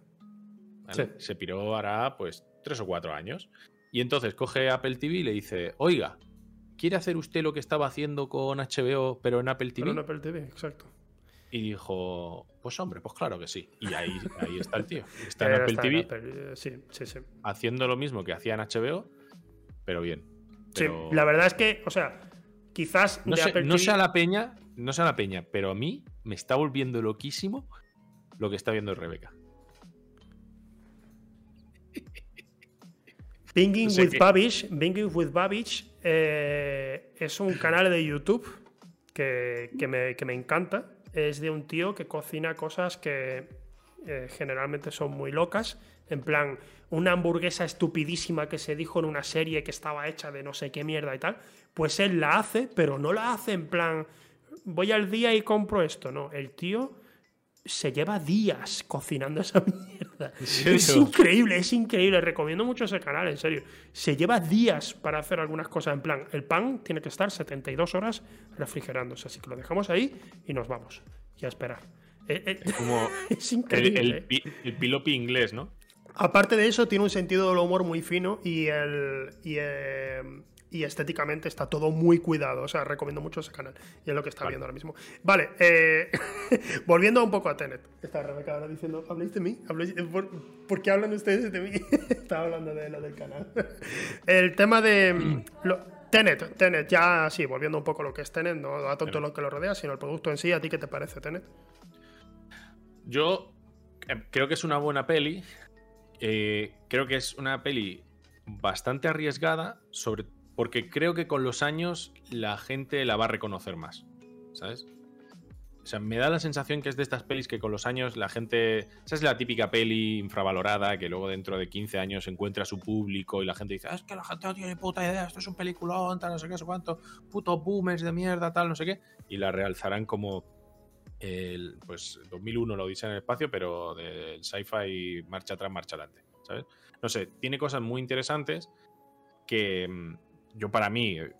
¿vale?
Sí.
Se piró hará pues tres o cuatro años. Y entonces coge Apple TV y le dice, oiga, ¿quiere hacer usted lo que estaba haciendo con HBO pero en Apple TV?
Pero en Apple TV, exacto.
Y dijo, pues hombre, pues claro que sí. Y ahí, ahí está el tío. Está en Apple
está
TV
Apple, eh, sí, sí, sí.
haciendo lo mismo que hacía en HBO, pero bien.
Sí, la verdad es que, o sea, quizás
No
de
sé,
Apple
no
TV
sé a la peña, no sé a la peña, pero a mí me está volviendo loquísimo lo que está viendo Rebeca.
Binging with Babish, Binging with Babish eh, es un canal de YouTube que, que me, que me encanta. Es de un tío que cocina cosas que eh, generalmente son muy locas. En plan, una hamburguesa estupidísima que se dijo en una serie que estaba hecha de no sé qué mierda y tal. Pues él la hace, pero no la hace en plan, voy al día y compro esto. No, el tío se lleva días cocinando esa mierda. Es increíble, es increíble. Recomiendo mucho ese canal, en serio. Se lleva días para hacer algunas cosas. En plan, el pan tiene que estar 72 horas refrigerándose. Así que lo dejamos ahí y nos vamos. Y a esperar. Eh, eh,
Como
es increíble.
el,
eh.
pi- el pilopi inglés, ¿no?
Aparte de eso, tiene un sentido del humor muy fino y, el, y, eh, y estéticamente está todo muy cuidado. O sea, recomiendo mucho ese canal. Y es lo que está
Vale.
viendo ahora mismo. Vale, eh, volviendo un poco a Tenet. Está Rebeca ahora diciendo, ¿habláis de mí? ¿Habláis- ¿Por, por qué hablan ustedes de mí? Estaba hablando de lo del canal. El tema de... mm, lo- Tenet, Tenet, ya sí, volviendo un poco a lo que es Tenet, no a
Tenet.
lo que lo rodea, sino el producto en sí. ¿A ti qué te parece, Tenet?
Yo eh, creo que es una buena peli. Eh, creo que es una peli bastante arriesgada, sobre, porque creo que con los años la gente la va a reconocer más. ¿Sabes? O sea, me da la sensación que es de estas pelis que con los años la gente. Esa es la típica peli infravalorada que luego dentro de 15 años encuentra su público y la gente dice: "Ah, Es que la gente no tiene puta idea, esto es un peliculón, tal, no sé qué, sé cuánto, putos boomers de mierda, tal, no sé qué. Y la realzarán como el, pues 2001 lo dice en el espacio, pero del sci-fi marcha atrás, marcha adelante, ¿sabes? No sé, tiene cosas muy interesantes que mm, yo para mí eh,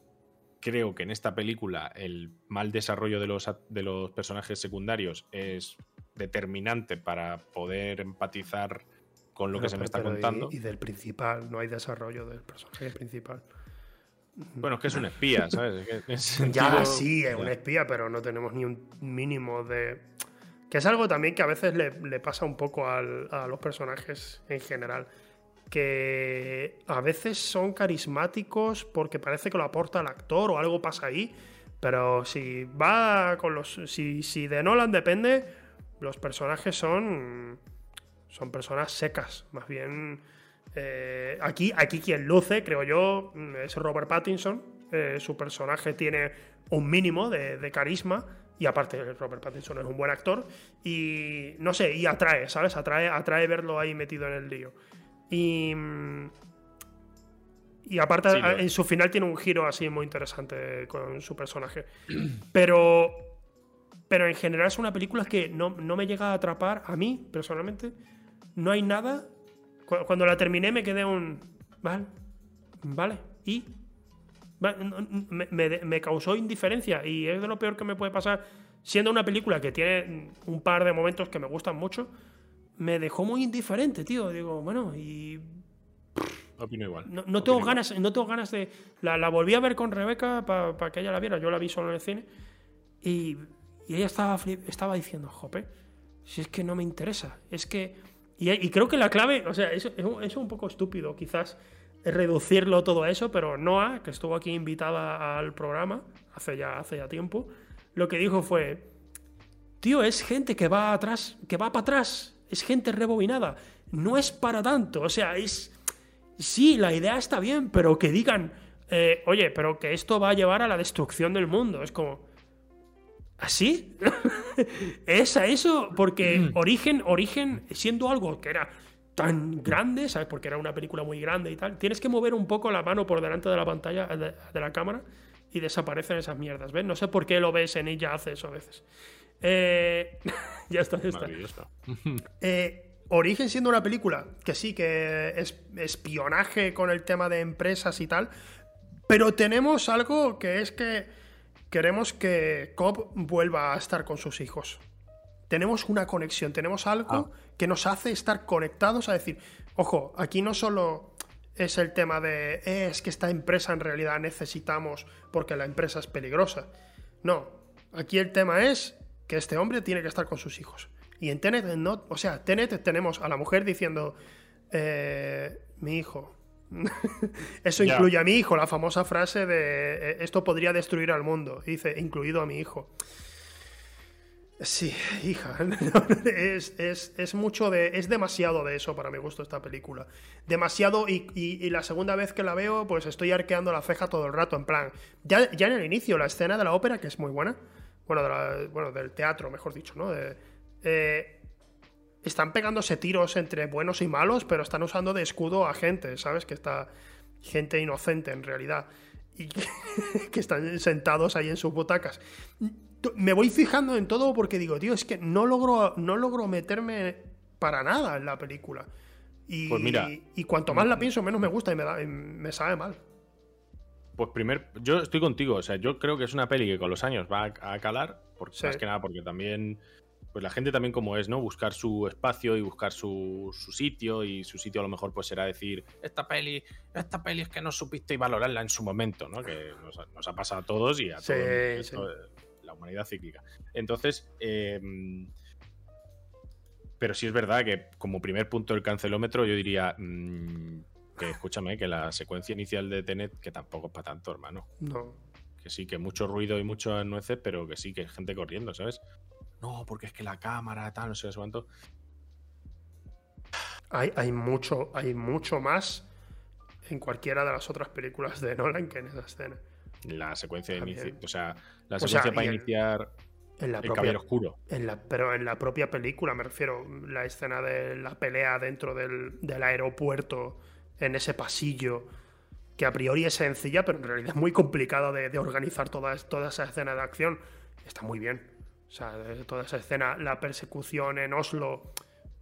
creo que en esta película el mal desarrollo de los, de los personajes secundarios es determinante para poder empatizar con lo que se me está
pero
contando.
Y, del principal, no hay desarrollo del personaje principal.
Bueno, es que es un espía, ¿sabes? Es que
Ya, sí, es un espía, pero no tenemos ni un mínimo de. Que es algo también que a veces le, le pasa un poco al- a los personajes en general. Que a veces son carismáticos porque parece que lo aporta el actor o algo pasa ahí. Pero si va con los. Si, si de Nolan depende, los personajes son. Son personas secas. Más bien. eh, aquí, aquí quien luce, creo yo, es Robert Pattinson. Eh, su personaje tiene un mínimo de, de carisma. Y aparte, Robert Pattinson es un buen actor. Y no sé, y atrae, ¿sabes? Atrae, atrae verlo ahí metido en el lío. Y. Y aparte,
Sí, lo-
en su final tiene un giro así muy interesante con su personaje. Pero. Pero en general es una película que no, no me llega a atrapar a mí, personalmente. No hay nada. Cu- Cuando la terminé me quedé un. Vale. Vale. ¿Y? No- no- Me, me- me causó indiferencia y es de lo peor que me puede pasar. Siendo una película que tiene un par de momentos que me gustan mucho, me dejó muy indiferente, tío. Digo, bueno, y
Opino igual.
no, no
Opino
tengo
igual.
ganas, no tengo ganas de. La, la volví a ver con Rebeca para que ella la viera. Yo la vi solo en el cine. Y, y ella estaba, estaba diciendo, jope, si es que no me interesa. Es que. Y, y creo que la clave, o sea, es, un- es un poco estúpido, quizás reducirlo todo a eso, pero Noah, que estuvo aquí invitada al programa hace ya, hace ya tiempo, lo que dijo fue: Tío, es gente que va atrás, que va para atrás, es gente rebobinada. No es para tanto, o sea, es. Sí, la idea está bien, pero que digan, eh, oye, pero que esto va a llevar a la destrucción del mundo. Es como. ¿Así? ¿Es a eso? Porque Origen, Origen, siendo algo que era tan grande, ¿sabes? Porque era una película muy grande y tal, tienes que mover un poco la mano por delante de la pantalla, de, de la cámara, y desaparecen esas mierdas, ¿ves? No sé por qué lo ves en ella hace eso a veces. Eh, ya está, ya está. Eh, Origen siendo una película que sí, que es espionaje con el tema de empresas y tal, pero tenemos algo que es que queremos que Cobb vuelva a estar con sus hijos. Tenemos una conexión, tenemos algo que nos hace estar conectados a decir, ojo, aquí no solo es el tema de, "Eh, es que esta empresa en realidad necesitamos porque la empresa es peligrosa. No, aquí el tema es que este hombre tiene que estar con sus hijos. Y en Tenet, no, o sea, Tenet tenemos a la mujer diciendo, eh, mi hijo. Eso incluye a mi hijo, la famosa frase de eh, esto podría destruir al mundo. Y dice, incluido a mi hijo. Sí, hija, es, es- es mucho de. Es demasiado de eso para mi gusto esta película. Demasiado, y, y- y la segunda vez que la veo, pues estoy arqueando la ceja todo el rato, en plan. Ya, ya en el inicio, la escena de la ópera, que es muy buena. Bueno, de la- bueno del teatro, mejor dicho, ¿no? De- eh, están pegándose tiros entre buenos y malos, pero están usando de escudo a gente, ¿sabes? Que está. Gente inocente en realidad. Y que, que están sentados ahí en sus butacas. Me voy fijando en todo porque digo, tío, es que no logro, no logro meterme para nada en la película. Y,
Pues mira.
y cuanto más la pienso, menos me gusta y me, da, me sabe mal.
Pues primer, yo estoy contigo, o sea, yo creo que es una peli que con los años va a, a calar, porque,
Sí.
más que nada porque también, pues la gente también como es, ¿no? Buscar su espacio y buscar su, su sitio, y su sitio a lo mejor pues será decir, esta peli, esta peli es que no supiste valorarla en su momento, ¿no? Que nos, ha- nos ha pasado a todos y a
Sí,
todos,
sí.
esto, la humanidad cíclica. Entonces, eh, pero sí es verdad que como primer punto del cancelómetro yo diría... mm, que escúchame, que la secuencia inicial de Tenet, que tampoco es para tanto, hermano.
No.
Que sí, que mucho ruido y muchas nueces, pero que sí, que hay gente corriendo, ¿sabes? No, porque es que la cámara, tal, no sé cuánto.
Hay, hay, mucho, hay mucho más en cualquiera de las otras películas de Nolan que en esa escena.
La secuencia de inicio. O sea, la
O sea,
secuencia para iniciar
En la
el
propia,
caballero oscuro.
en la, pero en la propia película, me refiero, la escena de la pelea dentro del, del aeropuerto, en ese pasillo, que a priori es sencilla, pero en realidad es muy complicada de, de organizar toda, toda esa escena de acción. Está muy bien. O sea, toda esa escena, la persecución en Oslo,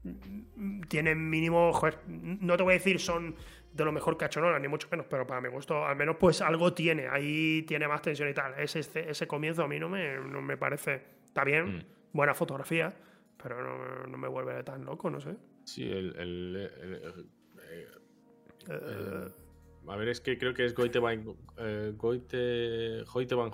mm, tiene mínimo, joder, no te voy a decir son de lo mejor que ha hecho Nolan, ni mucho menos, pero para mi gusto, al menos pues algo tiene, ahí tiene más tensión y tal. Ese, ese, ese comienzo a mí no me, no me parece, está bien,
Mm.
buena fotografía, pero no, no me vuelve tan loco, no sé.
Sí, el. el- el- el- eh, a ver, es que creo que es Goite van, eh, Goite, van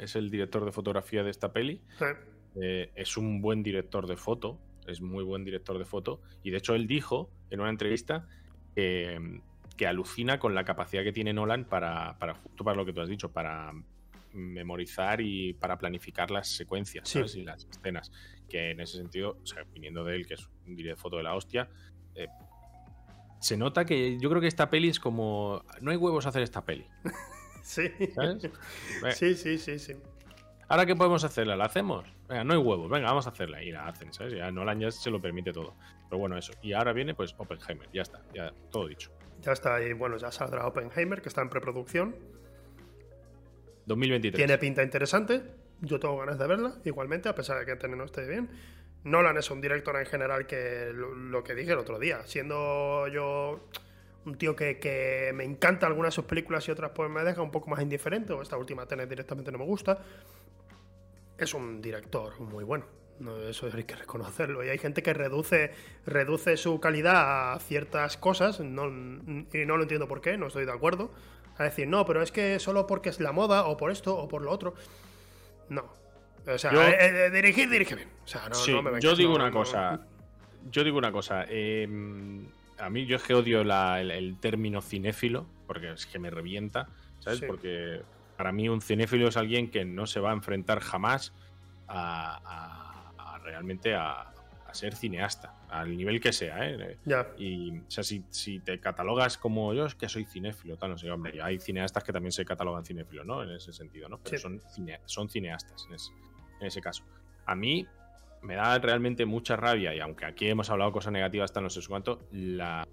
es el director de fotografía de esta peli.
eh,
eh, es un buen director de foto, es muy buen director de foto, y de hecho él dijo en una entrevista que, que alucina con la capacidad que tiene Nolan para, para, justo para lo que tú has dicho, para memorizar y para planificar las secuencias
Sí.
y las escenas. Que en ese sentido, o sea, viniendo de él, que es un director de foto de la hostia, eh, se nota que yo creo que esta peli es como. No hay huevos a hacer esta peli.
Sí.
¿Sabes?
Sí, sí, sí, sí.
Ahora que podemos hacerla, ¿la hacemos? Venga, no hay huevos, venga, vamos a hacerla. Y la hacen, ¿sabes? Ya Nolan ya se lo permite todo. Pero bueno, eso. Y ahora viene, pues, Oppenheimer. Ya está, ya todo dicho.
Ya está ahí, bueno, ya saldrá Oppenheimer, que está en preproducción.
2023.
Tiene pinta interesante. Yo tengo ganas de verla, igualmente, a pesar de que no esté bien. Nolan es un director en general que lo, que dije el otro día, siendo yo un tío que, me encanta algunas de sus películas y otras pues me deja un poco más indiferente, o esta última Tenet directamente no me gusta, es un director muy bueno. No, eso hay que reconocerlo. Y hay gente que reduce, reduce su calidad a ciertas cosas, no, y no lo entiendo por qué, no estoy de acuerdo. A decir, no, pero es que solo porque es la moda, o por esto, o por lo otro. No. O sea,
Yo-
eh, eh, dirigir, dirige bien. O sea, no,
Sí,
no me vengas,
yo digo
no,
una cosa. Yo digo una cosa. eh, a mí yo es que odio la- el, el término cinéfilo, porque es que me revienta, ¿sabes?
Sí.
Porque para mí un cinéfilo es alguien que no se va a enfrentar jamás a, a- a realmente a, a ser cineasta, al nivel que sea, ¿eh?
Ya,
Y, o sea, si, si te catalogas como yo, es que soy cinéfilo, tal, no sé, hombre, hay cineastas que también se catalogan cinéfilos, ¿no? En ese sentido, ¿no? Pero
Sí.
son, cine- son cineastas en ese, en ese caso. A mí me da realmente mucha rabia, y aunque aquí hemos hablado cosas negativas, tal, no sé cuánto, la,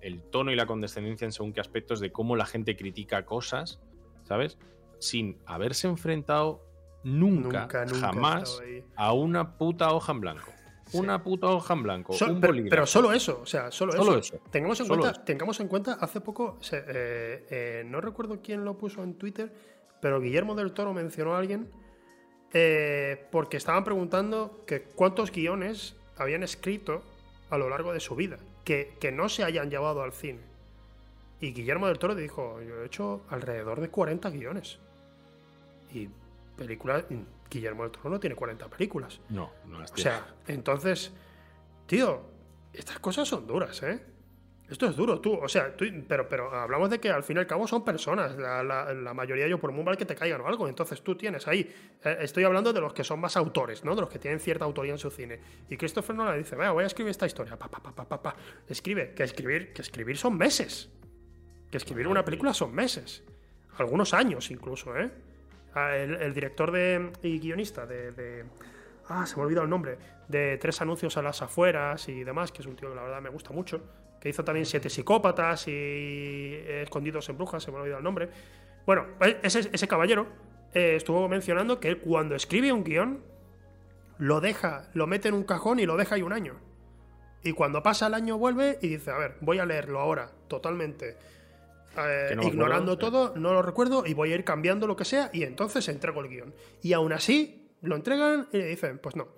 el tono y la condescendencia en según qué aspectos de cómo la gente critica cosas, ¿sabes? Sin haberse enfrentado nunca,
nunca,
jamás a una puta hoja en blanco.
Sí.
Una puta hoja en blanco.
So-
un
pero, solo eso, o sea, solo,
Solo
eso.
eso.
Tengamos en,
Solo
cuenta,
eso.
tengamos en cuenta, hace poco, eh, eh, no recuerdo quién lo puso en Twitter, pero Guillermo del Toro mencionó a alguien eh, porque estaban preguntando que cuántos guiones habían escrito a lo largo de su vida, que, que no se hayan llevado al cine. Y Guillermo del Toro dijo, yo he hecho alrededor de 40 guiones. Y películas, Guillermo del Toro no tiene 40 películas.
No, no las
O sea, entonces, tío, estas cosas son duras, ¿eh? Esto es duro, tú, o sea, tú- pero, pero hablamos de que al fin y al cabo son personas, la, la- la mayoría yo por muy mal que te caigan o algo, entonces tú tienes ahí, eh, estoy hablando de los que son más autores, ¿no? De los que tienen cierta autoría en su cine. Y Christopher Nolan dice, vea, voy a escribir esta historia, pa, pa, pa, pa, escribe, que escribir, que escribir son meses, que escribir una película son meses, algunos años incluso, ¿eh? Ah, El, el director de, y guionista de, de- Ah, se me ha olvidado el nombre. De tres anuncios a las afueras y demás, que es un tío que la verdad me gusta mucho. Que hizo también Siete Psicópatas y eh, Escondidos en Brujas, se me ha olvidado el nombre. Bueno, e- ese, ese caballero eh, estuvo mencionando que él cuando escribe un guion, lo deja, lo mete en un cajón y lo deja ahí un año. Y cuando pasa el año vuelve y dice, a ver, voy a leerlo ahora totalmente. eh,
no
ignorando
acuerdo,
todo, no lo recuerdo y voy a ir cambiando lo que sea y entonces entrego el guion. Y aún así lo entregan y le dicen, pues no.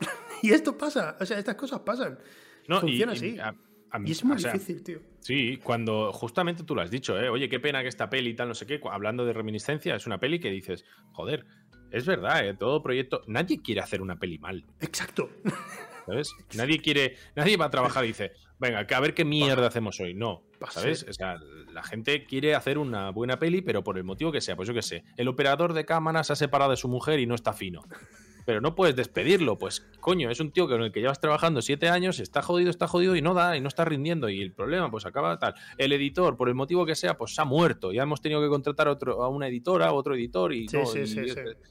y esto pasa, o sea, estas cosas pasan.
No,
Funciona
y
así.
a mí-
Y es muy
o sea,
difícil, tío.
Sí, cuando justamente tú lo has dicho, ¿eh? Oye, qué pena que esta peli y tal, no sé qué, hablando de reminiscencia, es una peli que dices, joder, es verdad, ¿eh? Todo proyecto, nadie quiere hacer una peli mal,
Exacto.
¿sabes? Nadie quiere, nadie va a trabajar y dice, venga, que a ver qué mierda hacemos hoy. No, ¿sabes? O sea, la gente quiere hacer una buena peli, pero por el motivo que sea, pues yo qué sé, el operador de cámara se ha separado de su mujer y no está fino. Pero no puedes despedirlo, pues coño, es un tío con el que llevas trabajando siete años, está jodido, está jodido y no da, y no está rindiendo. Y el problema, pues acaba tal. El editor, por el motivo que sea, pues se ha muerto. Ya hemos tenido que contratar a, otro, a una editora, otro editor, y,
Sí,
no,
sí,
y
sí,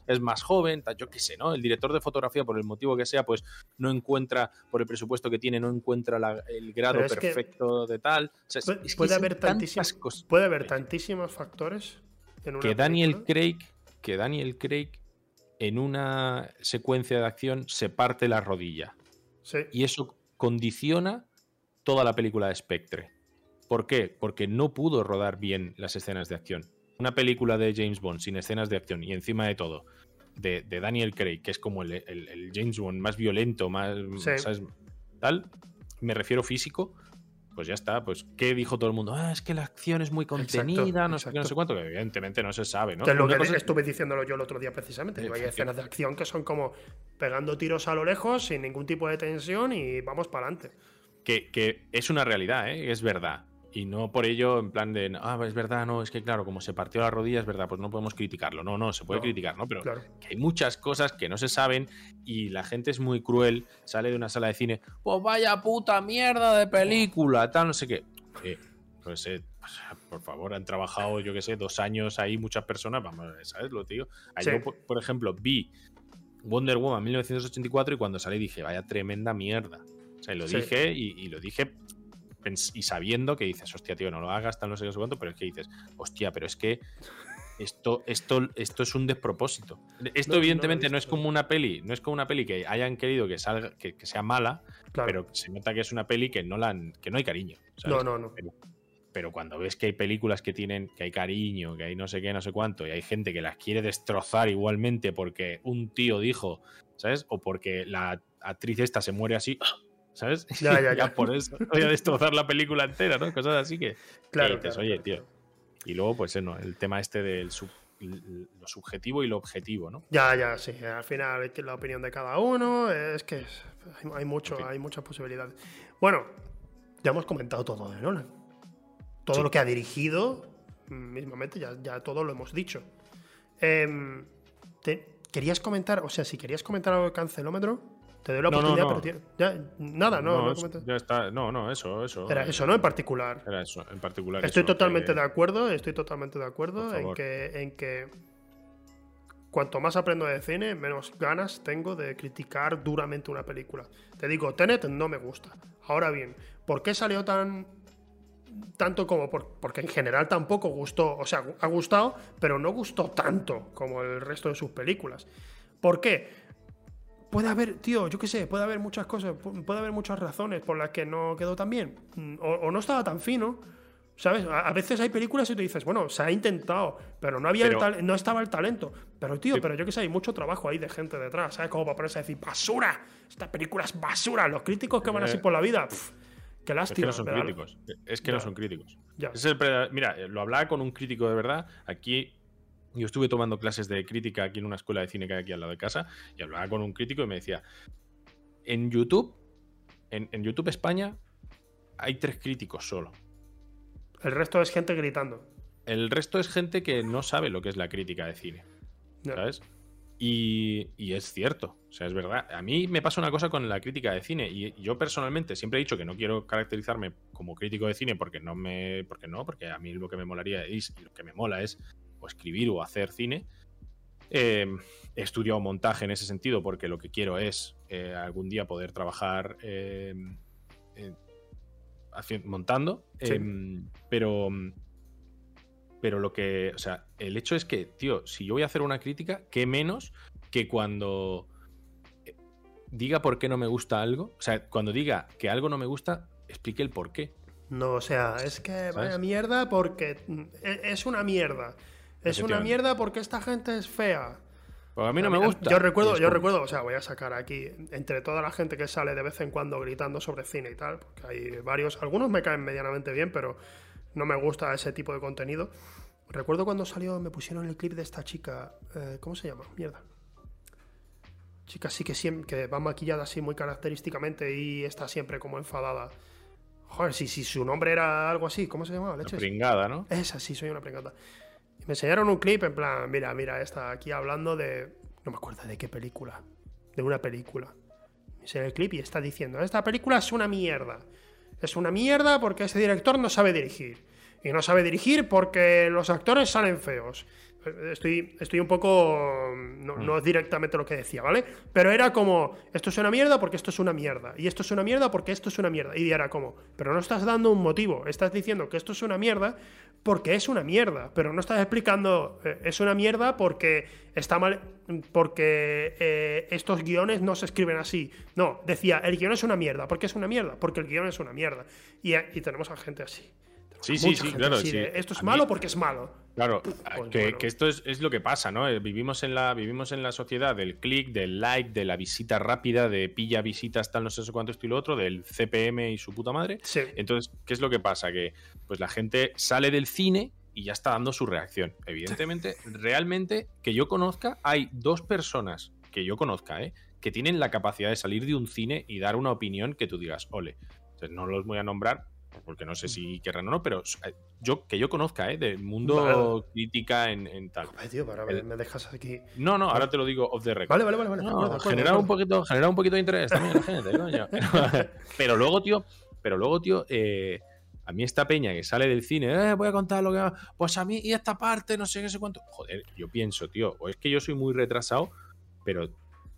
es, más joven, tal, yo qué sé, ¿no? El director de fotografía, por el motivo que sea, pues no encuentra, por el presupuesto que tiene, no encuentra la- el grado
que
perfecto de tal. O sea, es-
Puede,
es que
puede
son
haber tantísimas
cosas.
puede haber tantísimos factores en una
que Daniel
película.
Craig, que Daniel Craig en una secuencia de acción se parte la rodilla.
Sí.
Y eso condiciona toda la película de Spectre. ¿Por qué? Porque no pudo rodar bien las escenas de acción. Una película de James Bond sin escenas de acción y encima de todo, de, de Daniel Craig, que es como el, el- el James Bond más violento, más.
Sí.
¿sabes? Tal, me refiero físico, pues ya está. Pues, ¿qué dijo todo el mundo? Ah, es que la acción es muy contenida, no sé qué, no sé cuánto, que evidentemente no se sabe, ¿no?
Que es lo
Una
que
cosa
estuve diciéndolo yo el otro día precisamente. hay escenas de acción que son como pegando tiros a lo lejos, sin ningún tipo de tensión y vamos para adelante.
que, que es una realidad, ¿eh? es verdad. Y no por ello, en plan de, ah, es verdad, no, es que claro, como se partió la rodilla, es verdad, pues no podemos criticarlo. No, no, se puede
No,
criticar, ¿no? Pero
Claro.
que hay muchas cosas que no se saben y la gente es muy cruel, sale de una sala de cine, pues vaya puta mierda de película, tal, no sé qué. Eh, pues, eh, por favor, han trabajado, yo qué sé, dos años ahí muchas personas, vamos, ¿sabes lo te digo?
Sí.
Yo, por, por ejemplo, vi Wonder Woman 1984 y cuando salí dije, vaya tremenda mierda. O sea, lo
Sí.
dije y, y lo dije y sabiendo que dices, hostia, tío, no lo hagas, tal, no sé qué, no sé cuánto, pero es que dices, hostia, pero es que esto, esto, esto es un despropósito. Esto,
No,
evidentemente, no, es como una peli, no es como una peli que hayan querido que salga, que, que sea mala,
Claro.
pero se nota que es una peli que no la han- que no hay cariño. ¿sabes?
no, no, no.
Pero, pero cuando ves que hay películas que tienen, que hay cariño, que hay no sé qué, no sé cuánto, y hay gente que las quiere destrozar igualmente porque un tío dijo, ¿sabes? O porque la actriz esta se muere así, ¿sabes?
Ya, ya, ya.
por eso voy a destrozar la película entera, ¿no? Cosas así que,
Claro,
que dices,
claro,
oye,
claro,
tío. Y luego, pues, eh, no, el tema este del sub- lo subjetivo y lo objetivo, ¿no?
Ya, ya, sí. Al final es que la opinión de cada uno es que es- hay, hay mucho,
En fin.
hay muchas posibilidades. Bueno, ya hemos comentado todo de Nolan. Todo
Sí.
lo que ha dirigido, mismamente, ya, ya todo lo hemos dicho. Em, te- ¿Querías comentar, o sea, si querías comentar algo de cancelómetro, te doy la
No, no,
oportunidad,
no.
pero ya, nada, no, no comentas.
ya está. No, no, eso, eso.
Era eso, ¿no? En particular.
Era eso, en particular.
Estoy
eso,
totalmente
que-
de acuerdo, estoy totalmente de acuerdo en que, en que cuanto más aprendo de cine, menos ganas tengo de criticar duramente una película. Te digo, Tenet no me gusta. Ahora bien, ¿por qué salió tan tanto como por- porque en general tampoco gustó, o sea, ha gustado, pero no gustó tanto como el resto de sus películas? ¿Por qué? Puede haber, tío, yo qué sé, puede haber muchas cosas, pu- puede haber muchas razones por las que no quedó tan bien. Mm, O, o no estaba tan fino. ¿Sabes? A, a veces hay películas y tú dices, bueno, se ha intentado, pero no había el
Pero-
tal- no estaba el talento. Pero, tío,
Sí.
pero yo que sé, hay mucho trabajo ahí de gente detrás, ¿sabes? Como para ponerse a decir, basura, esta película es basura. Los críticos que van así
Eh,
por la vida, qué
Es que
lástima.
no son críticos. Es que
Ya.
no son críticos.
Ya.
Es el Mira, eh, lo hablaba con un crítico de verdad. Aquí yo estuve tomando clases de crítica aquí en una escuela de cine que hay aquí al lado de casa y hablaba con un crítico y me decía, en YouTube, en, en YouTube España, hay tres críticos solo.
El resto es gente gritando.
El resto es gente que no sabe lo que es la crítica de cine.
Ya.
¿Sabes? Y, y es cierto, o sea, es verdad. A mí me pasa una cosa con la crítica de cine y yo personalmente siempre he dicho que no quiero caracterizarme como crítico de cine porque no me, porque no, porque a mí lo que me molaría es, y lo que me mola es o escribir o hacer cine. Eh, he estudiado montaje en ese sentido porque lo que quiero es eh, algún día poder trabajar eh, montando.
Sí.
Eh, pero pero lo que, o sea, el hecho es que, tío, si yo voy a hacer una crítica, qué menos que cuando diga por qué no me gusta algo, o sea, cuando diga que algo no me gusta, explique el por qué.
No, o sea, es que vaya mierda porque mm, e- es una mierda. Es una mierda porque esta gente es fea.
Porque a mí no me
mí-
gusta.
Yo recuerdo, yo recuerdo, o sea, voy a sacar aquí, entre toda la gente que sale de vez en cuando gritando sobre cine y tal, porque hay varios, algunos me caen medianamente bien, pero no me gusta ese tipo de contenido. Recuerdo cuando salió, me pusieron el clip de esta chica, eh, ¿cómo se llama? Mierda. Chica sí que siempre, que va maquillada así muy característicamente y está siempre como enfadada. Joder, si, si su nombre era algo así, ¿cómo se llamaba?
Una
Leches?
pringada, ¿no?
Esa sí, soy una pringata. Y me enseñaron un clip en plan, mira, mira, está aquí hablando de. No me acuerdo de qué película. De una película. Me enseña el clip y está diciendo: Esta película es una mierda. Es una mierda porque ese director no sabe dirigir. Y no sabe dirigir porque los actores salen feos. Eh, Estoy, estoy un poco. No, no es directamente lo que decía, ¿vale? Pero era como: esto es una mierda porque esto es una mierda. Y esto es una mierda porque esto es una mierda. Y era como: pero no estás dando un motivo. Estás diciendo que esto es una mierda porque es una mierda. Pero no estás explicando: eh, es una mierda porque está mal. Porque eh, estos guiones no se escriben así. No, decía: el guion es una mierda. ¿Por qué es una mierda? Porque el guion es una mierda. Y, y tenemos a gente así.
Sí, sí, sí, claro. sí.
Esto es
A mí-
malo porque es malo.
Claro,
Pues
que,
bueno.
que esto es, es lo que pasa, ¿no? Eh, Vivimos en la, vivimos en la sociedad del clic, del like, de la visita rápida, de pilla visitas, tal, no sé cuánto esto y lo otro, del CPM y su puta madre.
Sí.
Entonces, ¿qué es lo que pasa? Que pues la gente sale del cine y ya está dando su reacción. Evidentemente, realmente, que yo conozca, hay dos personas que yo conozca, ¿eh? que tienen la capacidad de salir de un cine y dar una opinión que tú digas, ole. Entonces, no los voy a nombrar porque no sé si querrán o no, pero eh, yo que yo conozca, ¿eh? del mundo crítica en, en tal.
Joder, tío, pero
El-
me dejas aquí.
No, no, ahora te lo digo off the record.
Vale, vale, vale. vale.
No,
acuerdo,
generar un poquito, generar un poquito de interés también la gente, coño. pero luego, tío, pero luego, tío, eh, a mí esta peña que sale del cine, eh, voy a contar lo que pues a mí y esta parte, no sé qué sé cuánto. Joder, yo pienso, tío, o es que yo soy muy retrasado, pero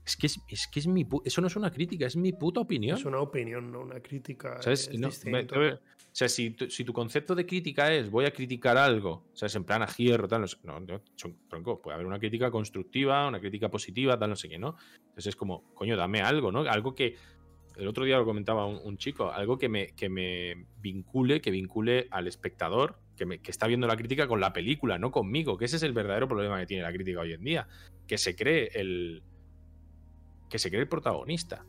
es que es, es que es mi eso no es una crítica, es mi puta opinión.
Es una opinión, no una crítica.
¿Sabes?
es
No, me- me- o sea, si tu, si tu concepto de crítica es voy a criticar algo, ¿sabes? En plan a hierro, tal, no sé. No, no, son- tronco, puede haber una crítica constructiva, una crítica positiva, tal, no sé qué, ¿no? Entonces es como, coño, dame algo, ¿no? Algo que. El otro día lo comentaba un, un chico, algo que me, que me vincule, que vincule al espectador que, me- que está viendo la crítica con la película, no conmigo, que ese es el verdadero problema que tiene la crítica hoy en día. Que se cree el. Que se cree el protagonista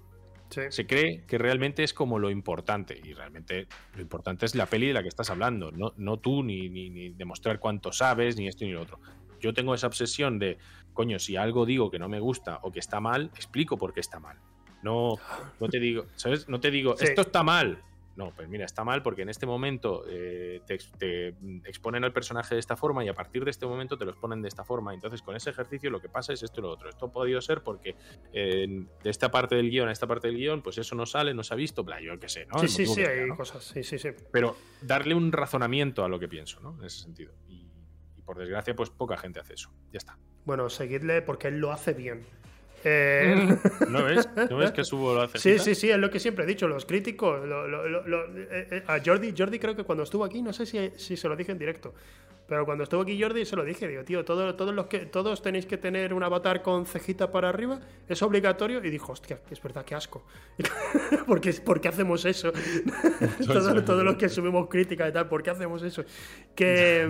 Sí.
se cree que realmente es como lo importante. Y realmente lo importante es la peli de la que estás hablando, no, no tú, ni, ni, ni demostrar cuánto sabes, ni esto ni lo otro. Yo tengo esa obsesión de, coño, si algo digo que no me gusta o que está mal, explico por qué está mal. No, no te digo, ¿sabes? No te digo,
Sí.
esto está mal. No, pues mira, está mal porque en este momento eh, te, te exponen al personaje de esta forma y a partir de este momento te lo exponen de esta forma. Entonces, con ese ejercicio lo que pasa es esto y lo otro. Esto ha podido ser porque eh, de esta parte del guion a esta parte del guion, pues eso no sale, no se ha visto, bla, yo qué sé, ¿no?
sí, sí, sí,
que
hay
sea, ¿no?
cosas. Sí, sí, sí.
Pero darle un razonamiento a lo que pienso, ¿no? En ese sentido. Y, y por desgracia, pues poca gente hace eso. Ya está.
Bueno, seguidle porque él lo hace bien. Eh,
¿No ves? ¿No ves que subo lo hace?
Sí, sí, sí, es lo que siempre he dicho, los críticos. lo- lo- lo- lo- eh, eh, a Jordi, Jordi creo que cuando estuvo aquí, no sé si, si se lo dije en directo, pero cuando estuvo aquí Jordi se lo dije, digo, tío, todo- todos, los que, todos tenéis que tener un avatar con cejita para arriba, es obligatorio, y dijo, hostia, es verdad, qué asco. ¿Por qué, por qué hacemos eso? todos, todos los que subimos críticas y tal, ¿por qué hacemos eso? Que...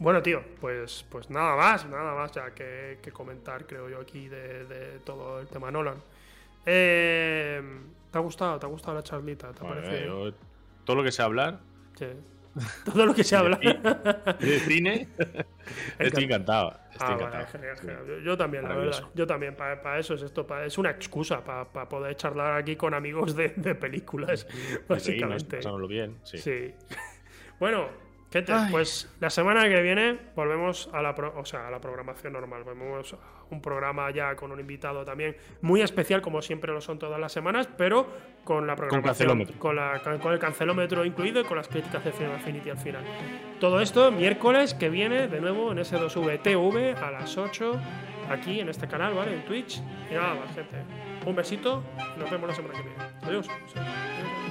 Bueno, tío, pues, pues nada más, nada más ya que, que comentar, creo yo, aquí de, de todo el tema Nolan. Eh, ¿Te ha gustado? ¿Te ha gustado la charlita? ¿Te
yo- todo lo que sé hablar
Sí. Todo lo que se habla.
de cine, estoy encantado. Estoy
Ah,
encantado.
vale, genial, genial. Yo, yo también, la verdad. Yo también, para eso es esto. es una excusa para poder charlar aquí con amigos de, de películas, básicamente.
bien. Sí.
Sí. Bueno, gente,
Ay.
pues la semana que viene volvemos a la, pro- o sea, a la programación normal. Volvemos a un programa ya con un invitado también muy especial, como siempre lo son todas las semanas, pero con la programación.
cancelómetro.
Con, la- con el cancelómetro incluido y con las críticas de Final Affinity al final. Todo esto miércoles que viene de nuevo en S2VTV a las 8 aquí en este canal, ¿vale? En Twitch. Y nada más, gente. Un besito y nos vemos la semana que viene. Adiós. Adiós.